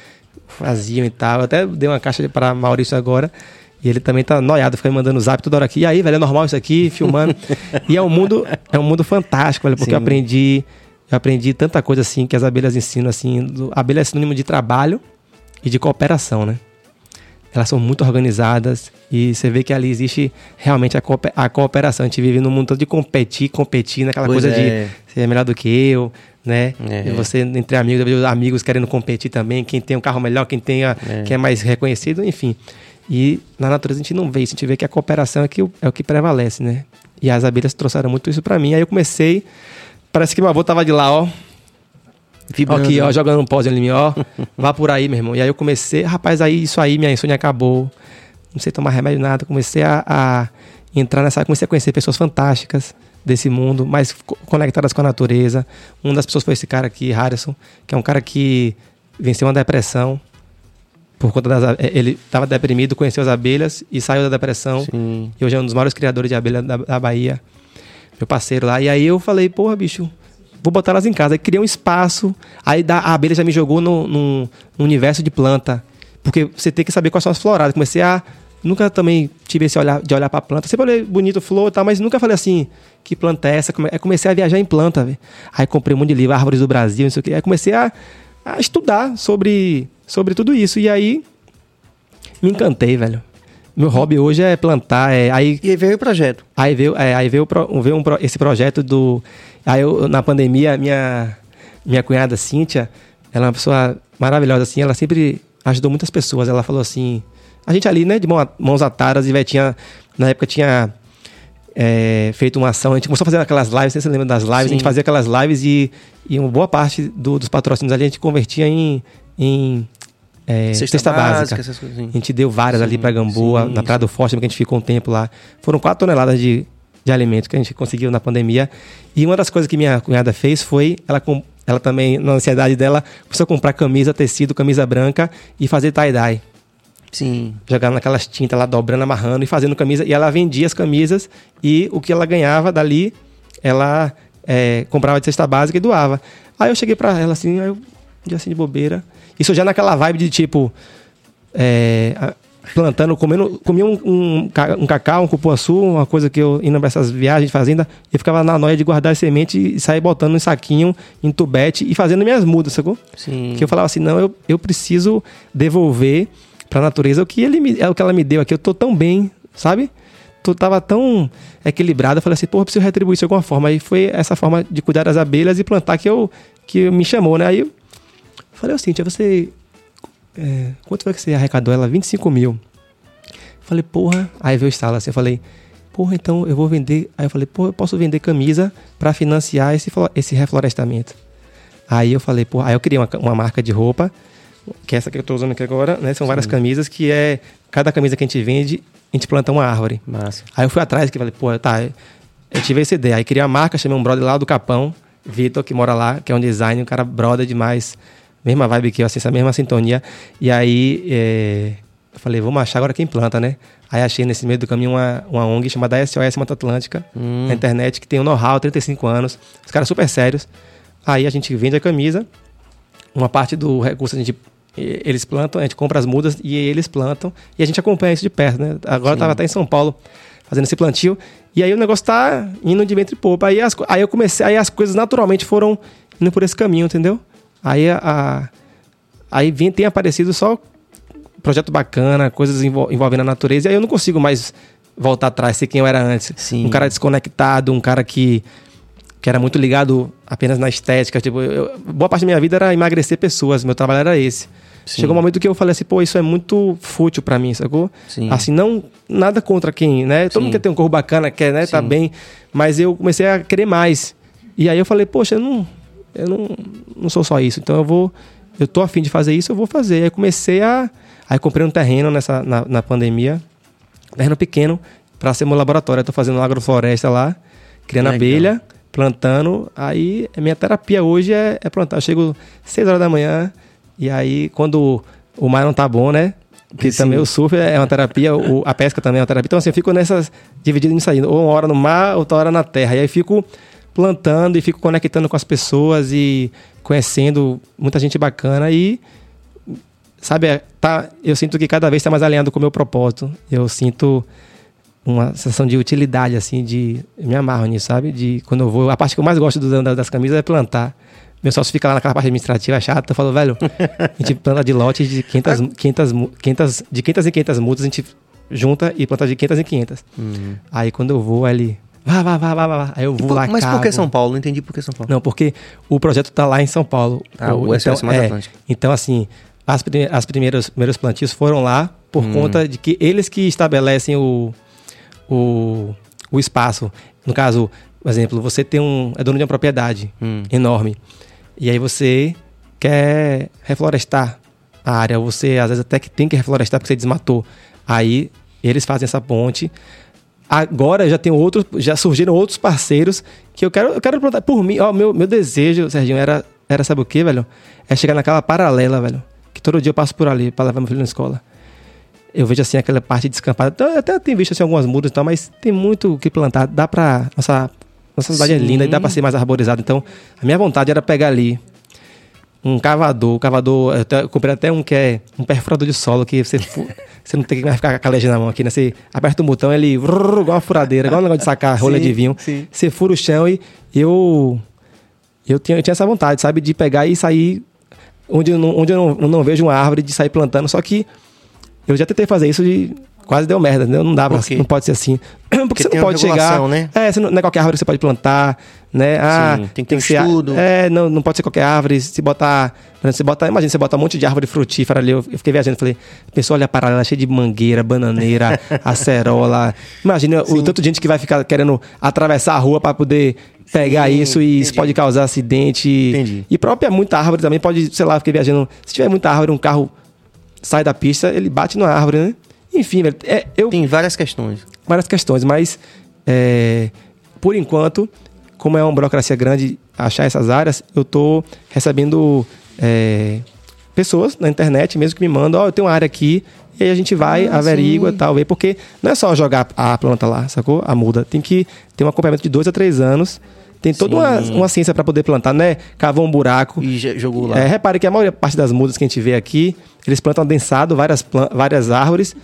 faziam e tal. Eu até dei uma caixa para Maurício agora. E ele também tá noiado, fica me mandando zap toda hora aqui. E aí, velho, é normal isso aqui, filmando. e é um mundo, é um mundo fantástico, velho, porque eu Sim. aprendi, eu aprendi tanta coisa assim que as abelhas ensinam assim. do- abelha é sinônimo de trabalho e de cooperação, né? Elas são muito organizadas e você vê que ali existe realmente a, coope- a cooperação. A gente vive num mundo todo de competir, competir, naquela Pois coisa é. de você é melhor do que eu, né? É. E você, entre amigos, os amigos querendo competir também, quem tem um carro melhor, quem tem a, É. quem é mais reconhecido, enfim. E na natureza a gente não vê isso, a gente vê que a cooperação é, que, é o que prevalece, né? E as abelhas trouxeram muito isso pra mim. Aí eu comecei, parece que meu avô tava de lá, ó, Vibrando. Aqui, ó, jogando um pause em mim, ó. <laughs> Vá por aí, meu irmão. E aí eu comecei, rapaz, aí isso aí, minha insônia acabou. Não sei tomar remédio, nada. Comecei a, a entrar nessa. Comecei a conhecer pessoas fantásticas desse mundo, mais co- conectadas com a natureza. Uma das pessoas foi esse cara aqui, Harrison, que é um cara que venceu uma depressão. Por conta das. a- Ele estava deprimido, conheceu as abelhas e saiu da depressão. Sim. E hoje é um dos maiores criadores de abelha da, da Bahia. Meu parceiro lá. E aí eu falei, porra, bicho, vou botar elas em casa. Aí criei um espaço. Aí a abelha já me jogou no, no- no universo de planta. Porque você tem que saber quais são as floradas. Comecei a. Nunca também tive esse olhar de olhar pra planta. Sempre olhei bonito, flor e tal, mas nunca falei assim, que planta é essa? Aí comecei a viajar em planta. Aí comprei um monte de livro, Árvores do Brasil, não sei o quê. Aí comecei a, a estudar sobre, sobre tudo isso. E aí me encantei, velho. Meu hobby hoje é plantar. É, aí E aí veio o projeto. Aí veio, é, aí veio, veio um esse projeto do. Aí eu, na pandemia, minha, minha cunhada Cíntia, ela é uma pessoa maravilhosa, assim, ela sempre ajudou muitas pessoas. Ela falou assim. A gente ali, né, de mão- mãos atadas, e tinha. Na época tinha é, feito uma ação, a gente começou a fazer aquelas lives, sei se você lembra das lives, Sim. a gente fazia aquelas lives e, e uma boa parte do- dos patrocínios ali a gente convertia em. em é, cesta, básica. essas coisas assim. A gente deu várias ali para Gamboa, sim, na Praia do Forte, que a gente ficou um tempo lá. Foram quatro toneladas de, de alimentos que a gente conseguiu na pandemia. E uma das coisas que minha cunhada fez foi, ela, ela também, na ansiedade dela, começou a comprar camisa, tecido, camisa branca e fazer tie-dye. Sim. Jogando naquelas tintas lá, dobrando, amarrando e fazendo camisa. E ela vendia as camisas e o que ela ganhava dali, ela é, comprava de cesta básica e doava. Aí eu cheguei pra ela assim, aí eu, um dia assim de bobeira. Isso já naquela vibe de tipo. é, a- plantando, comendo, comia um, um, um cacau, um cupuaçu, uma coisa que eu indo pra essas viagens de fazenda, e ficava na noia de guardar as sementes e sair botando em saquinho, em tubete e fazendo minhas mudas, sacou? Sim. Que eu falava assim, não, eu, eu preciso devolver pra natureza o que, ele me, é o que ela me deu aqui. Eu tô tão bem, sabe? Tu tava tão equilibrado. Eu falei assim, porra, eu preciso retribuir isso de alguma forma. Aí foi essa forma de cuidar das abelhas e plantar que, eu, que me chamou, né? Aí eu falei assim, tia, você... é, quanto foi que você arrecadou ela? 25 mil. Falei, porra... Aí veio o estalo assim, eu falei... Porra, então eu vou vender... Aí eu falei, porra, eu posso vender camisa pra financiar esse, esse reflorestamento. Aí eu falei, pô, aí eu criei uma, uma marca de roupa, que é essa que eu tô usando aqui agora, né? São várias camisas que é. Cada camisa que a gente vende, a gente planta uma árvore. Massa. Aí eu fui atrás que falei, pô, tá. Eu tive essa ideia. Aí criei a marca, chamei um brother lá do Capão, Vitor, que mora lá, que é um designer, um cara brother demais. Mesma vibe que eu, assim, essa mesma sintonia. E aí, é, eu falei, vamos achar agora quem planta, né? Aí achei nesse meio do caminho uma, uma ONG chamada SOS Mata Atlântica, Hum. na internet, que tem um know-how, 35 anos. Os caras super sérios. Aí a gente vende a camisa, uma parte do recurso a gente eles plantam, a gente compra as mudas e eles plantam e a gente acompanha isso de perto, né? Agora eu tava até em São Paulo fazendo esse plantio e aí o negócio tá indo de vento e popa. Aí, as, aí eu comecei, aí as coisas naturalmente foram indo por esse caminho, entendeu? Aí a, aí vem, tem aparecido só projeto bacana, coisas envol- envolvendo a natureza e aí eu não consigo mais voltar atrás, ser quem eu era antes. Sim. Um cara desconectado, um cara que que era muito ligado apenas na estética. Tipo, eu- boa parte da minha vida era emagrecer pessoas, meu trabalho era esse. Sim. Chegou um momento que eu falei assim, pô, isso é muito fútil pra mim, sacou? Sim. Assim, não, nada contra quem, né? Todo Sim. mundo quer ter um corpo bacana, quer, né, tá bem, mas eu comecei a querer mais. E aí eu falei, poxa, eu não, eu não, não sou só isso, então eu vou, eu tô afim de fazer isso, eu vou fazer. Aí comecei a, aí comprei um terreno nessa, na, na pandemia, terreno pequeno, pra ser meu laboratório. Eu tô fazendo agrofloresta lá, criando Legal. abelha, plantando. Aí a minha terapia hoje é, é plantar. Eu chego 6 horas da manhã e aí quando o mar não tá bom, né? Porque Sim. também o surf é uma terapia, o- a pesca também é uma terapia. Então assim, eu fico nessas, dividido nisso aí. Ou uma hora no mar, outra hora na terra. E aí fico plantando e fico conectando com as pessoas e conhecendo muita gente bacana e sabe, é, tá, eu sinto que cada vez está mais alinhado com o meu propósito. Eu sinto uma sensação de utilidade, assim, de. Me amarro nisso, sabe? De quando eu vou. A parte que eu mais gosto do- da- das camisas é plantar. Meu sócio fica lá naquela parte administrativa chata, eu falo, velho, a gente planta de lotes de 500, 500, mu- 500, de 500 em 500 mudas, a gente junta e planta de 500 em 500. Aí quando eu vou, ele. Vá, vá, vá, vá, vá. vá. Aí eu vou por- lá, mas por que. São Paulo? Não entendi por que São Paulo. Não, porque o projeto tá lá em São Paulo. Ah, o SOS Mata Atlântica. Então, assim, as, prime- as primeiras primeiros plantios foram lá por Hum. conta de que eles que estabelecem o, o, o espaço. No caso, por exemplo, você tem um é dono de uma propriedade Hum. enorme e aí você quer reflorestar a área, você às vezes até que tem que reflorestar porque você desmatou. Aí eles fazem essa ponte. Agora já tem outros, já surgiram outros parceiros que eu quero, eu quero plantar por mim. Ó, meu, meu desejo, Serginho, era, era sabe o quê, velho? É chegar naquela paralela, velho. Que todo dia eu passo por ali para levar meu filho na escola. Eu vejo assim aquela parte descampada. Então, eu até tenho visto assim, algumas mudas e tal, mas tem muito o que plantar. Dá pra. Nossa, nossa cidade é Sim. linda e dá pra ser mais arborizado. Então, a minha vontade era pegar ali um cavador. Cavador, eu, até- eu comprei até um que é um perfurador de solo, que você, você não tem que mais ficar com a caleja na mão aqui, né? Você aperta o botão, ele vrrr, igual uma furadeira, igual um negócio de sacar rolha Sim, de vinho. sim. Você fura o chão e eu. Eu tinha, eu tinha essa vontade, sabe? De pegar e sair onde eu não, onde eu não, não vejo uma árvore, de sair plantando. Só que eu já tentei fazer isso e quase deu merda, né? Não dá pra, não pode ser assim. <clears throat> Porque, você tem não pode chegar. né? É, você não, não é qualquer árvore que você pode plantar, né? Ah, Sim, tem que ter um ser a- estudo. É, não, não pode ser qualquer árvore. Se botar. por exemplo, Você bota, imagina, você bota um monte de árvore frutífera ali. Eu, eu fiquei viajando, falei, pessoal, olha a paralela cheia de mangueira, bananeira, <laughs> acerola. Imagina o tanto de gente que vai ficar querendo atravessar a rua para poder pegar Sim, isso e isso entendi. pode causar acidente. Entendi. E própria muita árvore também pode, sei lá, fiquei viajando. Se tiver muita árvore, um carro sai da pista, ele bate na árvore, né? Enfim, velho, é, eu Tem várias questões. várias questões, mas é, por enquanto, como é uma burocracia grande achar essas áreas, eu tô recebendo é, pessoas na internet mesmo que me mandam, ó, eu tenho uma área aqui, e aí a gente vai, Ah, averigua sim. tal, vê, porque não é só jogar a planta lá, sacou? A muda. Tem que ter um acompanhamento de dois a três anos. Tem toda uma, uma ciência para poder plantar, né? Cavar um buraco. E jogou lá. É, repare que a maior parte das mudas que a gente vê aqui, eles plantam adensado, várias, várias árvores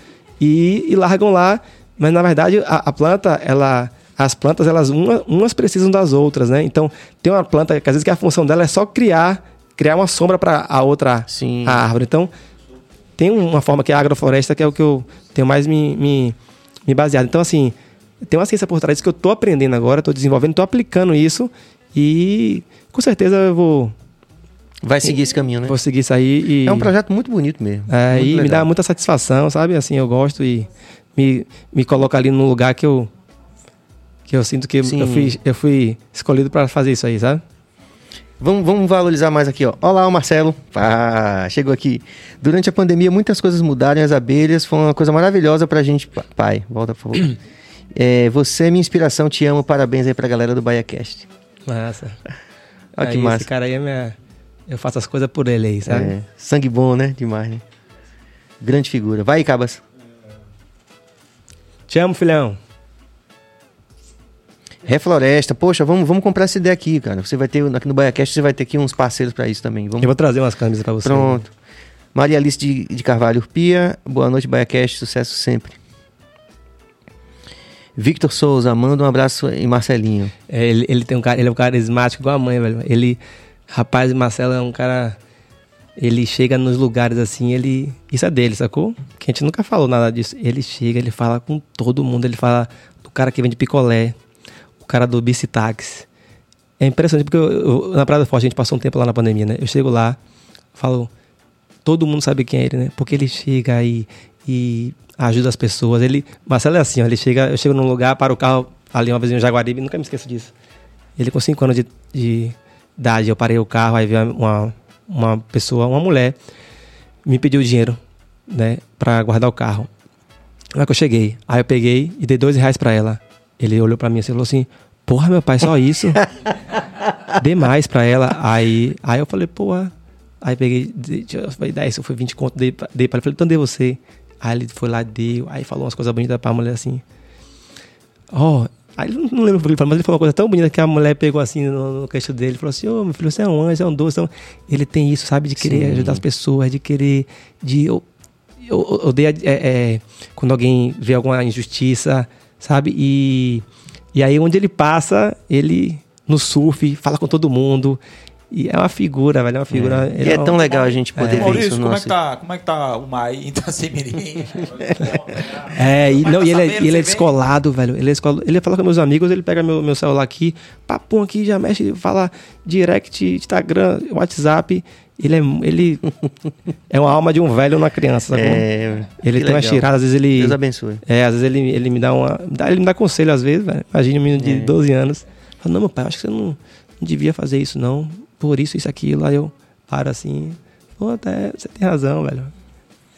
e, e largam lá. Mas na verdade a, a planta, ela, as plantas, elas uma- umas precisam das outras, né? Então tem uma planta que às vezes que a função dela é só criar, criar uma sombra para a outra Sim. a árvore. Então tem uma forma que é a agrofloresta que é o que eu tenho mais me, me, me baseado. Então assim tem uma ciência por trás disso que eu tô aprendendo agora, tô desenvolvendo, tô aplicando isso e com certeza eu vou Vai seguir esse caminho, né? Vou seguir isso aí e. É um projeto muito bonito mesmo. É, Muito e me legal. dá muita satisfação, sabe? Assim, eu gosto e me, me coloca ali num lugar que eu. Que eu sinto que eu fui, eu fui escolhido para fazer isso aí, sabe? Vamos, vamos valorizar mais aqui, ó. Olá, o Marcelo. Ah, chegou aqui. Durante a pandemia, muitas coisas mudaram as abelhas foi uma coisa maravilhosa pra gente. Pa- Pai, volta, por favor. <clears throat> É, você é minha inspiração, te amo. Parabéns aí pra galera do BaiaCast. Massa. Olha que Aí massa. Esse cara aí é minha... Eu faço as coisas por ele aí, sabe? É, sangue bom, né? Demais, né? Grande figura. Vai Cabas. Te amo, filhão. Refloresta. Poxa, vamos, vamos comprar essa ideia aqui, cara. Você vai ter, aqui no BaiaCast, você vai ter aqui uns parceiros pra isso também. Vamos Eu vou trazer umas camisas pra você. Pronto. Maria Alice de, de Carvalho Pia, boa noite, BaiaCast, sucesso sempre. Victor Souza, manda um abraço em Marcelinho. É, ele, ele tem um cara, ele é um carismático igual a mãe, velho. Ele, rapaz, Marcelo é um cara. Ele chega nos lugares assim, ele. Isso é dele, sacou? Que a gente nunca falou nada disso. Ele chega, ele fala com todo mundo. Ele fala do cara que vende picolé, o cara do bicitax. É impressionante, porque eu, eu- na Praia do Forte a gente passou um tempo lá na pandemia, né? Eu chego lá, falo. Todo mundo sabe quem é ele, né? Porque ele chega aí e ajuda as pessoas. Ele, Marcelo é assim, ó, ele chega, eu chego num lugar, para o carro ali uma vez em Jaguaribe, nunca me esqueço disso. Ele com 5 anos de, de idade, eu parei o carro, aí veio uma, uma pessoa, uma mulher, me pediu dinheiro, né, pra guardar o carro. Hora que eu cheguei, aí eu peguei e dei dois reais pra ela. Ele olhou pra mim e falou assim, porra, meu pai, só isso? <laughs> Dei mais pra ela. Aí, aí eu falei, porra. Aí peguei, eu falei, 10, eu fui 20 conto, dei, pra- dei pra ele. Falei, então dei você. Aí ele foi lá, deu. Aí falou umas coisas bonitas pra mulher assim. Ó, aí ele não, lembro o que ele falou, mas ele falou uma coisa tão bonita que a mulher pegou assim no, no queixo dele e falou assim: Ô meu filho, você é um anjo, você é um doce. Então, ele tem isso, sabe, de querer Sim. ajudar as pessoas, de querer. De, eu, eu eu odeio é, é, quando alguém vê alguma injustiça, sabe? E, e aí onde ele passa, ele no surf, fala com todo mundo. E é uma figura, velho, é uma figura. E ele é um- tão legal a gente poder ver Maurício, isso. como, é que tá, como é que tá o Mai <laughs> em Itacimirim? É, e, não, e pra ele, é, e ele é descolado, velho. Ele é descolado. Ele fala com meus amigos, ele pega meu, meu celular aqui, papum aqui, já mexe, fala direct, Instagram, WhatsApp. Ele é, ele <laughs> é uma alma de um velho uma criança, sacou? É, ele tem uma legal. tirada, às vezes ele. Deus abençoe. É, às vezes ele, ele me dá uma. Ele me dá conselho, às vezes, velho. Imagina um menino de É. 12 anos. Fala, não, meu pai, acho que você não, não devia fazer isso, não. Por isso, isso, aquilo. Aí eu paro assim. Pô, até, você tem razão, velho.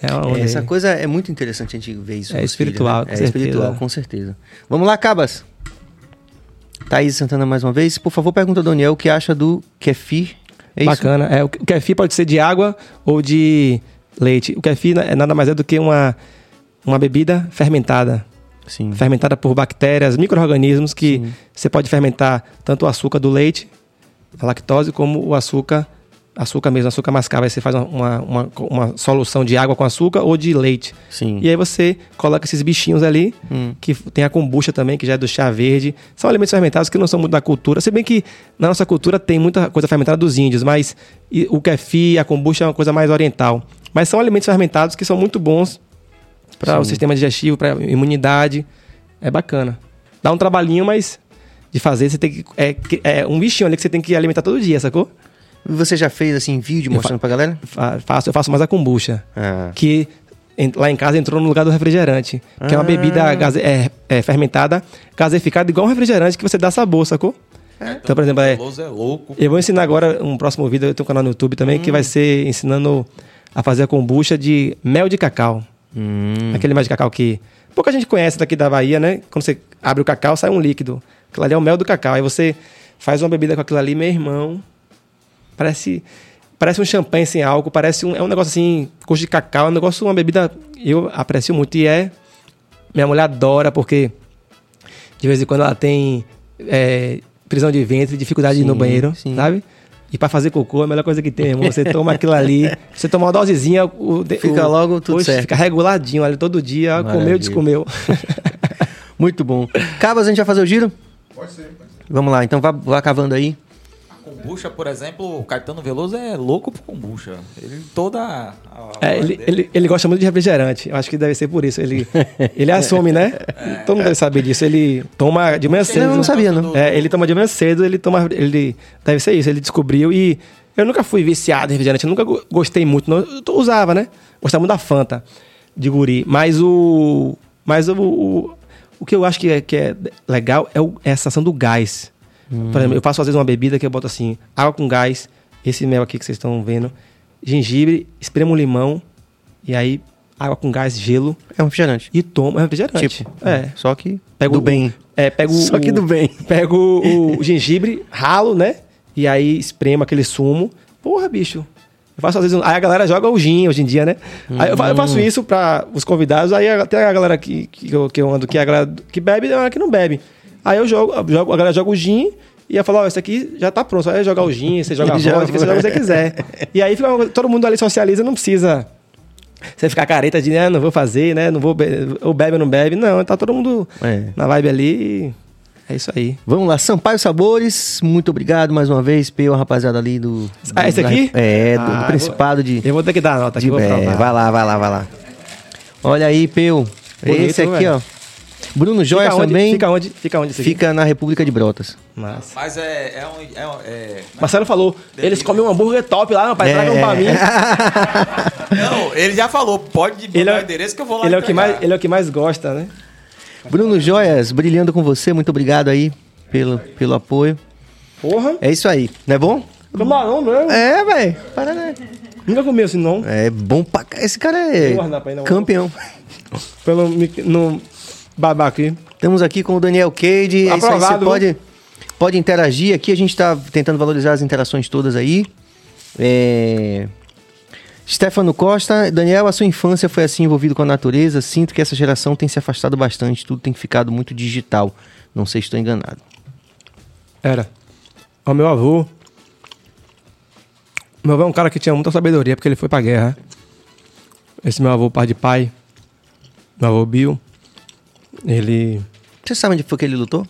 É É, essa coisa é muito interessante a gente ver isso. É espiritual, filhos, né? com É certeza. espiritual, com certeza. Vamos lá, Cabas. Thaís Santana mais uma vez. Por favor, pergunta ao Daniel o que acha do kefir. É isso? Bacana. É, o o kefir pode ser de água ou de leite. O kefir é nada mais é do que uma, uma bebida fermentada. Sim. Fermentada por bactérias, micro-organismos que Sim. você pode fermentar tanto o açúcar do leite, a lactose, como o açúcar, açúcar mesmo, açúcar mascavo. Aí você faz uma, uma, uma, solução de água com açúcar ou de leite. Sim. E aí você coloca esses bichinhos ali, Hum. que tem a kombucha também, que já é do chá verde. São alimentos fermentados que não são muito da cultura. Se bem que na nossa cultura tem muita coisa fermentada dos índios, mas o kefir, a kombucha é uma coisa mais oriental. Mas são alimentos fermentados que são muito bons para o sistema digestivo, para imunidade. É bacana. Dá um trabalhinho, mas de fazer você tem que é, é um bichinho ali que você tem que alimentar todo dia, sacou? Você já fez assim vídeo Eu mostrando pra galera? Fa- Faço, eu faço mais a kombucha. Ah. que lá em casa entrou no lugar do refrigerante. Que é uma Ah. bebida gase- é, é, fermentada, gaseificada, igual um refrigerante que você dá sabor, sacou? Então, por exemplo, é, é louco. eu vou ensinar agora um próximo vídeo, eu tenho um canal no YouTube também, que vai Hum. ser ensinando a fazer a kombucha de mel de cacau. Hum. Aquele mel de cacau que pouca gente conhece daqui da Bahia, né? Quando você abre o cacau, sai um líquido. Aquilo ali é o mel do cacau. Aí você faz uma bebida com aquilo ali, meu irmão. Parece parece um champanhe sem álcool, parece um, é um negócio assim, gosto de cacau, é um negócio, uma bebida eu aprecio muito e é minha mulher adora porque de vez em quando ela tem é, prisão de ventre, dificuldade de ir no Sim, banheiro, sim. sabe? E pra fazer cocô é a melhor coisa que tem, irmão. Você toma aquilo ali, <laughs> você toma uma dosezinha, o, Fica o- logo tudo Poxa, certo. Fica reguladinho ali todo dia, Maravilha. comeu, descomeu. <laughs> Muito bom. Cabas, a gente vai fazer o giro? Pode ser, pode ser. Vamos lá, então vá, vá cavando aí. Kombucha, por exemplo, o Caetano Veloso é louco por kombucha. Ele toda. É, ele, ele, ele gosta muito de refrigerante. Eu acho que deve ser por isso. Ele, ele assume, né? Todo mundo deve saber disso. Ele toma de manhã cedo. Eu não sabia, não. É, ele toma de manhã cedo, ele toma. Ele, deve ser isso, ele descobriu e. Eu nunca fui viciado em refrigerante, eu nunca go- gostei muito. Não, eu usava, né? Gostava muito da Fanta de guri. Mas o. Mas o. O, o que eu acho que é, que é legal é, o- é a sensação do gás. Por exemplo, eu faço às vezes uma bebida que eu boto assim, água com gás, esse mel aqui que vocês estão vendo, gengibre, espremo um limão, e aí água com gás, gelo, É um refrigerante. e tomo. É refrigerante. Tipo, é. Só que Pego do o- bem. É, pego Só que o, do bem. Pego o, o <laughs> gengibre, ralo, né? e aí espremo aquele sumo. Porra, bicho. Eu faço às vezes. Aí a galera joga o gin hoje em dia, né? Aí eu, eu faço isso pra os convidados, aí até a galera que, que, eu, que eu ando, que é a galera que bebe e a galera que não bebe. Aí eu jogo, eu jogo a galera joga o gin e eu falo, ó, esse aqui já tá pronto. Aí eu jogar o gin, você joga <laughs> a vodka, você joga o que você quiser. E aí fica, todo mundo ali socializa, não precisa você ficar careta de, né, não vou fazer, né? Não vou be ou bebe ou não bebe. Não, tá todo mundo É. na vibe ali é isso aí. Vamos lá, Sampaio Sabores, muito obrigado mais uma vez, pela rapaziada ali do. Ah, do- esse da- aqui? É, do, do Ah, Principado de. Eu vou ter que dar a nota aqui, de vou é, vai lá, vai lá, vai lá. Olha aí, Peu. Esse aqui, velho. ó. Bruno onde, também. Fica onde? Fica onde esse aqui? Fica na República de Brotas. Massa. Mas é. é, um, é, um- é Marcelo falou, eles comem um hambúrguer top lá, pai, É. tragam pra mim. <laughs> Não, ele já falou, pode Ele mandar é, o endereço que eu vou lá ele, é o que mais, ele é o que mais gosta, né? Bruno Joias, brilhando com você, muito obrigado aí pelo, pelo apoio. Porra, É isso aí, não é bom? camarão mesmo. É, velho. Paraná. Nunca comi assim, não. É bom pra. Esse cara é campeão. Pelo no babá aqui. Estamos aqui com o Daniel Cade. É isso aí, você Aprovado, pode, pode interagir aqui. A gente está tentando valorizar as interações todas aí. É... Stefano Costa, Daniel, a sua infância foi assim envolvido com a natureza? Sinto que essa geração tem se afastado bastante, tudo tem ficado muito digital. Não sei se estou enganado. Era. O meu avô. Meu avô é um cara que tinha muita sabedoria, porque ele foi pra guerra. Esse meu avô, pai de pai. Meu avô Bill. Ele. Você sabe onde foi que ele lutou?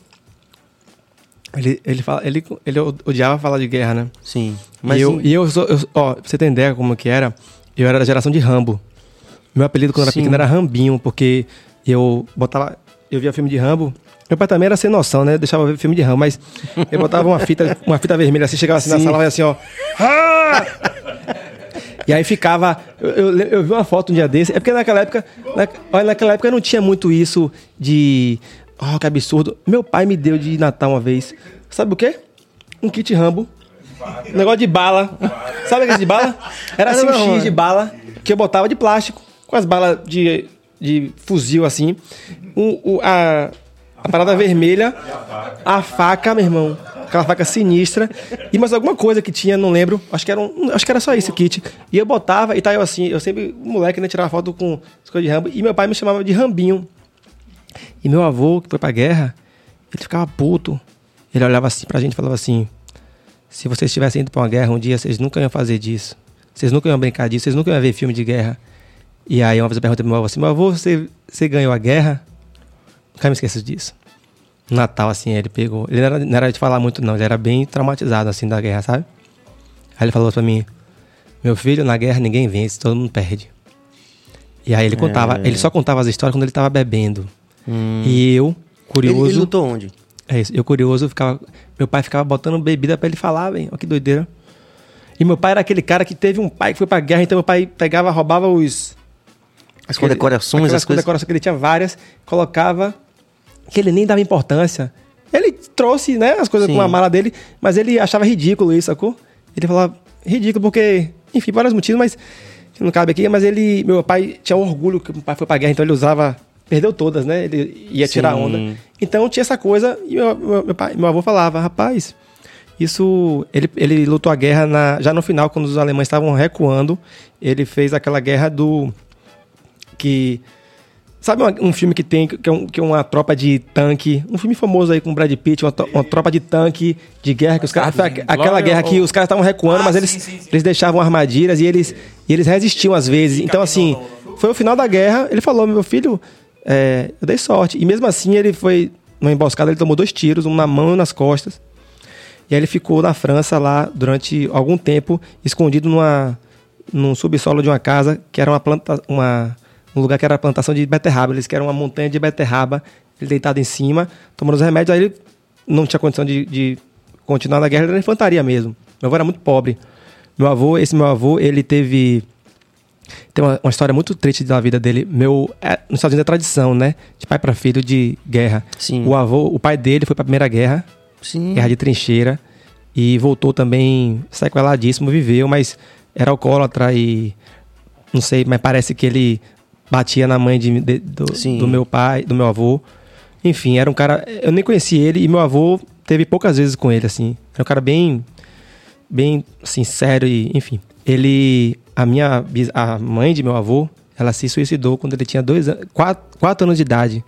Ele, ele, fala, ele, ele odiava falar de guerra, né? Sim. Mas e eu, e eu, sou, eu ó, pra você ter ideia como que era, eu era da geração de Rambo. Meu apelido quando eu era Sim. pequeno era Rambinho, porque eu botava. Eu via filme de Rambo. Meu pai também era sem noção, né? Deixava ver filme de Rambo, mas eu botava uma fita, <laughs> uma fita vermelha assim, chegava assim na Sim. sala e assim, ó. "Ah!" <laughs> E aí ficava. Eu, eu, eu vi uma foto um dia desse. É porque naquela época. Na, olha, naquela época não tinha muito isso de. Oh, que absurdo. Meu pai me deu de Natal uma vez. Sabe o quê? Um kit Rambo. Um negócio de bala. Sabe aquele de bala? Era assim um X de bala que eu botava de plástico. Com as balas de, de fuzil assim. O, o- a, a parada vermelha. A faca, meu irmão. Aquela faca sinistra. E mais alguma coisa que tinha, não lembro. Acho que era, um, acho que era só isso o kit. E eu botava, e tá eu assim, eu sempre, moleque, né, tirava foto com as coisas de Rambo. E meu pai me chamava de Rambinho. E meu avô, que foi pra guerra, ele ficava puto. Ele olhava assim pra gente e falava assim: se vocês estivessem indo pra uma guerra um dia, vocês nunca iam fazer disso. Vocês nunca iam brincar disso, vocês nunca iam ver filme de guerra. E aí uma vez eu perguntei pro meu avô assim: meu avô, você, você ganhou a guerra? Nunca me esqueço disso. No Natal, assim, ele pegou. Ele não era, não era de falar muito, não. Ele era bem traumatizado, assim, da guerra, sabe? Aí ele falou pra mim: Meu filho, na guerra ninguém vence, todo mundo perde. E aí ele contava, ele só contava as histórias quando ele tava bebendo. E eu, ele, curioso. ele lutou onde? É isso. Eu curioso, ficava, meu pai ficava botando bebida pra ele falar, velho. Olha que doideira. E meu pai era aquele cara que teve um pai que foi pra guerra, então meu pai pegava, roubava os. As condecorações, as coisas. condecorações que ele tinha várias, colocava. Que ele nem dava importância. Ele trouxe, né, as coisas Sim. com a mala dele, mas ele achava ridículo isso, sacou? Ele falava, ridículo porque, enfim, vários motivos, mas que não cabe aqui, mas ele, meu pai tinha orgulho que o pai foi pra guerra, então ele usava, perdeu todas, né? Ele ia tirar Sim. onda. Então tinha essa coisa, e meu, meu, pai, meu avô falava, rapaz, isso. Ele, ele lutou a guerra na, já no final, quando os alemães estavam recuando. Ele fez aquela guerra do. Que. Sabe uma- um filme que tem, que é, um- que é uma tropa de tanque, um filme famoso aí com o Brad Pitt, uma, uma tropa de tanque de guerra, que os caras. Aquela guerra que os caras estavam recuando, Ah, mas eles, sim, sim, sim. eles deixavam armadilhas e eles, e eles resistiam às vezes. Então, assim, foi o final da guerra, ele falou, meu filho, é, eu dei sorte. E mesmo assim, ele foi. Numa emboscada, ele tomou dois tiros, um na mão e um nas costas. E aí ele ficou na França lá durante algum tempo, escondido numa, num subsolo de uma casa que era uma planta, uma, um lugar que era plantação de beterraba. Eles que era uma montanha de beterraba, ele deitado em cima, tomando os remédios. Aí ele não tinha condição de, de continuar na guerra, ele era infantaria mesmo. Meu avô era muito pobre. Meu avô, esse meu avô, ele teve tem uma, uma história muito triste da vida dele. Meu, é, nos Estados Unidos é tradição, né? De pai para filho de guerra. Sim. O avô, o pai dele foi para a Primeira Guerra, Sim. guerra de trincheira, e voltou também sequeladíssimo, viveu, mas era alcoólatra e não sei, mas parece que ele batia na mãe de, de- do, do meu pai, do meu avô. Enfim, era um cara. Eu nem conheci ele e meu avô teve poucas vezes com ele, assim. Era um cara bem. bem sincero e, enfim. Ele, a minha, a mãe de meu avô, ela se suicidou quando ele tinha dois, quatro, quatro anos de idade.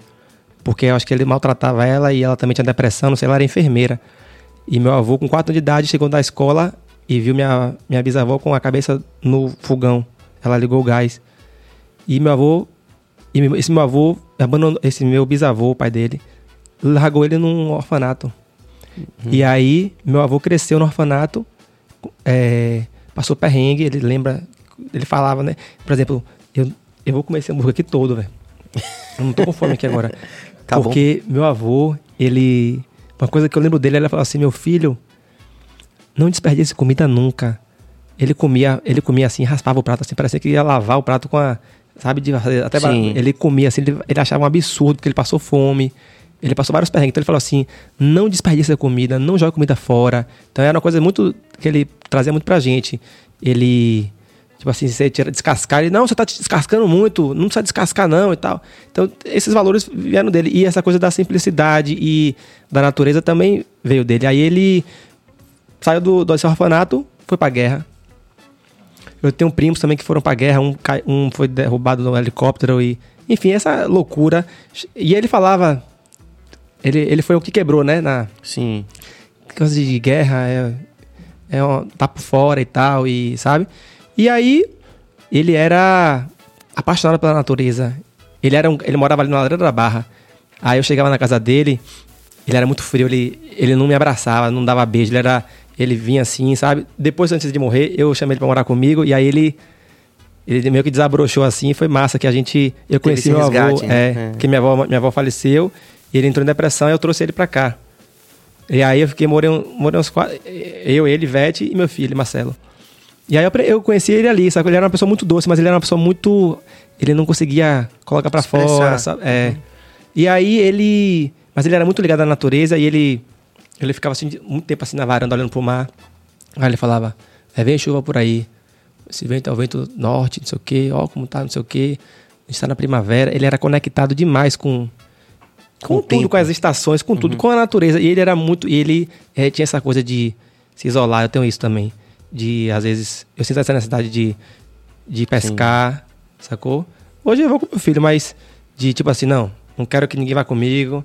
Porque eu acho que ele maltratava ela e ela também tinha depressão, não sei, ela era enfermeira. E meu avô, com quatro anos de idade, chegou da escola e viu minha, minha bisavó com a cabeça no fogão. Ela ligou o gás. E meu avô, e esse meu avô, abandonou, esse meu bisavô, o pai dele, largou ele num orfanato. E aí, meu avô cresceu no orfanato, é, passou perrengue, ele lembra, ele falava, né? Por exemplo, eu, eu vou comer esse hambúrguer aqui todo, velho. Eu não tô com fome aqui agora. <laughs> Tá bom. Porque meu avô, ele. Uma coisa que eu lembro dele, ele falava assim: meu filho, não desperdice comida nunca. Ele comia, ele comia assim, raspava o prato assim, parecia que ia lavar o prato com a. Sabe, de até Sim. ele comia assim, ele, ele achava um absurdo, porque ele passou fome. Ele passou vários perrengues. Então ele falou assim: não desperdice a comida, não jogue comida fora. Então era uma coisa muito. que ele trazia muito pra gente. Ele. Tipo assim, você tira descascar, ele, não, você tá descascando muito, não precisa descascar não e tal. Então, esses valores vieram dele. E essa coisa da simplicidade e da natureza também veio dele. Aí ele saiu do, do orfanato, foi pra guerra. Eu tenho primos também que foram pra guerra, um, um foi derrubado no helicóptero e. Enfim, essa loucura. E ele falava. Ele, ele foi o que quebrou, né? Na Sim. coisa de guerra, é, é um, tá por fora e tal, e sabe? E aí, ele era apaixonado pela natureza. Ele, era um, ele morava ali na ladeira da barra. Aí eu chegava na casa dele, ele era muito frio, ele, ele não me abraçava, não dava beijo, ele era. Ele vinha assim, sabe? Depois, antes de morrer, eu chamei ele pra morar comigo, e aí ele. Ele meio que desabrochou assim, foi massa que a gente. Eu conheci meu avô, resgate, né? é, É. porque minha avó, minha avó faleceu, e ele entrou em depressão e eu trouxe ele pra cá. E aí eu fiquei, morei, morei uns quatro. Eu, ele, Ivete e meu filho, Marcelo. E aí eu, conheci ele ali, sabe? Ele era uma pessoa muito doce, mas ele era uma pessoa muito. Ele não conseguia colocar pra Expressar. fora, sabe? É. E aí ele. Mas ele era muito ligado à natureza e ele. Ele ficava assim, muito tempo assim na varanda olhando pro mar. Aí ele falava: é, vem chuva por aí. Esse vento é o vento norte, não sei o quê, ó, como tá, não sei o quê. A gente tá na primavera. Ele era conectado demais com, Com com tudo, tempo. com as estações, com tudo, com a natureza. E ele era muito. E ele eh, tinha essa coisa de se isolar, eu tenho isso também. De, às vezes, eu sinto essa necessidade de, de pescar, sacou? Hoje eu vou com meu filho, mas de tipo assim, não, não quero que ninguém vá comigo.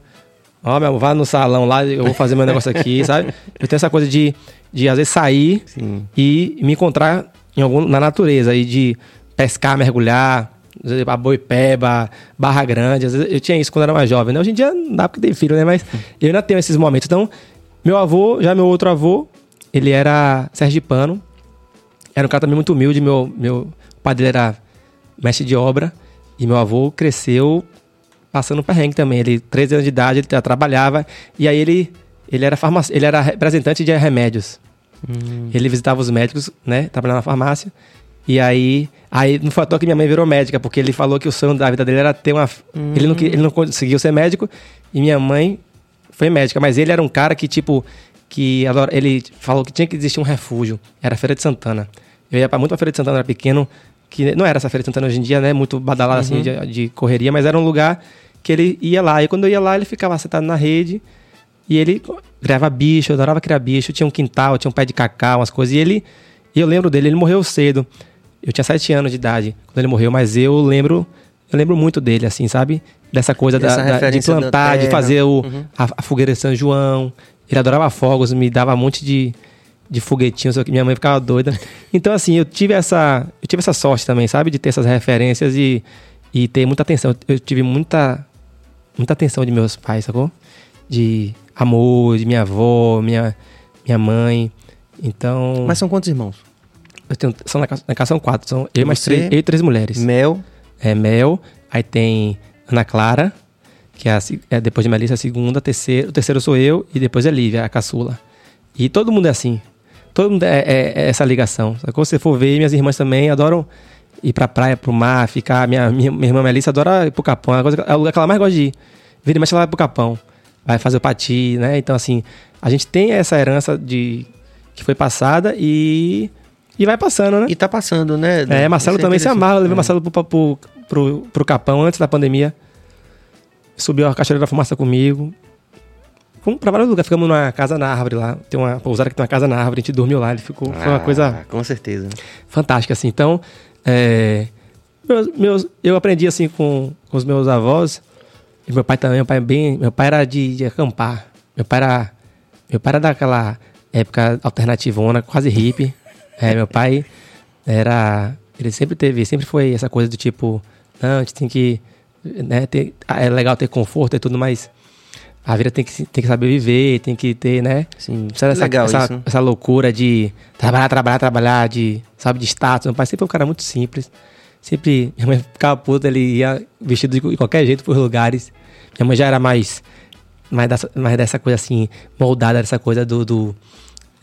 Ó, meu, amor, vá no salão lá, eu vou fazer meu negócio aqui, <laughs> sabe? Eu tenho essa coisa de, de às vezes, sair Sim. e me encontrar em algum, na natureza e de pescar, mergulhar, às vezes, a boipeba, barra grande. Às vezes, eu tinha isso quando era mais jovem, né? Hoje em dia não dá porque tem filho, né? Mas eu ainda tenho esses momentos. Então, meu avô, já meu outro avô, ele era sergipano. Era um cara também muito humilde. Meu, meu pai dele era mestre de obra. E meu avô cresceu passando perrengue também. Ele, 13 anos de idade, ele já trabalhava. E aí ele, ele, era, farmac... ele era representante de remédios. Ele visitava os médicos, né? Trabalhava na farmácia. E aí, aí não foi à toa que minha mãe virou médica, porque ele falou que o sonho da vida dele era ter uma. Ele, não, que- ele não conseguiu ser médico, e minha mãe foi médica, mas ele era um cara que, tipo, que ele falou que tinha que existir um refúgio. Era a Feira de Santana. Eu ia pra, muito pra Feira de Santana, era pequeno, que não era essa Feira de Santana hoje em dia, né? Muito badalada assim de, de correria, mas era um lugar que ele ia lá. E quando eu ia lá, ele ficava sentado na rede. E ele criava bicho, eu adorava criar bicho. Tinha um quintal, tinha um pé de cacau, umas coisas. E ele, e eu lembro dele, ele morreu cedo. Eu tinha sete anos de idade quando ele morreu, mas eu lembro, eu lembro muito dele, assim, sabe? Dessa coisa da- da- de plantar, de fazer o, Uhum. a, a fogueira de São João. Ele adorava fogos, me dava um monte de, de foguetinhos, minha mãe ficava doida. Então, assim, eu tive essa, eu tive essa sorte também, sabe? De ter essas referências e, e ter muita atenção. Eu tive muita, muita atenção de meus pais, sacou? De amor, de minha avó, minha, minha mãe. Então, Mas são quantos irmãos? eu tenho, são na, casa- na casa são quatro. São eu, e mais três, eu e três mulheres. Mel. É Mel, aí tem Ana Clara, que é, a, é depois de Melissa a segunda, a terceira, o terceiro sou eu e depois é Lívia, a caçula. E todo mundo é assim. Todo mundo é, é- é essa ligação. Que você for ver, minhas irmãs também adoram ir pra praia, pro mar, ficar. Minha, minha, minha irmã Melissa adora ir pro Capão. É, a coisa, que- é o lugar que ela mais gosta de ir. Vira e mexe, ela vai pro Capão. Vai fazer o pati, né? Então, assim, a gente tem essa herança de que foi passada e. E vai passando, né? E tá passando, né? É, Marcelo Isso é também se amarra. Eu levei É. Marcelo pro, pro, pro, pro Capão antes da pandemia. Subiu a Cachoeira da Fumaça comigo. Fomos pra vários lugares, ficamos numa casa na árvore lá. Tem uma pousada que tem uma casa na árvore, a gente dormiu lá, ele ficou. foi uma Ah, coisa Com certeza. fantástica, assim. Então, é, meus, meus- eu aprendi assim com, com os meus avós. E meu pai também, meu pai é bem. Meu pai era de, de acampar. Meu pai era. Meu pai era daquela época alternativona, quase hippie. É, meu pai era. Ele sempre teve, sempre foi essa coisa do tipo, não, a gente tem que. Né, ter, é legal ter conforto e tudo, mas a vida tem que, tem que saber viver, tem que ter, né? Sim, essa, legal essa, isso. né? essa loucura de trabalhar, trabalhar, trabalhar, de, sabe, de status. Meu pai sempre foi um cara muito simples. Sempre, minha mãe ficava puta, ele ia vestido de qualquer jeito por lugares. Minha mãe já era mais, mais, dessa, mais dessa coisa assim, moldada, dessa coisa do. do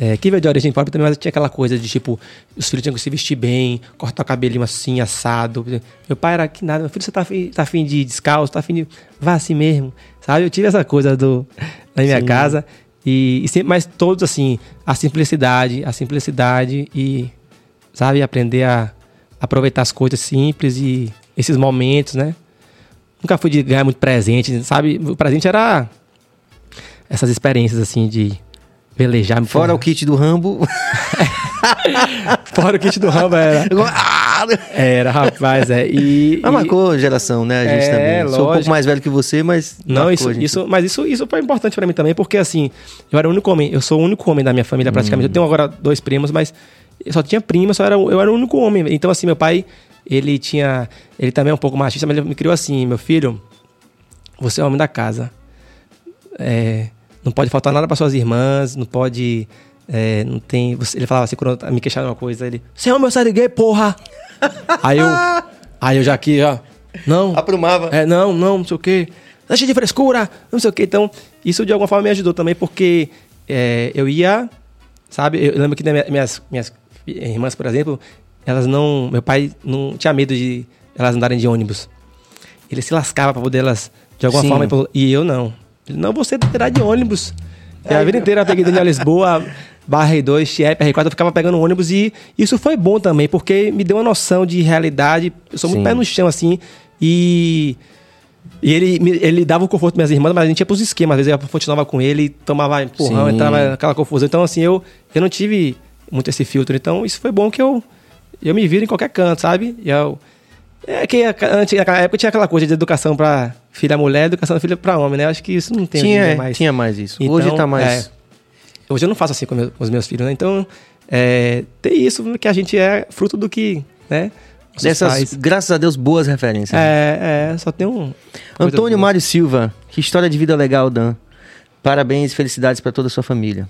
é, que veio de origem pobre também, mas tinha aquela coisa de tipo, os filhos tinham que se vestir bem, cortar o cabelinho assim, assado. Meu pai era que nada, meu filho, você tá afim, tá afim de ir descalço, tá afim de. Vá assim mesmo, sabe? Eu tive essa coisa do, na minha Sim. casa. E, e sempre, mas todos assim, a simplicidade, a simplicidade e, sabe, aprender a aproveitar as coisas simples e esses momentos, né? Nunca fui de ganhar muito presente, sabe? O presente era essas experiências assim de velejar. Fora o kit do Rambo. <laughs> Fora o kit do Rambo era. <laughs> Ah, Era, rapaz, é. E, <laughs> Mas e- marcou geração, né? A gente É, também. Sou um pouco lógico. mais velho que você, mas. Não, marcou isso, gente. isso, mas isso, isso foi importante pra mim também, porque assim, eu era o único homem, eu sou o único homem da minha família praticamente. Hum. Eu tenho agora dois primos, mas eu só tinha prima, só era, eu era o único homem. Então, assim, meu pai, ele tinha. Ele também é um pouco machista, mas ele me criou assim, meu filho, você é o homem da casa. É, não pode faltar nada para suas irmãs, não pode. é, não tem. você- ele falava assim, quando me questionava uma coisa, ele. Você é homem, eu saio de gay, porra! <laughs> aí eu. Aí eu já aqui, ó. Não. Aprumava. É, não, não, não sei o quê. Deixa de frescura, não sei o quê. Então, isso de alguma forma me ajudou também, porque é, eu ia, sabe? Eu lembro que minha- minhas, minhas irmãs, por exemplo, elas não. Meu pai não tinha medo de elas andarem de ônibus. Ele se lascava pra poder elas, de alguma Sim. forma, e eu não. Não, você terá de ônibus. E a vida inteira eu peguei Daniel Lisboa, <laughs> Barra R2, Chiep, R4, eu ficava pegando ônibus e isso foi bom também, porque me deu uma noção de realidade. Eu sou muito Sim. pé no chão, assim, e. E ele, ele dava o conforto minhas irmãs, mas a gente ia pros esquemas. Às vezes eu continuava com ele, tomava empurrão, Sim. entrava naquela confusão. Então, assim, eu, eu não tive muito esse filtro. Então, isso foi bom que eu, eu me viro em qualquer canto, sabe? E eu, é que antes, naquela época tinha aquela coisa de educação para filha mulher, educação filha para homem, né? Acho que isso não tem Tinha, mais. tinha mais isso. Então, Hoje tá mais. é, hoje eu não faço assim com, meu- com os meus filhos, né? Então, é, tem isso que a gente é fruto do que, né? Dessas, pais. graças a Deus, boas referências. É, é, só tem um. Antônio. Mário Silva, que história de vida legal, Dan. Parabéns e felicidades para toda a sua família.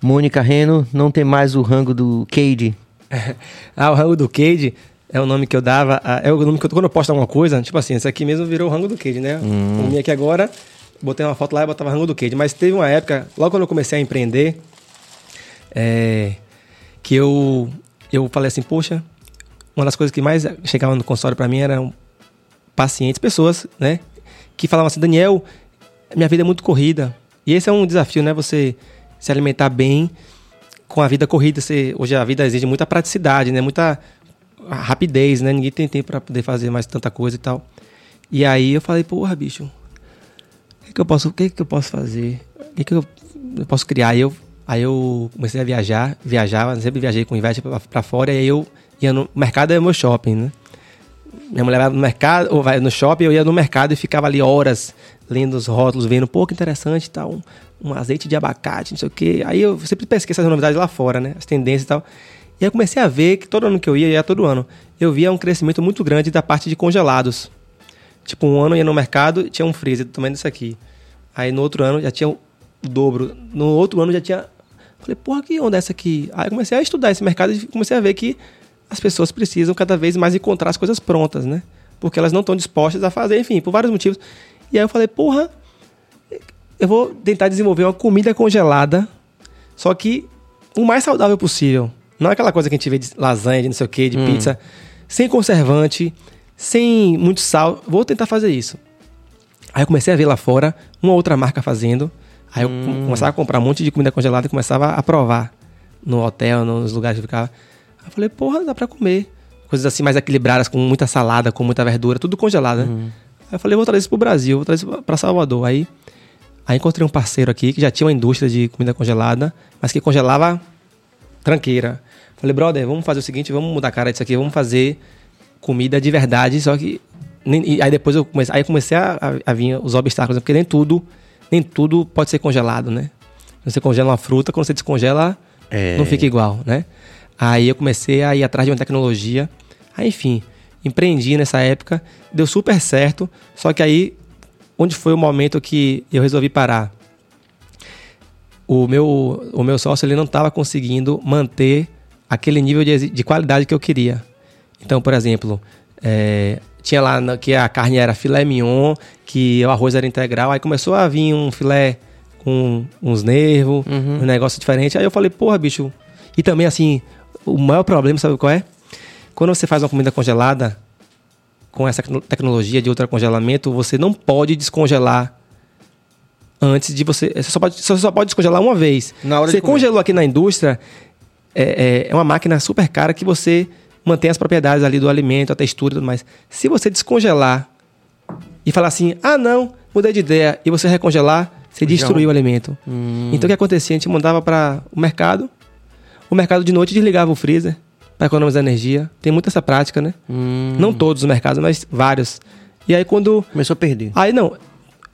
Mônica Reno, não tem mais o rango do Cade. <laughs> Ah, o rango do Cade é o nome que eu dava. ah, É o nome que eu, quando eu posto alguma coisa, tipo assim, esse aqui mesmo virou o rango do Cade, né? Hum. O meu aqui agora, botei uma foto lá e botava rango do Cade. Mas teve uma época, logo quando eu comecei a empreender, é, que eu, eu falei assim, poxa, uma das coisas que mais chegava no consultório pra mim eram pacientes, pessoas, né? Que falavam assim, Daniel, minha vida é muito corrida. E esse é um desafio, né? Você se alimentar bem com a vida corrida. Você, hoje a vida exige muita praticidade, né? Muita rapidez, né? Ninguém tem tempo pra poder fazer mais tanta coisa e tal. E aí eu falei, porra, bicho, o que, que eu posso, que, que eu posso fazer? O que, que eu, eu posso criar? Aí eu, aí eu comecei a viajar, viajava, sempre viajei com Ivete pra, pra fora, e aí eu ia no mercado é meu shopping, né? Minha mulher vai no mercado, ou vai no shopping, eu ia no mercado e ficava ali horas lendo os rótulos, vendo, pô, que interessante tal, um, um azeite de abacate, não sei o quê. Aí eu sempre pesquei essas novidades lá fora, né? As tendências e tal. E eu comecei a ver que todo ano que eu ia, ia todo ano, eu via um crescimento muito grande da parte de congelados. Tipo, um ano eu ia no mercado tinha um freezer do tamanho desse aqui. Aí no outro ano já tinha o dobro. No outro ano já tinha. Falei, porra, que onda é essa aqui? Aí eu comecei a estudar esse mercado e comecei a ver que as pessoas precisam cada vez mais encontrar as coisas prontas, né? Porque elas não estão dispostas a fazer, enfim, por vários motivos. E aí eu falei, porra, eu vou tentar desenvolver uma comida congelada, só que o mais saudável possível. Não é aquela coisa que a gente vê de lasanha, de não sei o que, de pizza, sem conservante, sem muito sal. Vou tentar fazer isso. Aí eu comecei a ver lá fora uma outra marca fazendo. Aí eu com- começava a comprar um monte de comida congelada e começava a provar no hotel, nos lugares que eu ficava. Aí eu falei, porra, dá pra comer. Coisas assim mais equilibradas, com muita salada, com muita verdura, tudo congelado, né? Aí eu falei, vou trazer isso pro Brasil, vou trazer isso pra Salvador. Aí Aí encontrei um parceiro aqui que já tinha uma indústria de comida congelada, mas que congelava tranqueira. Falei, brother, vamos fazer o seguinte, vamos mudar a cara disso aqui, vamos fazer comida de verdade, só que. e aí depois eu comecei, aí comecei a, a- a vir os obstáculos, porque nem tudo, nem tudo pode ser congelado, né? Você congela uma fruta, quando você descongela, É. não fica igual, né? Aí eu comecei a ir atrás de uma tecnologia. Aí, enfim, empreendi nessa época, deu super certo. Só que aí, onde foi o momento que eu resolvi parar? O meu, o meu sócio ele não estava conseguindo manter aquele nível de, de qualidade que eu queria. Então, por exemplo, é, tinha lá que a carne era filé mignon, que o arroz era integral. Aí começou a vir um filé com uns nervos, um negócio diferente. Aí eu falei, porra, bicho. E também, assim, o maior problema, sabe qual é? Quando você faz uma comida congelada, com essa tecno- tecnologia de ultracongelamento, você não pode descongelar antes de você. Você só pode, você só pode descongelar uma vez. Na hora você congelou aqui na indústria, é, é- é uma máquina super cara que você mantém as propriedades ali do alimento, a textura e tudo mais. Se você descongelar e falar assim, ah não, mudei de ideia, e você recongelar, você destruiu o alimento. Então o que acontecia? A gente mandava para o mercado, o mercado de noite desligava o freezer para economizar energia. Tem muita essa prática, né? Não todos os mercados, mas vários. E aí quando Começou a perder. Aí não,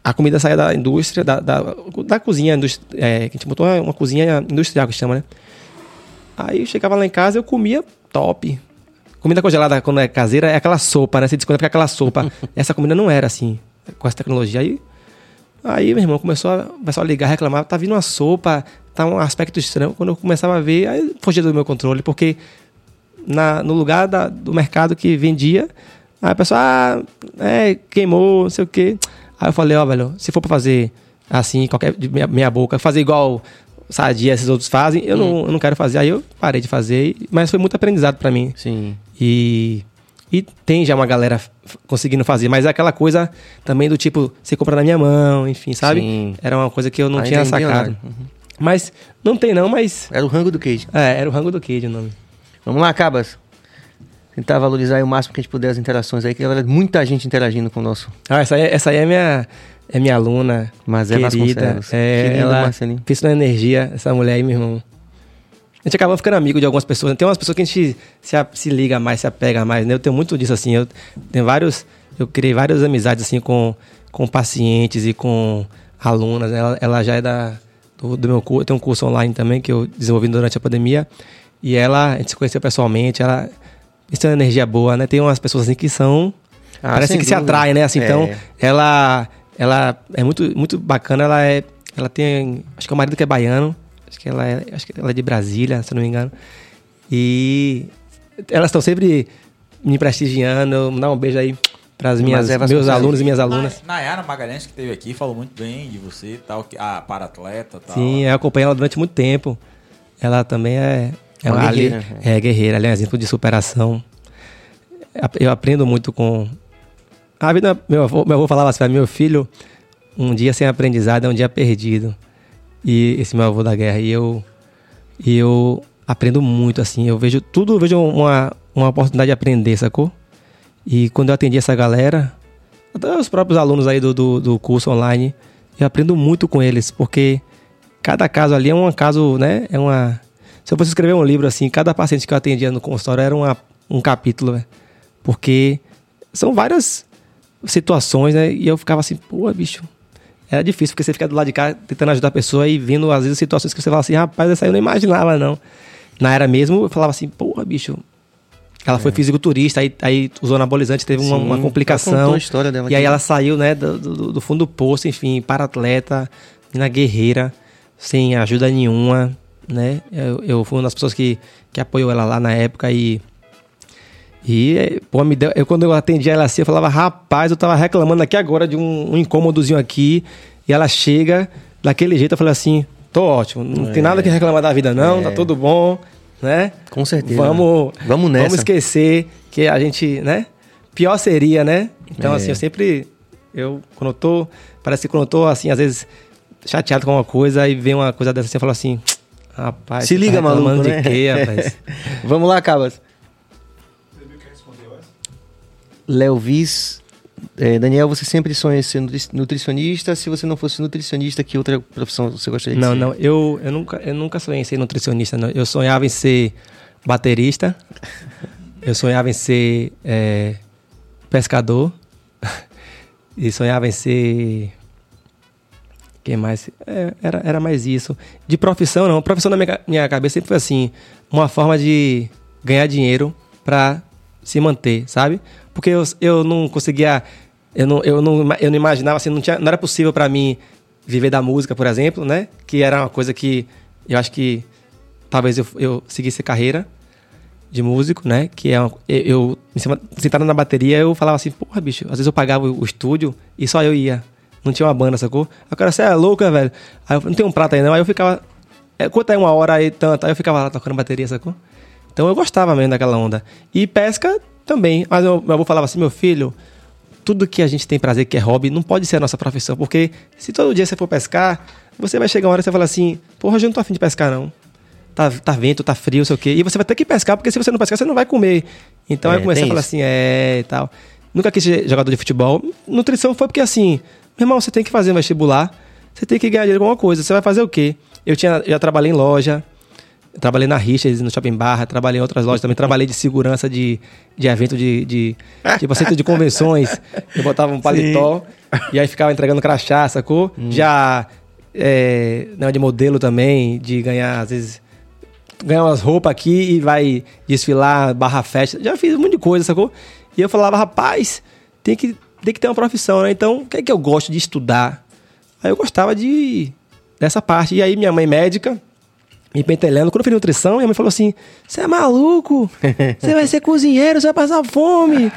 a comida saía da indústria, da, da, da cozinha, indústria, é, que a gente botou uma, uma cozinha industrial que chama, né? Aí chegava lá em casa eu comia top. Comida congelada, quando é caseira, é aquela sopa, né? Você desconta que é aquela sopa. <laughs> essa comida não era assim, com essa tecnologia. Aí, aí meu irmão começou a, começou a ligar, reclamar, tá vindo uma sopa, tá um aspecto estranho. Quando eu começava a ver, aí fugia do meu controle, porque na, no lugar da- do mercado que vendia, aí a pessoa, ah, é, queimou, não sei o quê. Aí eu falei, ó, velho, se for pra fazer assim, qualquer, de minha, minha boca, fazer igual Sadia, esses outros fazem, eu, não, eu não quero fazer. Aí eu parei de fazer, mas foi muito aprendizado pra mim. Sim. E, e tem já uma galera conseguindo fazer, mas é aquela coisa também do tipo, você compra na minha mão, enfim, sabe? Sim. Era uma coisa que eu não Ainda tinha é sacado. milionário. Mas não tem não, mas Era o rango do queijo. é, era o rango do Kid o nome. Vamos lá, Cabas. Tentar valorizar aí o máximo que a gente puder as interações aí, que galera, muita gente interagindo com o nosso. Ah, essa aí, essa aí é minha, é minha aluna. Mas é querida. É, Que lindo, ela Marcelinho. pensa na energia, essa mulher aí, meu irmão. A gente acaba ficando amigo de algumas pessoas. Tem umas pessoas que a gente se, se liga mais, se apega mais, né? Eu tenho muito disso, assim. Eu tenho vários... Eu criei várias amizades, assim, com, com pacientes e com alunas. né? Ela, ela já é da, do, do meu curso. Tenho um curso online também que eu desenvolvi durante a pandemia. E ela, a gente se conheceu pessoalmente. Ela... Isso tem uma energia boa, né? Tem umas pessoas, assim, que são... Ah, parece que se dúvida. atraem, né? Assim, É. Então, ela, ela é muito, muito bacana. Ela é, ela tem, acho que é o marido que é baiano. Acho que ela é, acho que ela é de Brasília, se eu não me engano. E elas estão sempre me prestigiando. Mandar um beijo aí para as minhas é meus alunos e minhas alunas. Na- Nayara Magalhães, que esteve aqui, falou muito bem de você e tal, que, ah, para atleta e tal. Sim, eu acompanhei ela durante muito tempo. Ela também é, é Uma uma ali- guerreira. é guerreira, ela é um exemplo de superação. Eu aprendo muito com. A vida, meu avô, meu avô falava assim: meu filho, um dia sem aprendizado é um dia perdido. E esse meu avô da guerra. E eu, e eu aprendo muito, assim. Eu vejo tudo, vejo uma, uma oportunidade de aprender, sacou? E quando eu atendi essa galera, até os próprios alunos aí do, do, do curso online, eu aprendo muito com eles, porque cada caso ali é um caso, né? É uma. Se eu fosse escrever um livro assim, cada paciente que eu atendia no consultório era uma, um capítulo, né? Porque são várias situações, né? E eu ficava assim, pô, bicho. Era difícil, porque você fica do lado de cá tentando ajudar a pessoa e vendo, às vezes, situações que você fala assim, rapaz, essa aí eu não imaginava, não. Na era mesmo, eu falava assim, porra, bicho. Ela foi fisiculturista, aí, aí usou anabolizante, teve uma, É. Sim, uma ela complicação. a história dela E aí aqui. ela saiu, né, do, do, do fundo do poço, enfim, para atleta, na guerreira, sem ajuda nenhuma, né? Eu, eu fui uma das pessoas que, que apoiou ela lá na época e. E, pô, me deu, eu, quando eu atendia ela assim, eu falava, rapaz, eu tava reclamando aqui agora de um, um incômodozinho aqui, e ela chega daquele jeito, eu falei assim, tô ótimo, não tem nada que reclamar da vida não, tá tudo bom, né? Com certeza. Vamos, Vamos nessa. Vamos esquecer que a gente, né? Pior seria, né? Então, É. assim, eu sempre. Eu, quando eu tô. Parece que quando eu tô, assim, às vezes, chateado com uma coisa e vem uma coisa dessa assim, eu falo assim. Rapaz, Se tá liga, maluco, reclamando né? de quê, rapaz? <laughs> Vamos lá, Cabas. Léo Viz É, Daniel, você sempre sonha em ser nutri- nutricionista. Se você não fosse nutricionista, que outra profissão você gostaria de Não, ser? não, eu, eu, nunca, eu nunca sonhei em ser nutricionista, não. Eu sonhava em ser baterista, eu sonhava em ser é, pescador, <laughs> e sonhava em ser. Quem mais? É, era, era mais isso. De profissão, não. Profissão na minha, minha cabeça sempre foi assim: uma forma de ganhar dinheiro pra se manter, sabe? Porque eu, eu não conseguia. Eu não, eu não, eu não imaginava assim, não, tinha, não era possível pra mim viver da música, por exemplo, né? Que era uma coisa que eu acho que talvez eu, eu seguisse carreira de músico, né? Que é uma, eu, eu sentado na bateria, eu falava assim, porra, bicho, às vezes eu pagava o, estúdio e só eu ia. Não tinha uma banda, sacou? Aí o cara, você é louca, velho. Aí eu não tem um prato aí não. Aí eu ficava. É, quanto é uma hora aí, tanto? Aí eu ficava lá tocando bateria, sacou? Então eu gostava mesmo daquela onda. E pesca também. Mas eu, meu avô falava assim, meu filho, tudo que a gente tem prazer, que é hobby, não pode ser a nossa profissão. Porque se todo dia você for pescar, você vai chegar uma hora e você fala assim, porra, hoje eu não tô afim de pescar, não. Tá, tá vento, tá frio, sei o quê. E você vai ter que pescar, porque se você não pescar, você não vai comer. Então É, aí tem a falar assim, é e tal. Nunca quis ser jogador de futebol. Nutrição foi porque assim, meu irmão, você tem que fazer um vestibular, você tem que ganhar dinheiro com alguma coisa. Você vai fazer o quê? Eu tinha, já trabalhei em loja, eu trabalhei na Richards, no Shopping Barra, trabalhei em outras lojas também, trabalhei de segurança de, de evento de, de tipo centro de convenções. Eu botava um paletó e aí ficava entregando crachá, sacou? Já é, não, de modelo também, de ganhar, às vezes, ganhar umas roupas aqui e vai desfilar, barra festa. Já fiz um monte de coisa, sacou? E eu falava, rapaz, tem que, tem que ter uma profissão, né? Então, o que é que eu gosto de estudar? Aí eu gostava de dessa parte. E aí minha mãe médica, me pentelhando. Quando eu fiz nutrição, minha mãe falou assim: Você é maluco? Você vai ser cozinheiro, você vai passar fome.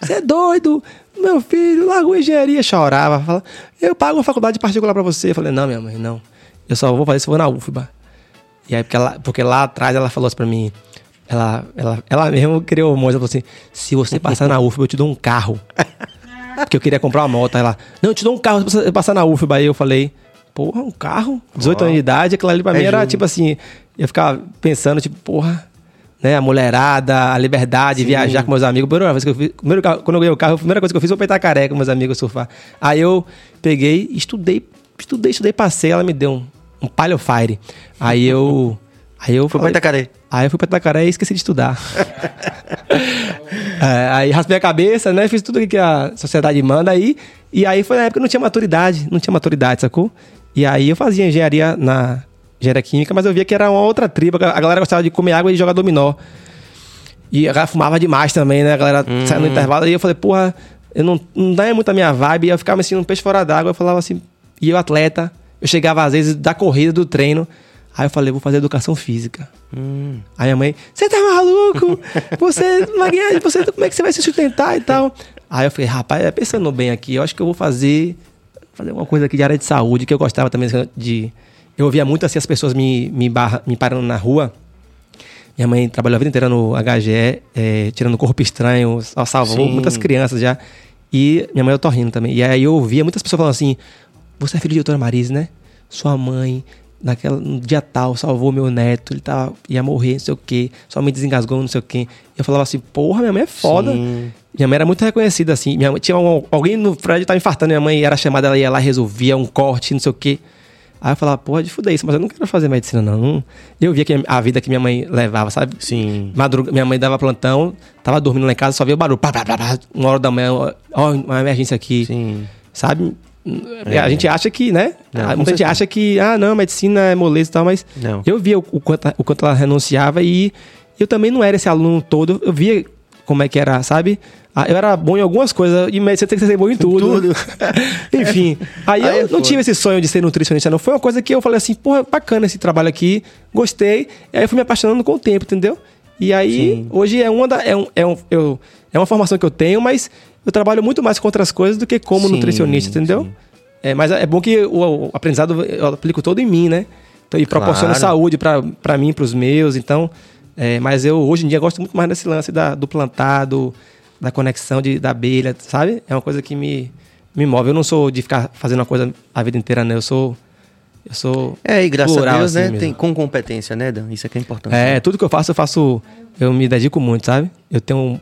Você é doido. Meu filho, largou engenharia. Chorava. Falava, eu pago uma faculdade particular pra você. Eu falei: Não, minha mãe, não. Eu só vou fazer se for na UFBA. E aí, porque, ela, porque lá atrás ela falou assim pra mim. Ela, ela, ela mesmo criou um monte. Ela falou assim: Se você passar na UFBA, eu te dou um carro. Porque eu queria comprar uma moto. Ela, não, eu te dou um carro se você passar na UFBA. Aí eu falei, porra, um carro? 18 anos de idade, aquilo ali pra É mim era jogo. tipo assim, eu ficava pensando, tipo, porra, né, a mulherada, a liberdade, viajar com meus amigos. Primeira vez que eu fiz, primeiro quando eu ganhei o carro, a primeira coisa que eu fiz foi peitar careca com meus amigos surfar. Aí eu peguei, estudei, estudei, estudei, passei, ela me deu um, um Palio Fire. Aí eu. <laughs> Aí eu Foi pra falei- Itacaré. Aí eu fui pra Itacaré e esqueci de estudar. <laughs> É, aí raspei a cabeça, né? Fiz tudo que a sociedade manda aí. E aí foi na época que não tinha maturidade, não tinha maturidade, sacou? E aí eu fazia engenharia na engenharia química, mas eu via que era uma outra tribo. A galera gostava de comer água e jogar dominó. E a galera fumava demais também, né? A galera saia no intervalo. E eu falei, porra, eu não, não dá muito a minha vibe. E eu ficava sentindo um peixe fora d'água. Eu falava assim, e eu atleta, eu chegava às vezes da corrida, do treino. Aí eu falei, vou fazer educação física. Aí a mãe, você tá maluco? Você ganhar, você, como é que você vai se sustentar e tal? Aí eu falei, rapaz, é, pensando bem aqui, eu acho que eu vou fazer, fazer uma coisa aqui de área de saúde, que eu gostava também de. Eu ouvia muito assim as pessoas me, me, barra, me parando na rua. Minha mãe trabalhou a vida inteira no HGE, é, tirando corpo estranho, salvou Sim. muitas crianças já. E minha mãe eu tô rindo também. E aí eu ouvia muitas pessoas falando assim: Você é filho de doutora Marise, né? Sua mãe, naquela, no dia tal, salvou meu neto, ele tava, ia morrer, não sei o quê. Sua mãe desengasgou, não sei o quê. Eu falava assim: Porra, minha mãe é foda. Sim. Minha mãe era muito reconhecida, assim. Minha mãe, tinha um- alguém no prédio tava infartando, minha mãe era chamada, ela ia lá, resolvia um corte, não sei o quê. Aí eu falava, porra, de fuder isso, mas eu não quero fazer medicina, não. Eu via que a vida que minha mãe levava, sabe? Sim. Madruga, minha mãe dava plantão, tava dormindo lá em casa, só via o barulho, pá, pá, pá, pá, uma hora da manhã, ó, uma emergência aqui, Sim. sabe? A gente acha que, né? Não, Muita gente acha que, ah, não, medicina é moleza e tal, mas Não. eu via o, o quanto, o quanto ela renunciava e eu também não era esse aluno todo, eu via como é que era, sabe? Ah, Eu era bom em algumas coisas e medicina tem que ser bom em tudo. Tudo. <laughs> Enfim, <laughs> aí, Aí é eu não foda. tive esse sonho de ser nutricionista, não. Foi uma coisa que eu falei assim, porra, bacana esse trabalho aqui, gostei. E aí eu fui me apaixonando com o tempo, entendeu? E aí, Sim. hoje é uma, da, é, um, é, um, eu, é uma formação que eu tenho, mas eu trabalho muito mais com outras coisas do que como Sim, nutricionista, entendeu? sim. É, mas é bom que o, o aprendizado eu aplico todo em mim, né? Então, e proporciona Claro. saúde pra mim, pros meus. Então, é, mas eu hoje em dia gosto muito mais desse lance da, do plantado, da conexão de, da abelha, sabe? É uma coisa que me, me move. Eu não sou de ficar fazendo uma coisa a vida inteira, né? Eu sou. Eu sou. É, e graças plural, a Deus, assim né? Tem com competência, né, Dan? Isso é que é importante. É, tudo que eu faço, eu faço. Eu me dedico muito, sabe? Eu tenho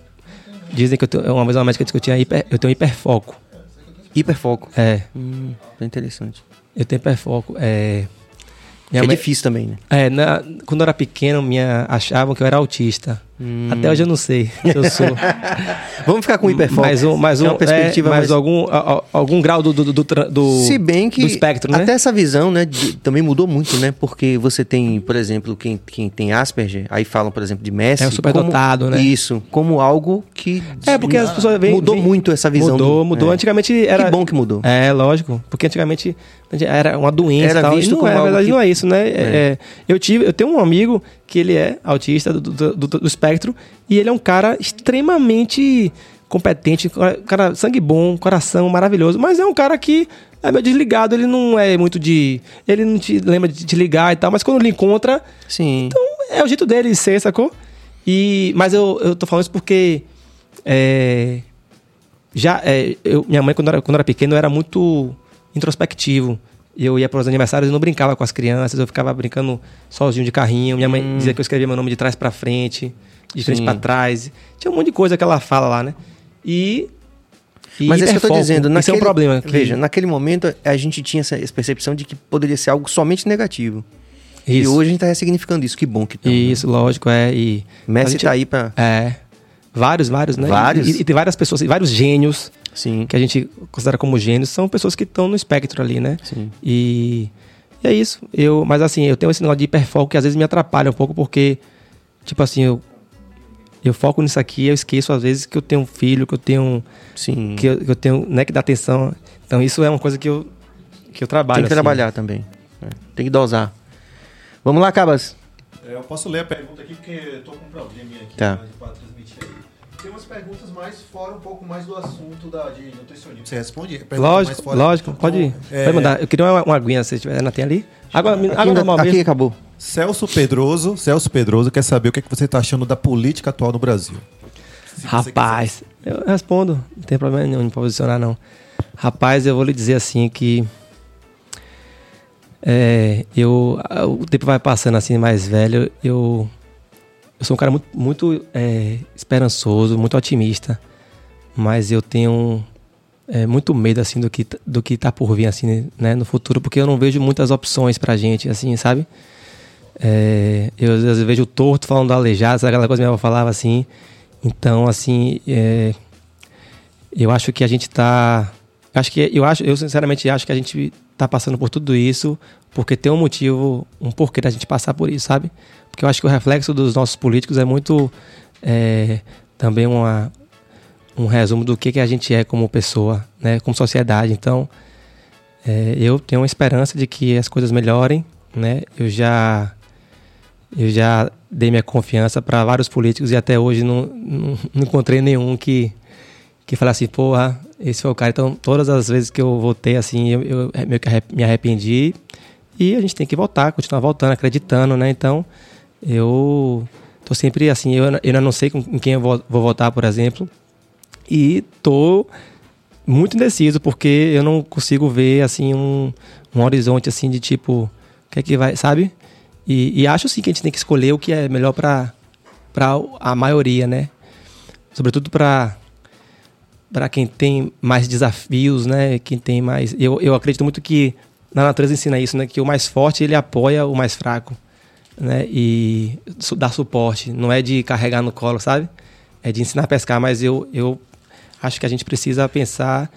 Dizem que eu tenho, uma vez uma médica disse que eu tinha hiper, eu tenho hiperfoco. Hiperfoco. É, Hum, interessante. eu tenho hiperfoco. É, minha é mãe- difícil também, né? É, na- quando eu era pequeno, minha, achavam que eu era autista. Hum. Até hoje eu não sei se eu sou. <laughs> Vamos ficar com hiperfoco. mais um, mais É um, uma perspectiva é, mais mais... algum, a- a- algum grau do, do, do, do- Se bem que do espectro, né? até essa visão, né, de- também mudou muito, né? Porque você tem, por exemplo, quem, quem tem Asperger, aí falam, por exemplo, de Messi. É o superdotado, né? Isso, como algo que É, porque as pessoas veem. mudou veem- muito essa visão. Mudou, do- mudou. é. Antigamente era. Que bom que mudou. É, lógico. Porque antigamente era uma doença Era visto e não como é, na verdade que- não é isso, né? É, é, eu tive, eu tenho um amigo que ele é autista do, do, do- do espectro e ele é um cara extremamente competente, cara sangue bom, coração maravilhoso, mas é um cara que é meio desligado, ele não é muito de, ele não te lembra de te ligar e tal, mas quando ele encontra, Sim. então é o jeito dele de ser, sacou? E, mas eu, eu tô falando isso porque é, já é, eu, minha mãe, quando era, quando era pequeno, era muito introspectivo. Eu ia para os aniversários e não brincava com as crianças, eu ficava brincando sozinho de carrinho. Minha mãe dizia que eu escrevia meu nome de trás para frente, de frente para trás. Tinha um monte de coisa que ela fala lá, né? E. e Mas é isso que eu tô dizendo. Isso é um problema. que- Veja, naquele momento a gente tinha essa, percepção de que poderia ser algo somente negativo. E Isso. hoje a gente tá ressignificando isso. Que bom que tá. né? Isso, lógico, é. E Messi gente- tá aí pra. É. Vários, vários, né? Vários. E, e tem várias pessoas, vários gênios Sim. que a gente considera como gênios, são pessoas que estão no espectro ali, né? Sim. E, e é isso. Eu, mas assim, eu tenho esse negócio de hiperfoco que às vezes me atrapalha um pouco, porque, tipo assim, eu, eu foco nisso aqui e eu esqueço às vezes que eu tenho um filho, que eu tenho. Sim. Que eu, que eu tenho, né, que dá atenção. Então isso é uma coisa que eu, que eu trabalho. Tem que assim. trabalhar também. É, Tem que dosar. Vamos lá, Cabas. É, Eu posso ler a pergunta aqui porque eu tô com um probleminha aqui Tá. para transmitir. Tem umas perguntas mais fora um pouco mais do assunto da, de nutricionismo. Você responde? Lógico, fora. lógico, Então, pode ir. é, Pode mandar. Eu queria uma, uma aguinha, se tiver. Não tem ali? Água, Aqui, água ainda- aqui acabou. Celso Pedroso, Celso Pedroso quer saber o que, é que você está achando da política atual no Brasil. Se Rapaz, eu respondo, não tem problema nenhum em posicionar, não. Rapaz, eu vou lhe dizer assim que. é, eu, o tempo vai passando assim, mais velho, eu. Eu sou um cara muito, muito é, esperançoso, muito otimista, mas eu tenho é, muito medo assim do que, do que tá por vir assim, né, no futuro, porque eu não vejo muitas opções pra gente, assim, sabe? É, eu às vezes vejo o torto falando do aleijado, sabe aquela coisa que minha avó falava assim. Então, assim, é, eu acho que a gente tá. Acho que eu acho, eu sinceramente acho que a gente tá passando por tudo isso porque tem um motivo, um porquê da gente passar por isso, sabe? Porque eu acho que o reflexo dos nossos políticos é muito é, também uma, um resumo do que, que a gente é como pessoa, né? Como sociedade. Então, é, eu tenho uma esperança de que as coisas melhorem, né? Eu já eu já dei minha confiança para vários políticos e até hoje não, não, não encontrei nenhum que que fale assim, porra, esse foi o cara. Então, todas as vezes que eu votei assim, eu, eu meio que me arrependi e a gente tem que voltar, continuar voltando, acreditando, né? Então, eu tô sempre assim, eu, eu não sei com com quem eu vou, vou votar, por exemplo, e tô muito indeciso porque eu não consigo ver assim um, um horizonte assim de tipo, o que é que vai, sabe? E, e acho sim que a gente tem que escolher o que é melhor para para a maioria, né? Sobretudo para para quem tem mais desafios, né? Quem tem mais, eu, eu acredito muito que na natureza ensina isso, né? Que o mais forte ele apoia o mais fraco, né? E dá suporte, não é de carregar no colo, sabe? É de ensinar a pescar, mas eu eu acho que a gente precisa pensar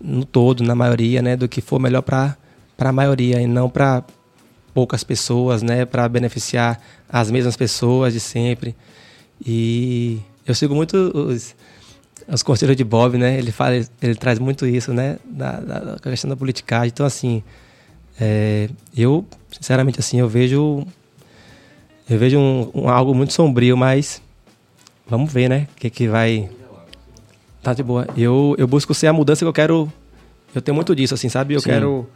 no todo, na maioria, né? Do que for melhor para a maioria e não para poucas pessoas, né? Para beneficiar as mesmas pessoas de sempre. E eu sigo muito os os conselhos de Bob, né? Ele fala, ele traz muito isso, né? Da, da questão da politicagem. Então, assim, é, eu, sinceramente, assim, eu vejo, eu vejo um, um algo muito sombrio, mas vamos ver, né? O que que vai... Tá de boa. Eu, eu busco ser a mudança que eu quero... Eu tenho muito disso, assim, sabe? Eu Sim. quero...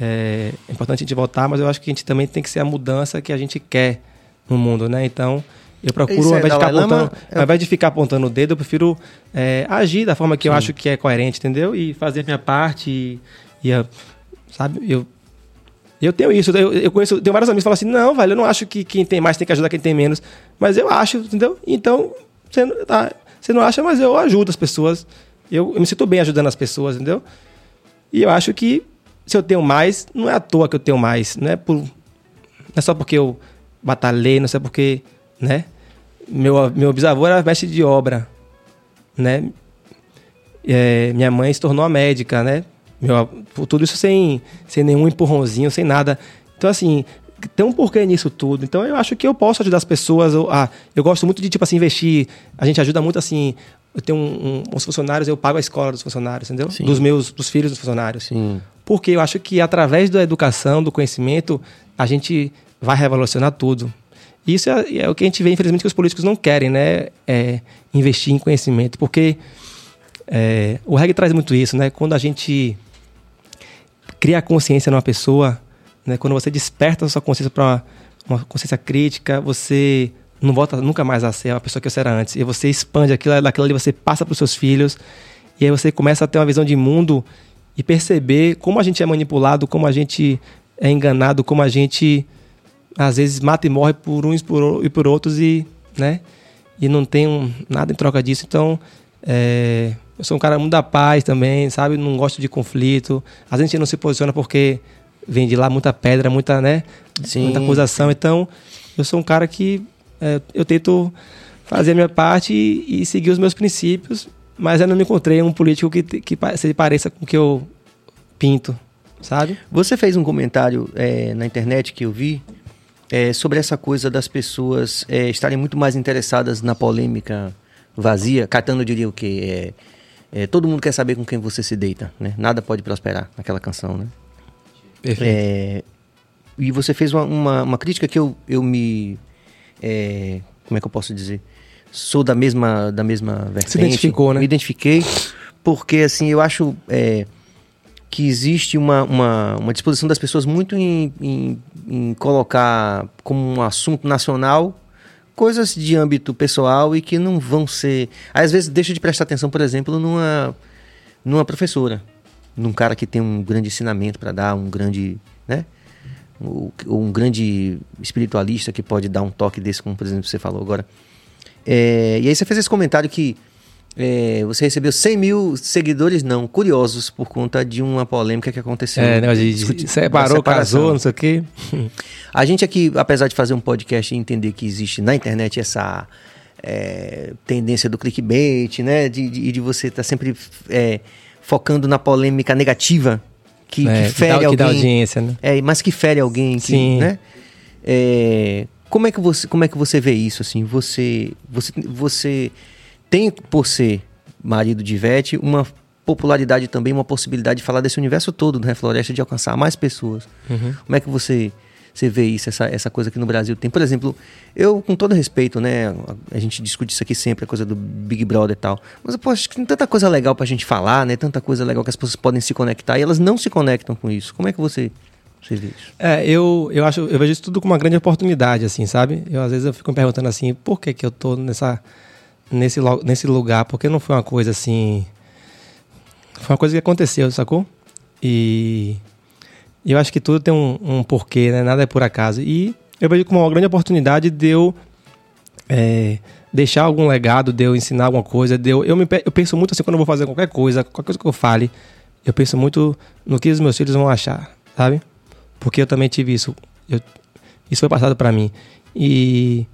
É, é importante a gente votar, mas eu acho que a gente também tem que ser a mudança que a gente quer no mundo, né? Então, eu procuro, Isso ao é invés, de ficar Lama? apontando, É- ao invés de ficar apontando o dedo, eu prefiro é, agir da forma que eu acho que é coerente, entendeu? E fazer a minha parte e, e sabe? Eu, eu tenho isso, eu, eu conheço, tenho vários amigos que falam assim, não, velho, eu não acho que quem tem mais tem que ajudar quem tem menos, mas eu acho, entendeu? Então, você não- tá, Você não acha, mas eu ajudo as pessoas. Eu, eu me sinto bem ajudando as pessoas, entendeu? E eu acho que se eu tenho mais, não é à toa que eu tenho mais. Não é, por, não é só porque eu batalhei, não é porque, né? Meu, meu bisavô era mestre de obra, né? É, minha mãe se tornou a médica, né? Meu, tudo isso sem, sem nenhum empurrãozinho, sem nada. Então, assim, tem um porquê nisso tudo. Então, eu acho que eu posso ajudar as pessoas. Eu, ah, eu gosto muito de, tipo assim, investir. A gente ajuda muito, assim... Eu tenho um, um, uns funcionários, eu pago a escola dos funcionários, entendeu? Sim. Dos meus, dos filhos dos funcionários. Sim. Porque eu acho que através da educação, do conhecimento, a gente vai revolucionar tudo. Isso é, é o que a gente vê, infelizmente, que os políticos não querem, né? É investir em conhecimento. Porque é, o reggae traz muito isso, né? Quando a gente cria consciência numa pessoa, né? Quando você desperta a sua consciência para uma consciência crítica, você não volta nunca mais a ser a pessoa que você era antes. E você expande aquilo, daquilo ali você passa para os seus filhos. E aí você começa a ter uma visão de mundo e perceber como a gente é manipulado, como a gente é enganado, como a gente às vezes mata e morre por uns por, e por outros e, né? E não tem um, nada em troca disso. Então, é, eu sou um cara muito da paz também, sabe? Não gosto de conflito. Às vezes a gente não se posiciona porque vem de lá muita pedra, muita, né? Sim. Muita acusação. Então, eu sou um cara que é, eu tento fazer a minha parte e, e, seguir os meus princípios, mas eu não me encontrei um político que, que se pareça com o que eu pinto, sabe? Você fez um comentário é, na internet que eu vi é, sobre essa coisa das pessoas é, estarem muito mais interessadas na polêmica vazia. Catano diria o quê? É, é, todo mundo quer saber com quem você se deita, né? Nada pode prosperar naquela canção, né? Perfeito. É, e você fez uma, uma, uma, crítica que eu, eu me... É, como é que eu posso dizer? Sou da mesma, da mesma vertente. Se identificou, né? Me identifiquei, porque assim, eu acho que existe uma, uma, uma disposição das pessoas muito em, em, em, colocar como um assunto nacional coisas de âmbito pessoal e que não vão ser. Às vezes deixa de prestar atenção, por exemplo, numa, numa professora, num cara que tem um grande ensinamento para dar, um grande. né? Ou um grande espiritualista que pode dar um toque desse, como por exemplo você falou agora. É, e aí você fez esse comentário que é, você recebeu 100 mil seguidores, não, curiosos, por conta de uma polêmica que aconteceu. É, né, de, de, separou, casou, não sei o quê. <laughs> A gente aqui, apesar de fazer um podcast e entender que existe na internet essa é, tendência do clickbait, né? De, de, de você estar tá sempre é, focando na polêmica negativa que, é, que fere que dá, alguém. Que dá audiência, né? É, mas que fere alguém. Que, Sim. Né? É, como, é que você, como é que você vê isso? Assim? Você, você, você tem, por ser marido de Ivete, uma popularidade também, uma possibilidade de falar desse universo todo do né, Refloresta, de alcançar mais pessoas. Uhum. Como é que você, você vê isso, essa, essa coisa que no Brasil tem? Por exemplo, eu, com todo respeito, né, a gente discute isso aqui sempre, a coisa do Big Brother e tal, mas eu acho que tem tanta coisa legal pra gente falar, né, tanta coisa legal que as pessoas podem se conectar e elas não se conectam com isso. Como é que você... Você vê isso? É, eu, eu acho, eu vejo isso tudo como uma grande oportunidade, assim, sabe? Eu às vezes eu fico me perguntando assim, por que que eu tô nessa nesse, nesse lugar, porque não foi uma coisa assim. Foi uma coisa que aconteceu, sacou? E eu acho que tudo tem um, um porquê, né? Nada é por acaso. E eu vejo como uma grande oportunidade de eu é, deixar algum legado, de eu ensinar alguma coisa. De eu, eu, me, eu penso muito assim quando eu vou fazer qualquer coisa, qualquer coisa que eu fale, eu penso muito no que os meus filhos vão achar, sabe? Porque eu também tive isso. Eu, isso foi passado para mim. E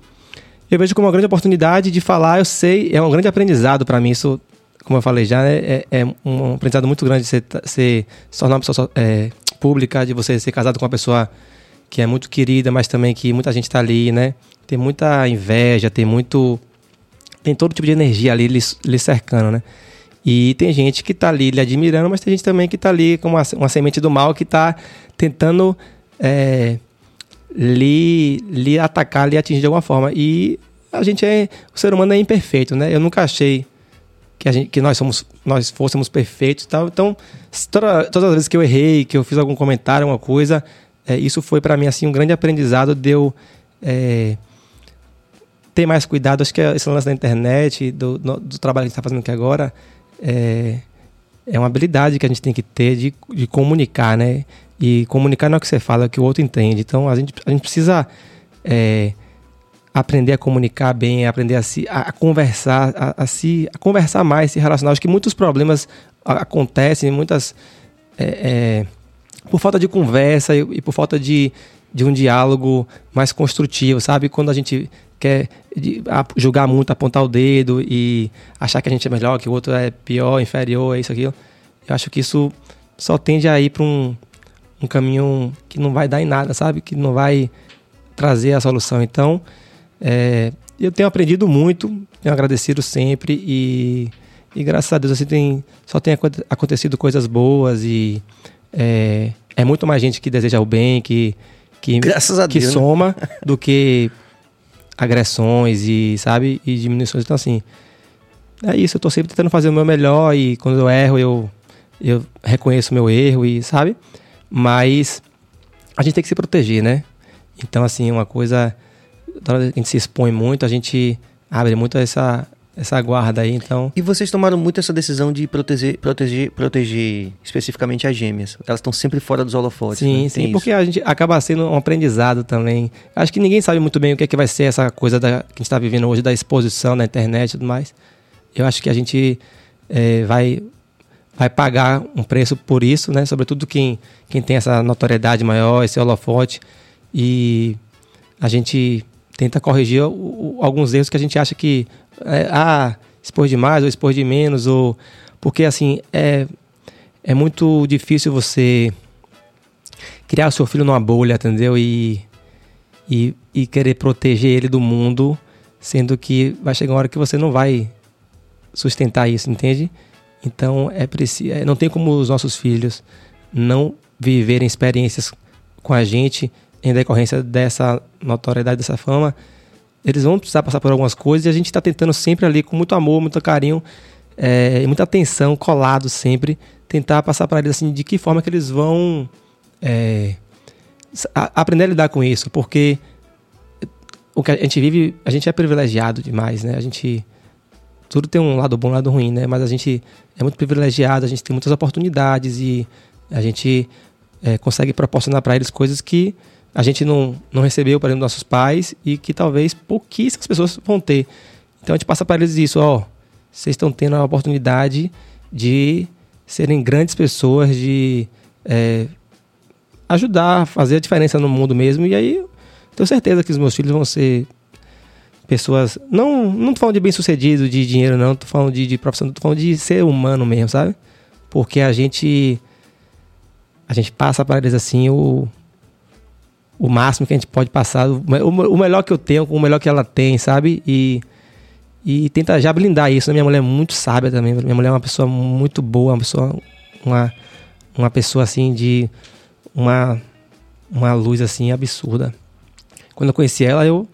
eu vejo como uma grande oportunidade de falar. Eu sei, é um grande aprendizado para mim. Isso, como eu falei já, é, é, um aprendizado muito grande de ser, ser, se tornar uma pessoa é, pública, de você ser casado com uma pessoa que é muito querida, mas também que muita gente está ali, né? Tem muita inveja, tem muito. Tem todo tipo de energia ali lhe, lhe cercando, né? E tem gente que está ali lhe admirando, mas tem gente também que está ali com uma, uma semente do mal que está tentando é, lhe, lhe atacar, lhe atingir de alguma forma. E a gente é. O ser humano é imperfeito, né? Eu nunca achei que, a gente, que nós, somos, nós fôssemos perfeitos e tal. Então, toda, todas as vezes que eu errei, que eu fiz algum comentário, alguma coisa, é, isso foi para mim assim um grande aprendizado de eu é, ter mais cuidado. Acho que esse lance da internet, do, do trabalho que a gente está fazendo aqui agora, é, é uma habilidade que a gente tem que ter de, de comunicar, né? E comunicar não é o que você fala, é o que o outro entende. Então a gente, a gente precisa é, aprender a comunicar bem, aprender a, se, a, conversar, a, a, se, a conversar mais, se relacionar. Acho que muitos problemas acontecem, muitas. É, é, por falta de conversa e, e, por falta de, de um diálogo mais construtivo, sabe? Quando a gente quer julgar muito, apontar o dedo e achar que a gente é melhor, que o outro é pior, inferior, é isso, aquilo. Eu acho que isso só tende a ir para um, um caminho que não vai dar em nada, sabe? Que não vai trazer a solução. Então, é, eu tenho aprendido muito, tenho agradecido sempre e, e graças a Deus assim, tem, só tem acontecido coisas boas e é, é muito mais gente que deseja o bem, que, que, que Deus, né? soma né? <laughs> do que agressões e, sabe, e diminuições. Então, assim, é isso. Eu tô sempre tentando fazer o meu melhor e quando eu erro, eu, eu reconheço o meu erro e, sabe? Mas a gente tem que se proteger, né? Então, assim, uma coisa. A gente se expõe muito, a gente abre muito essa, essa guarda aí, então. E vocês tomaram muito essa decisão de proteger, proteger, proteger especificamente as gêmeas. Elas estão sempre fora dos holofotes. Sim, né? sim, porque a gente acaba sendo um aprendizado também. Acho que ninguém sabe muito bem o que, é que vai ser essa coisa da, que a gente está vivendo hoje da exposição na internet e tudo mais. Eu acho que a gente é, vai vai pagar um preço por isso, né? Sobretudo quem, quem tem essa notoriedade maior, esse holofote. E a gente tenta corrigir o, o, alguns erros que a gente acha que é, ah, expor demais ou expor de menos, ou porque assim é, é muito difícil você criar o seu filho numa bolha, entendeu? E, e, e querer proteger ele do mundo, sendo que vai chegar uma hora que você não vai sustentar isso, entende? Então é preciso, é, não tem como os nossos filhos não viverem experiências com a gente em decorrência dessa notoriedade, dessa fama, eles vão precisar passar por algumas coisas e a gente está tentando sempre ali, com muito amor, muito carinho é, e muita atenção, colado sempre, tentar passar para eles assim de que forma que eles vão é, a, aprender a lidar com isso, porque o que a gente vive, a gente é privilegiado demais, né? A gente tudo tem um lado bom, um lado ruim, né? Mas a gente é muito privilegiado, a gente tem muitas oportunidades e a gente é, consegue proporcionar para eles coisas que a gente não, não recebeu, por exemplo, nossos pais e que talvez pouquíssimas pessoas vão ter. Então a gente passa para eles isso, ó, vocês estão tendo a oportunidade de serem grandes pessoas, de é, ajudar fazer a diferença no mundo mesmo. E aí tenho certeza que os meus filhos vão ser pessoas. Não, não tô falando de bem-sucedido, de dinheiro, não, tô falando de, de profissão, tô falando de ser humano mesmo, sabe? Porque a gente. A gente passa para eles assim o, o máximo que a gente pode passar, o, o melhor que eu tenho, o melhor que ela tem, sabe? E, e tenta já blindar isso. Minha mulher é muito sábia também. Minha mulher é uma pessoa muito boa, uma pessoa, uma, uma pessoa assim de uma, uma luz assim absurda. Quando eu conheci ela, eu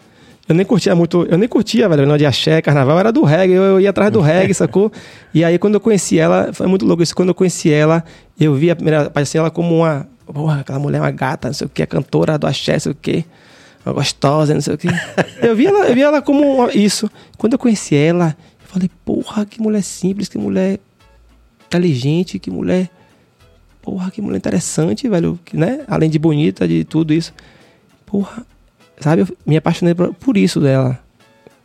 eu nem curtia muito, eu nem curtia, velho, não de axé, carnaval, era do reggae, eu, eu ia atrás do <laughs> reggae, sacou? E aí quando eu conheci ela, foi muito louco isso, quando eu conheci ela, eu vi a primeira, parecia ela como uma porra, aquela mulher é uma gata, não sei o que, a cantora do axé, não sei o que, uma gostosa, não sei o que. eu vi ela, eu vi ela como uma, isso. Quando eu conheci ela, eu falei, porra, que mulher simples, que mulher inteligente, que mulher. Porra, que mulher interessante, velho, né? Além de bonita, de tudo isso. Porra, sabe, eu me apaixonei por isso dela.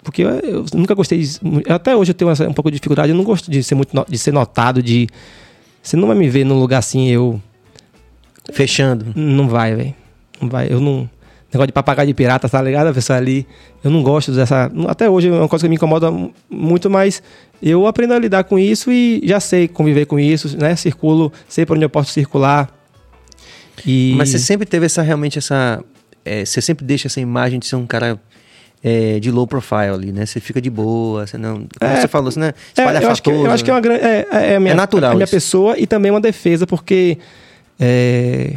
Porque eu, eu nunca gostei de. Até hoje eu tenho um pouco de dificuldade, eu não gosto de ser muito de ser notado, de. Você não vai me ver num lugar assim, eu Fechando. Não vai, velho. Não vai. Eu não. Negócio de papagaio de pirata, tá ligado? A pessoa ali. Eu não gosto dessa. Até hoje é uma coisa que me incomoda muito, mas eu aprendo a lidar com isso e já sei conviver com isso, né? Circulo, sei por onde eu posso circular. E... Mas você sempre teve essa realmente essa. É, você sempre deixa essa imagem de ser um cara é, de low profile ali, né? Você fica de boa, você não. Como é, você falou, você, né? Espalha é, eu, acho que, eu acho que é uma grande. É, é, é, minha, é natural. Minha pessoa e também uma defesa, porque é,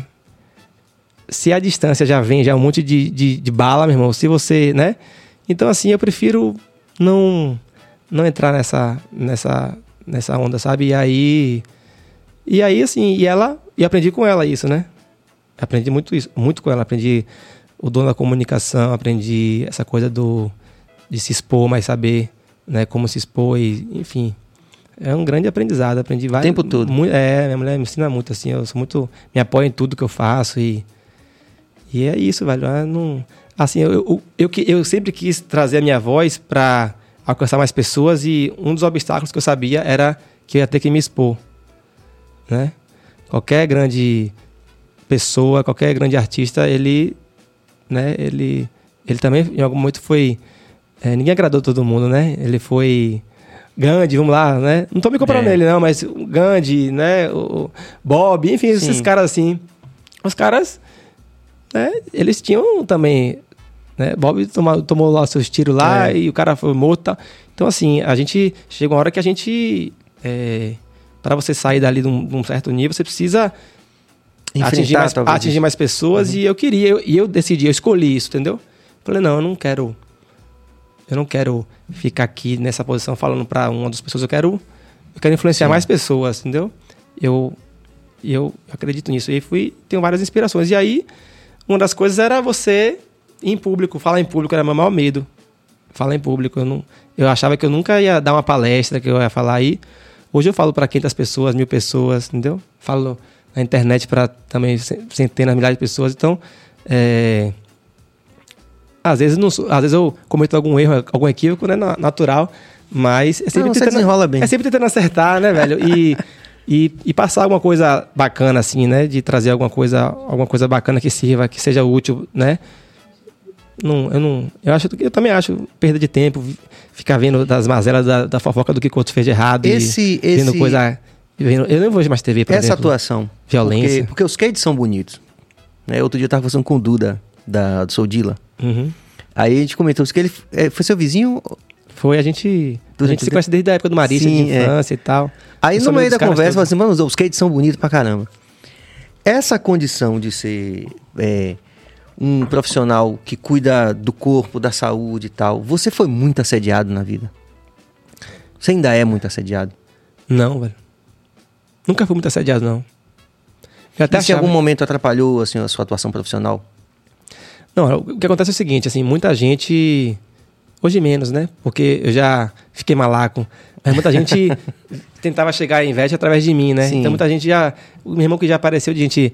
se a distância já vem, já é um monte de, de, de, bala, meu irmão, se você, né? Então, assim, eu prefiro não não entrar nessa, nessa, nessa onda, sabe? E aí, e aí, assim, e ela, e aprendi com ela isso, né? Aprendi muito isso, muito com ela. Aprendi o dono da comunicação, aprendi essa coisa do de se expor, mas saber, né, como se expor e, enfim, é um grande aprendizado. Aprendi vários. Tempo todo. Muito, é, minha mulher me ensina muito, assim. Eu sou muito. Me apoio em tudo que eu faço e. E é isso, velho. Eu não, assim, eu, eu, eu, eu sempre quis trazer a minha voz para alcançar mais pessoas e um dos obstáculos que eu sabia era que eu ia ter que me expor, né? Qualquer grande pessoa, qualquer grande artista, ele, né, ele, ele também em algum momento foi, é, ninguém agradou todo mundo, né? Ele foi Gandhi, vamos lá, né? Não tô me comparando é. nele não, mas o Gandhi, né, o Bob, enfim, Sim. esses caras assim, os caras, né, eles tinham também né? Bob tomou, tomou lá seus tiros lá é. e o cara foi morto. Tá? Então, assim, a gente. Chega uma hora que a gente. É, para você sair dali de um, de um, certo nível, você precisa atingir mais, atingir mais pessoas. Uhum. E eu queria, eu, e eu decidi, eu escolhi isso, entendeu? Falei, não, eu não quero. Eu não quero ficar aqui nessa posição falando para uma das pessoas. Eu quero, eu quero influenciar Sim. mais pessoas, entendeu? Eu, eu acredito nisso. E fui, tenho várias inspirações. E aí, uma das coisas era você em público, falar em público era meu maior medo. Falar em público, eu, não, eu achava que eu nunca ia dar uma palestra, que eu ia falar aí. Hoje eu falo para 500 pessoas, mil pessoas, entendeu? Falo na internet para também centenas, milhares de pessoas. Então, é, às vezes, não, às vezes eu cometo algum erro, algum equívoco, né? Natural. Mas é sempre, não, tentando, bem. é sempre tentando acertar, né, velho? E, e, e, passar alguma coisa bacana, assim, né? De trazer alguma coisa, alguma coisa bacana que sirva, que seja útil, né? Não, eu não. Eu acho eu também acho perda de tempo ficar vendo das mazelas da, da fofoca do que o outro fez de errado esse, e esse, vendo coisa. Vendo, eu não vejo mais TV, por Essa exemplo, atuação. Violência. Porque, porque os skates são bonitos. Né? Outro dia eu tava conversando com o Duda, da, do Soldila. Uhum. Aí a gente comentou que ele é, foi seu vizinho. Foi, a gente. A gente se conhece desde a época do Marista, Sim, de é. infância é. e tal. Aí no meio da conversa, falou assim, mano, os skates são bonitos pra caramba. Essa condição de ser. É, um profissional que cuida do corpo, da saúde e tal, você foi muito assediado na vida? Você ainda é muito assediado? Não, velho. Nunca fui muito assediado, não. Eu até Isso em algum momento atrapalhou assim, a sua atuação profissional? Não, o que acontece é o seguinte, assim, muita gente. Hoje menos, né? Porque eu já fiquei malaco. Mas muita gente <laughs> tentava chegar à inveja através de mim, né? Sim. Então muita gente já. O meu irmão que já apareceu de gente.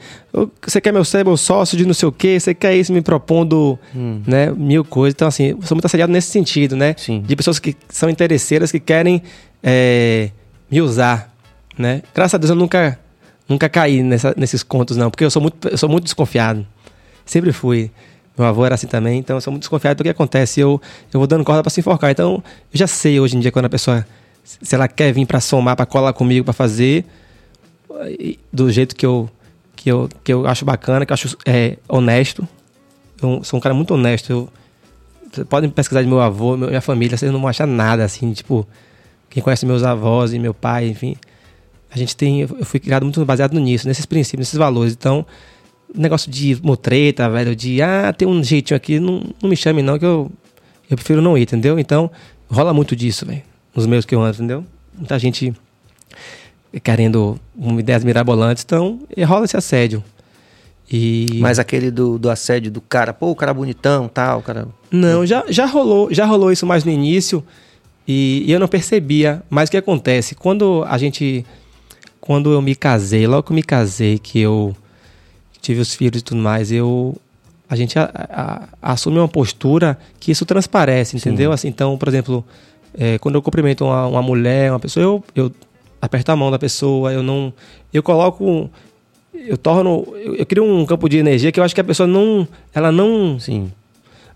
Você quer meu meu sócio de não sei o quê? Você quer isso me propondo, hum. né? Mil coisas. Então, assim, eu sou muito assediado nesse sentido, né? Sim. De pessoas que são interesseiras, que querem é, me usar, né? Graças a Deus eu nunca, nunca caí nessa, nesses contos, não. Porque eu sou muito, eu sou muito desconfiado. Sempre fui. Meu avô era assim também, então eu sou muito desconfiado do que acontece. Eu, eu vou dando corda para se enforcar. Então, eu já sei hoje em dia quando a pessoa se ela quer vir para somar, para colar comigo, para fazer do jeito que eu, que eu, que eu acho bacana, que eu acho é, honesto. Eu sou um cara muito honesto. Eu, vocês podem pesquisar de meu avô, minha família, vocês não vão achar nada assim, tipo, quem conhece meus avós e meu pai, enfim. A gente tem, eu fui criado muito baseado nisso, nesses princípios, nesses valores. Então, negócio de motreta, velho, de ah, tem um jeitinho aqui, não, não me chame não, que eu, eu prefiro não ir, entendeu? Então, rola muito disso, velho nos meios que eu ando, entendeu? Muita gente querendo ideias mirabolantes, então rola esse assédio. E... Mas aquele do, do assédio do cara, pô, o cara bonitão, tal, o cara... Não, já, já rolou, já rolou isso mais no início e, e eu não percebia. Mas o que acontece? Quando a gente... Quando eu me casei, logo que eu me casei, que eu tive os filhos e tudo mais, eu... A gente a, a, assume uma postura que isso transparece, entendeu? Assim, então, por exemplo é, quando eu cumprimento uma, uma, mulher, uma pessoa, eu, eu aperto a mão da pessoa, eu não. Eu coloco. Eu torno. Eu, eu crio um campo de energia que eu acho que a pessoa não. Ela não. Sim.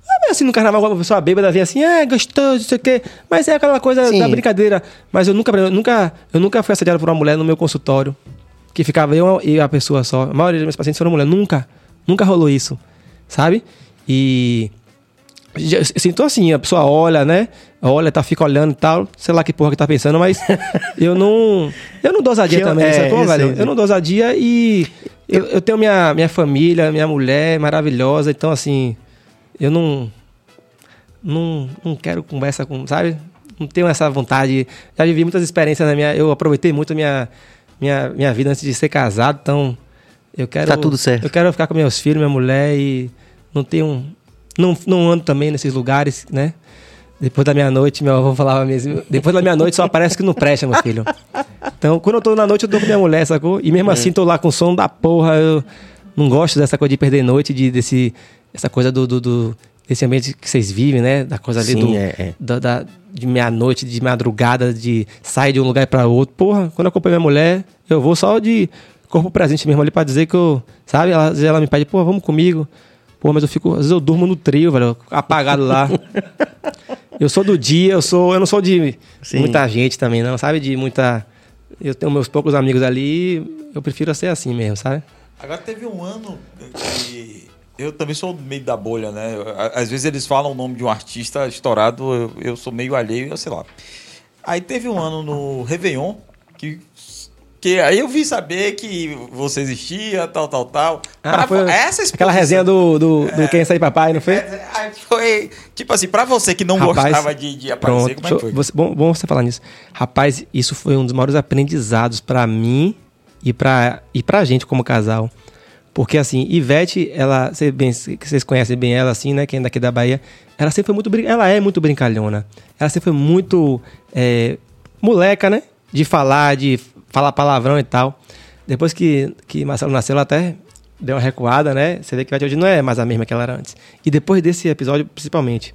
Ah, assim, no carnaval, quando a pessoa bêbada vem assim, ah, gostoso, não sei o quê. Mas é aquela coisa Sim. da brincadeira. Mas eu nunca, eu nunca, eu nunca fui assediado por uma mulher no meu consultório. Que ficava eu e a pessoa só. A maioria dos meus pacientes foram mulher. Nunca. Nunca rolou isso. Sabe? E sinto assim, a pessoa olha, né? Olha, tá, fica olhando e tal, sei lá que porra que tá pensando, mas <laughs> eu não. Eu não dou ousadia também, é, sacou, velho? Eu não dou ousadia e eu, eu tenho minha, minha família, minha mulher maravilhosa, então assim, eu não. Não, não quero conversa com, sabe? Não tenho essa vontade. Já vivi muitas experiências na minha. Eu aproveitei muito a minha, minha, minha vida antes de ser casado, então eu quero. Tá tudo certo. Eu quero ficar com meus filhos, minha mulher e não tenho não, não ando também nesses lugares, né? Depois da meia-noite, meu avô falava mesmo. Depois da meia-noite só aparece que não presta, meu filho. Então, quando eu tô na noite, eu tô com minha mulher, sacou? E mesmo é. assim, tô lá com o som da porra. Eu não gosto dessa coisa de perder noite, de, desse, essa coisa do, do, do desse ambiente que vocês vivem, né? Da coisa ali Sim, do, é, é. Da, da- de meia-noite, de madrugada, de sair de um lugar para outro. Porra, quando eu acompanho minha mulher, eu vou só de corpo presente mesmo ali pra dizer que eu. Sabe? Ela, às vezes ela me pede, pô, vamos comigo. Pô, mas eu fico. Às vezes eu durmo no trio, velho, apagado lá. <laughs> eu sou do dia, eu sou. Eu não sou de Sim. muita gente também, não, sabe? De muita. Eu tenho meus poucos amigos ali, eu prefiro ser assim mesmo, sabe? Agora teve um ano que eu também sou meio da bolha, né? Às vezes eles falam o nome de um artista estourado, eu, eu sou meio alheio, eu sei lá. Aí teve um ano no Réveillon que. Que aí eu vim saber que você existia, tal, tal, tal. Pra vo- essa aquela exposição- resenha do, do, do Quem Sai Papai, não foi? É, foi. Tipo assim, pra você que não Rapaz, gostava de, de aparecer, Pronto, como é foi? você- bom, bom você falar nisso. Rapaz, isso foi um dos maiores aprendizados pra mim e pra, e pra gente como casal. Porque assim, Ivete, ela, cê bem, vocês conhecem bem ela assim, né, quem é daqui da Bahia, ela sempre foi muito, ela é muito brincalhona. Ela sempre foi muito é, moleca, né, de falar, de falar palavrão e tal. Depois que, que Marcelo nasceu, ela até deu uma recuada, né, você vê que Ivete hoje não é mais a mesma que ela era antes. E depois desse episódio, principalmente,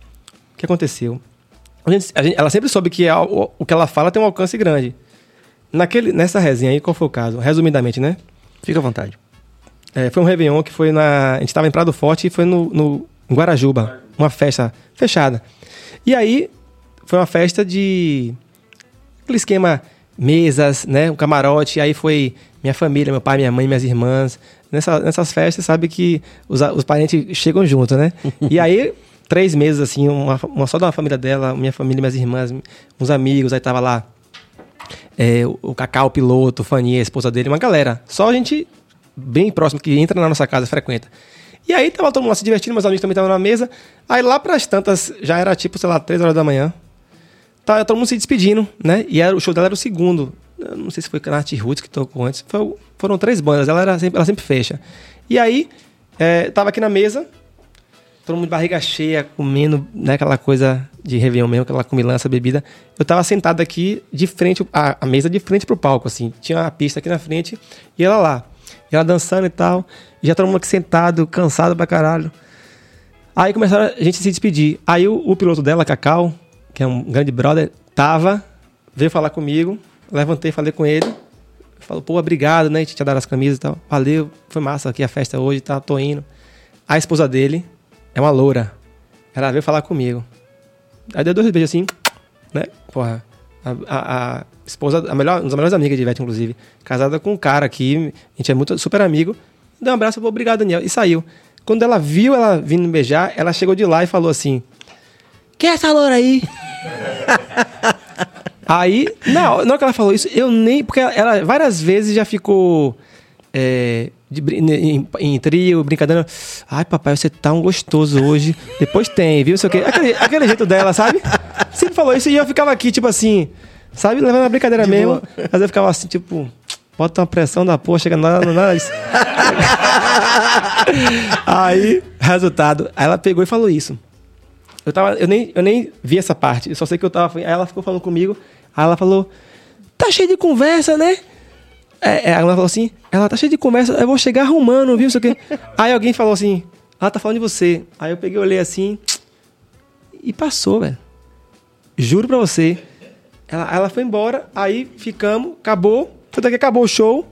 o que aconteceu? A gente- a gente- ela sempre soube que a- o, o que ela fala tem um alcance grande. Naquele, nessa resenha aí, qual foi o caso? Resumidamente, né? Fica à vontade. É, foi um Réveillon que foi na. A gente estava em Prado Forte e foi no, no Guarajuba, uma festa fechada. E aí, foi uma festa de. aquele esquema, mesas, né? Um camarote. Aí foi minha família, meu pai, minha mãe, minhas irmãs. Nessa, nessas festas, sabe que os, os parentes chegam juntos, né? <laughs> e aí, três meses, assim, uma, uma só da família dela, minha família, minhas irmãs, uns amigos, aí tava lá é, o- o Cacau, o piloto, o Fania, a esposa dele, uma galera. Só a gente bem próximo que entra na nossa casa, frequenta. E aí tava todo mundo lá se divertindo, meus amigos também estavam na mesa. Aí lá pras tantas, já era tipo, sei lá, três horas da manhã. Tava todo mundo se despedindo, né? E era, o show dela era o segundo. Eu não sei se foi Nath Roots que tocou antes. Foi- foram três bandas, ela, era sempre, ela sempre fecha. E aí, é, tava aqui na mesa, todo mundo de barriga cheia, comendo, né, aquela coisa de Réveillon mesmo, aquela comilança, bebida. Eu tava sentado aqui de frente, a, a mesa de frente pro palco, assim. Tinha uma pista aqui na frente e ela lá. E ela dançando e tal. Já todo mundo aqui sentado, cansado pra caralho. Aí começaram a gente se despedir. Aí o, o piloto dela, Cacau, que é um grande brother, tava, veio falar comigo. Levantei, falei com ele. Falou, pô, obrigado, né? A gente tinha dado as camisas e tal. Valeu, foi massa aqui a festa hoje, tá? Tô indo. A esposa dele é uma loura. Ela veio falar comigo. Aí deu dois beijos assim, né? Porra. A, a- a esposa, a melhor, uma das melhores amigas de Ivete, inclusive, casada com um cara aqui, a gente é muito super amigo. Deu um abraço, falou, obrigado, Daniel, e saiu. Quando ela viu ela vindo me beijar, ela chegou de lá e falou assim: Quem é essa loura aí? <laughs> aí, na, na hora que ela falou isso, eu nem. Porque ela, ela várias vezes já ficou. é, de em, em trio, brincadeira. Ai, papai, você tá um gostoso hoje. Depois tem, viu? Sei o quê. Aquele, aquele jeito dela, sabe? Sempre falou isso e eu ficava aqui, tipo assim, sabe? Levando a brincadeira mesmo. Mas eu ficava assim, tipo, bota uma pressão da porra, chega na, na nariz. <laughs> Aí, resultado, aí ela pegou e falou isso. Eu, tava, eu, nem, eu nem vi essa parte, eu só sei que eu tava. Aí ela ficou falando comigo, aí ela falou: Tá cheio de conversa, né? É, é, ela falou assim: Ela tá cheia de conversa, eu vou chegar arrumando, viu? Não sei o quê. Aí alguém falou assim: Ela tá falando de você. Aí eu peguei, olhei assim e passou, velho. Juro pra você. Ela, ela foi embora, aí ficamos, acabou. Foi daqui acabou o show.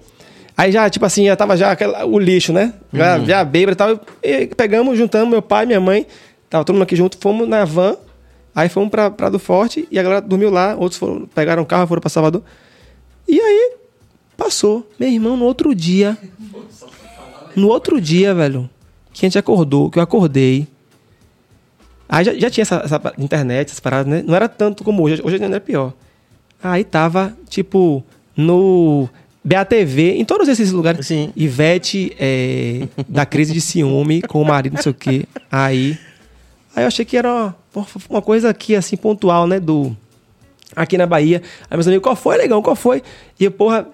Aí já, tipo assim, já tava já aquela- o lixo, né? Já, já bêbado e tal. E pegamos, juntamos meu pai, minha mãe. Tava todo mundo aqui junto. Fomos na van. Aí fomos pra Prado Forte. E a galera dormiu lá. Outros foram, pegaram o carro, foram pra Salvador. E aí, passou. Meu irmão, no outro dia... No outro dia, velho, que a gente acordou, que eu acordei... Aí já, já tinha essa, essa internet, essas paradas, né? Não era tanto como hoje. Hoje ainda é pior. Aí tava, tipo, no BATV, em todos esses lugares. Sim. Ivete é, da crise de ciúme com o marido, não sei o quê. Aí, aí eu achei que era uma, uma coisa aqui, assim, pontual, né? Do, aqui na Bahia. Aí meus amigos, qual foi, legão? Qual foi? E eu, porra,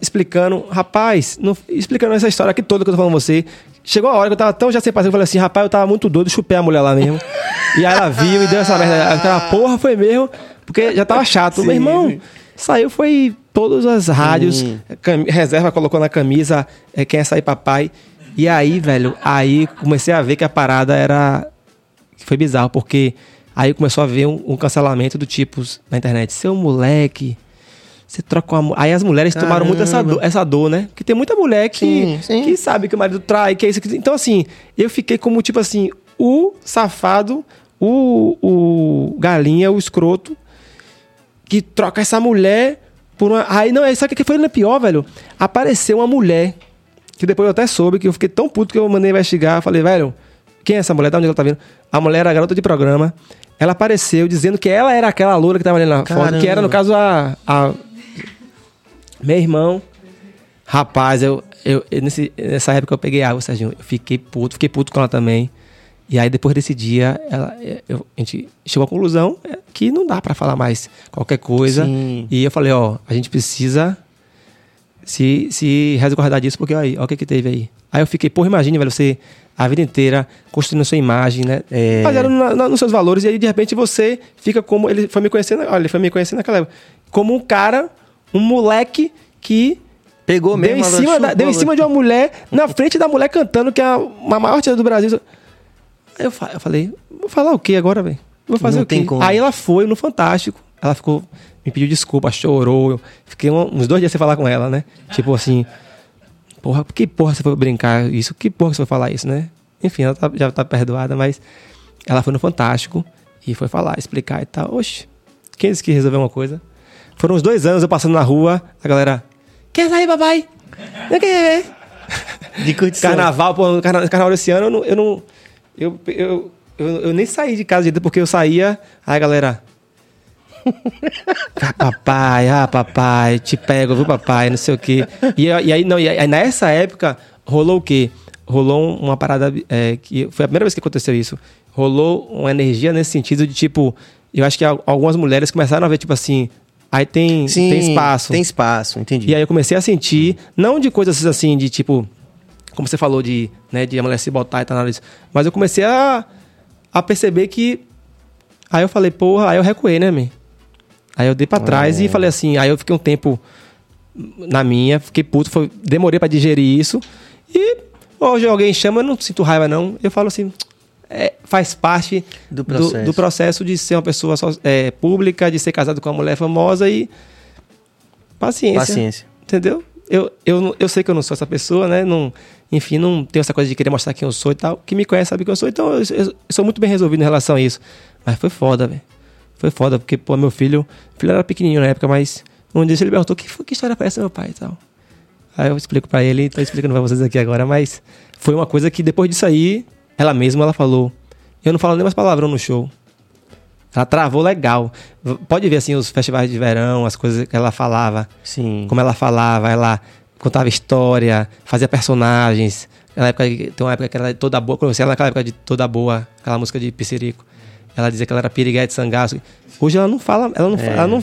explicando, rapaz, não- explicando essa história aqui toda que eu tô falando você. Chegou a hora que eu tava tão já sem paciência, eu falei assim, rapaz, eu tava muito doido, chupei a mulher lá mesmo. e aí ela viu e deu essa merda. Aquela porra foi mesmo, porque já tava chato. Meu irmão, saiu, foi todas as rádios, cam- reserva colocou na camisa, é, quem é sair papai. E aí, velho, aí comecei a ver que a parada era foi bizarro, porque aí começou a ver um, um cancelamento do tipo na internet. Seu moleque, você troca uma. Aí as mulheres Caramba. tomaram muito essa dor, essa dor, né? Porque tem muita mulher que, sim, sim. que sabe que o marido trai, que é isso. Que... Então, assim, eu fiquei como, tipo assim, o safado, o, o galinha, o escroto, que troca essa mulher por uma. Aí, não, sabe o que foi ainda pior, velho? Apareceu uma mulher, que depois eu até soube, que eu fiquei tão puto que eu mandei investigar. Falei, velho, quem é essa mulher? Da onde ela tá vindo? A mulher era garota de programa. Ela apareceu dizendo que ela era aquela loura que tava ali na Caramba. foto, que era, no caso, a, a. Meu irmão. Rapaz, eu, eu, nesse, nessa época eu peguei água, Serginho. Eu fiquei puto, fiquei puto com ela também. E aí, depois desse dia, ela, eu, a gente chegou à conclusão é, que não dá para falar mais qualquer coisa. Sim. E eu falei, ó, a gente precisa se, se resguardar disso, porque aí, ó, o que que teve aí. Aí eu fiquei, porra, imagine, velho, você a vida inteira construindo a sua imagem, né? É... Fazendo na, na, nos seus valores, e aí de repente você fica como. Ele foi me conhecendo, olha, ele foi me conhecendo naquela época. Como um cara, um moleque que Pegou mesmo. Deu em cima, da, deu em cima de uma mulher, na frente da mulher cantando, que é a, maior artista do Brasil. Eu, eu falei, vou falar o que agora, velho? Vou fazer não o quê? Aí ela foi no Fantástico. Ela ficou, me pediu desculpa, chorou. Eu fiquei uns dois dias sem falar com ela, né? Tipo assim, porra, que porra você foi brincar isso? Que porra você foi falar isso, né? Enfim, ela tá, já tá perdoada, mas ela foi no Fantástico e foi falar, explicar e tal. Oxe, quem disse que resolveu uma coisa? Foram uns dois anos eu passando na rua, a galera, quer sair, papai? Não quer <laughs> De curtição. Carnaval, pô, carnaval esse ano eu não, eu não eu, eu, eu, eu, nem saí de casa ainda porque eu saía. Aí, galera. ah, papai, ah, papai, te pego, viu, papai, não sei o quê. E, e aí, não, e aí, nessa época, rolou o quê? Rolou uma parada. É, que foi a primeira vez que aconteceu isso. Rolou uma energia nesse sentido de tipo. Eu acho que algumas mulheres começaram a ver, tipo assim, Aí tem, Sim, tem espaço. Tem espaço, entendi. E aí eu comecei a sentir, não de coisas assim, de tipo, como você falou de, né, de a mulher se botar e tal, mas eu comecei a, a perceber que. Aí eu falei, porra, aí eu recuei, né, man? Aí eu dei pra trás e é. falei assim, aí eu fiquei um tempo na minha, fiquei puto, foi, demorei para digerir isso. E hoje alguém chama, eu não sinto raiva, não. Eu falo assim, é, faz parte do processo. Do, do, processo de ser uma pessoa é, pública, de ser casado com uma mulher famosa e. Paciência. Paciência. Entendeu? Eu, eu, eu sei que eu não sou essa pessoa, né? Não, enfim, não tenho essa coisa de querer mostrar quem eu sou e tal. Quem me conhece sabe quem eu sou, então eu, eu, eu sou muito bem resolvido em relação a isso. Mas foi foda, velho. Foi foda, porque, pô, meu filho, meu filho era pequenininho na época, mas um dia ele perguntou: que, que história parece meu pai e tal. Aí eu explico pra ele, tô explicando pra vocês aqui agora, mas foi uma coisa que depois disso aí, ela mesma, ela falou: eu não falo nem mais palavrão no show. Ela travou legal. Pode ver assim os festivais de verão, as coisas que ela falava. Sim. Como ela falava, ela contava história, fazia personagens. Na época, tem uma época que ela era toda boa, conheci ela naquela época de toda boa, aquela música de Pissirico. Ela dizia que ela era piriguete sangaço. Hoje ela não fala, ela não, é. ela não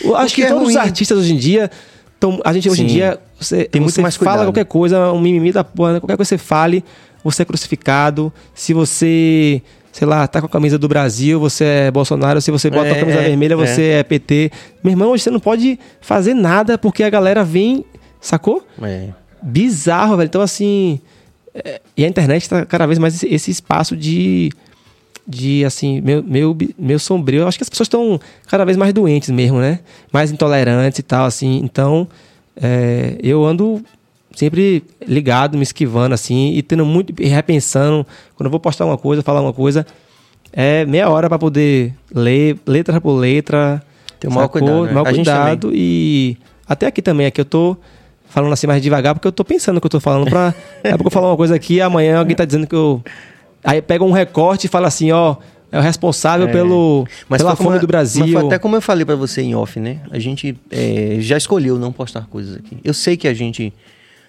eu acho que, que é todos ruim. os artistas hoje em dia tão, a gente hoje Sim. em dia você tem muito você mais fala cuidado. qualquer coisa, um mimimi da porra, né? qualquer coisa que você fale, você é crucificado. Se você sei lá, tá com a camisa do Brasil, você é Bolsonaro, se você bota é, a camisa é, vermelha, você é. é PT. Meu irmão, hoje você não pode fazer nada porque a galera vem Sacou? É. Bizarro, velho. Então, assim. É, e a internet tá cada vez mais esse, esse espaço de. De, assim, meu, meu, meu sombrio. Eu acho que as pessoas estão cada vez mais doentes mesmo, né? Mais intolerantes e tal, assim. Então, é, eu ando sempre ligado, me esquivando, assim, e tendo muito. E repensando. Quando eu vou postar uma coisa, falar uma coisa, é meia hora para poder ler, letra por letra. Ter o maior cuidado. Né? Maior cuidado. E até aqui também, aqui eu tô falando assim mais devagar, porque eu tô pensando o que eu tô falando pra. <laughs> é porque eu falar uma coisa aqui, amanhã alguém tá dizendo que eu. Aí pega um recorte e fala assim, ó, é o responsável é. pelo mas pela fome do Brasil. Mas até como eu falei para você em off, né? A gente é, já escolheu não postar coisas aqui. Eu sei que a gente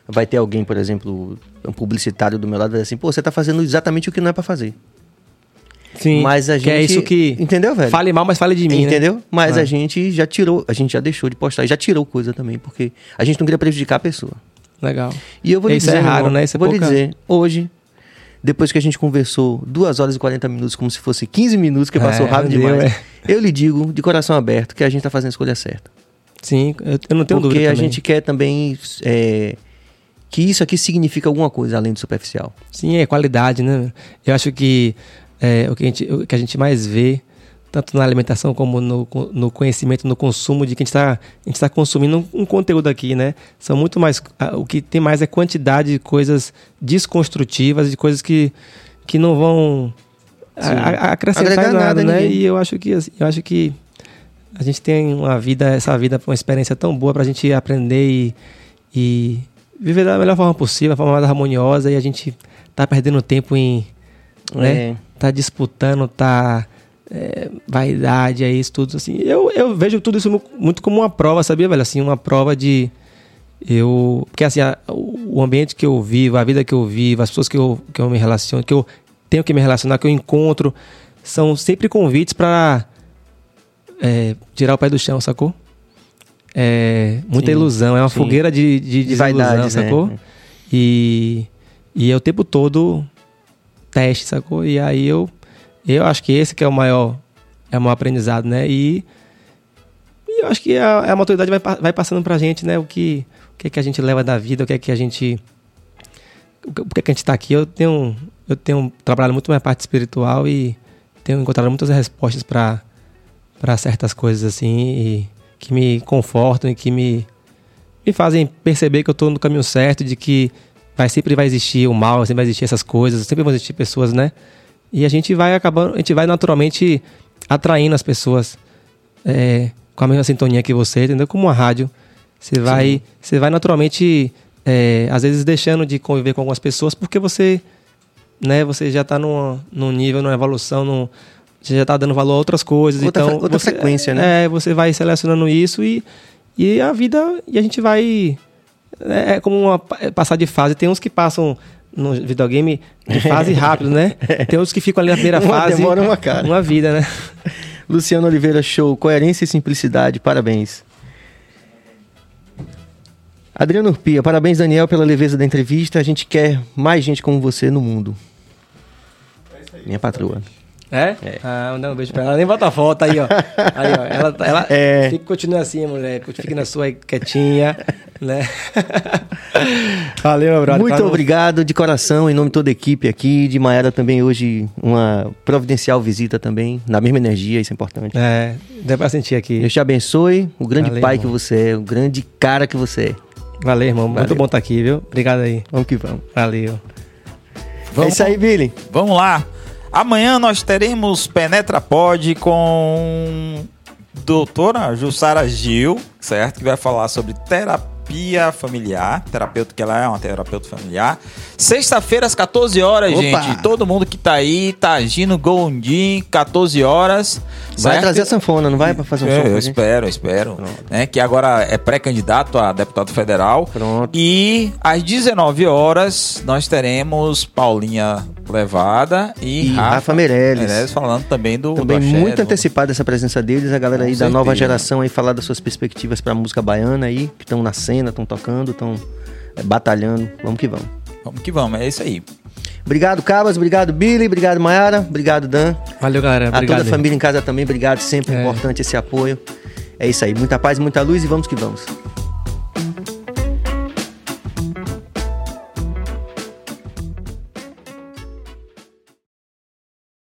vai ter alguém, por exemplo, um publicitário do meu lado, vai dizer assim, pô, você tá fazendo exatamente o que não é para fazer. Sim. Mas a gente. Que é isso que. Entendeu, velho? Fale mal, mas fale de mim. Né? Entendeu? Né? Mas ah. a gente já tirou, a gente já deixou de postar, já tirou coisa também, porque a gente não queria prejudicar a pessoa. Legal. E eu vou lhe isso dizer. é raro, né? Isso é vou pouca... lhe dizer, hoje, depois que a gente conversou 2 horas e 40 minutos, como se fosse 15 minutos, que passou é, rápido demais, é. eu lhe digo, de coração aberto, que a gente tá fazendo a escolha certa. Sim, eu não tenho porque dúvida. Porque a gente quer também. É, que isso aqui significa alguma coisa além do superficial. Sim, é qualidade, né? Eu acho que é, o, que a gente, o que a gente mais vê, tanto na alimentação como no, no conhecimento, no consumo, de que a gente está tá consumindo um, um, conteúdo aqui, né? São muito mais. O que tem mais é quantidade de coisas desconstrutivas, de coisas que, que não vão a, a, acrescentar Agregar nada, nada né? E eu acho que assim, eu acho que a gente tem uma vida, essa vida, uma experiência tão boa para a gente aprender e, e viver da melhor forma possível, da forma mais harmoniosa, e a gente tá perdendo tempo em. Né? É. Tá disputando, tá. É, vaidade, é isso, tudo assim. Eu, eu vejo tudo isso muito como uma prova, sabia, velho? Assim, uma prova de. Eu. Porque assim, a, o ambiente que eu vivo, a vida que eu vivo, as pessoas que eu, que eu me relaciono, que eu tenho que me relacionar, que eu encontro, são sempre convites para é, tirar o pé do chão, sacou? É muita sim, ilusão, é uma sim. fogueira de, de, de vaidade, né? sacou? Né? E, e é o tempo todo teste, sacou? E aí eu, eu acho que esse que é o maior, é o maior aprendizado, né? E, e eu acho que a, a maturidade vai, vai passando pra gente, né? O que, o que, é que a gente leva da vida, o que é que a gente. O que é que a gente tá aqui? Eu tenho, eu tenho trabalhado muito minha parte espiritual e tenho encontrado muitas respostas para para certas coisas assim e que me confortam e que me me fazem perceber que eu estou no caminho certo, de que vai sempre vai existir o mal, sempre vai existir essas coisas, sempre vão existir pessoas, né? E a gente vai acabando, a gente vai naturalmente atraindo as pessoas é, com a mesma sintonia que você, entendeu? Como uma rádio, você vai, você vai naturalmente, é, às vezes deixando de conviver com algumas pessoas porque você, né? Você já está num, num nível, numa evolução, num, você já está dando valor a outras coisas. Outra, então, outra você, frequência, né? É, você vai selecionando isso e, e a vida. E a gente vai. É, é como uma, é passar de fase. Tem uns que passam no videogame de fase <laughs> rápido, né? Tem outros que ficam ali na primeira <laughs> uma fase. Demora uma cara. Uma vida, né? <laughs> Luciano Oliveira, show. Coerência e simplicidade. Parabéns. Adriano Urpia, parabéns, Daniel, pela leveza da entrevista. A gente quer mais gente como você no mundo. É Minha patroa. É? é. Ah, não, um beijo pra ela. Nem bota a foto aí, ó. <laughs> Aí, ó. Ela, ela é. fica, continua assim, mulher. Fica na sua quietinha, <laughs> né? <laughs> Valeu, meu brother. Muito obrigado de coração, em nome de toda a equipe aqui. De Maera também hoje, uma providencial visita também, na mesma energia, isso é importante. É, dá pra sentir aqui. Deus te abençoe, o grande Valeu, pai irmão. que você é, o grande cara que você é. Valeu, irmão. Valeu. Muito bom estar tá aqui, viu? Obrigado aí. Vamos que vamos. Valeu. Vamos, é isso aí, Billy. Vamos lá. Amanhã nós teremos Penetra Pod com doutora Jussara Gil, certo? Que vai falar sobre terapia familiar, terapeuta que ela é uma terapeuta familiar. Sexta-feira às 14 horas, Opa. gente. Todo mundo que tá aí, tá agindo Gondim, 14 horas. Vai certo? trazer a sanfona, não vai para fazer um é, som? Eu espero, eu espero. Né, que agora é pré-candidato a deputado federal. Pronto. E às 19 horas nós teremos Paulinha Levada e, e Rafa, Rafa Meirelles. Meirelles. falando também do Também do muito antecipada essa presença deles, a galera Com aí certeza. da nova geração aí falar das suas perspectivas para a música baiana aí, que estão na cena, estão tocando, estão é, batalhando. Vamos que vamos. Vamos que vamos, é isso aí. Obrigado, Cabas. Obrigado, Billy. Obrigado, Mayara. Obrigado, Dan. Valeu, galera. Obrigado, a toda a família em casa também. Obrigado. Sempre é. importante esse apoio. É isso aí. Muita paz, muita luz e vamos que vamos.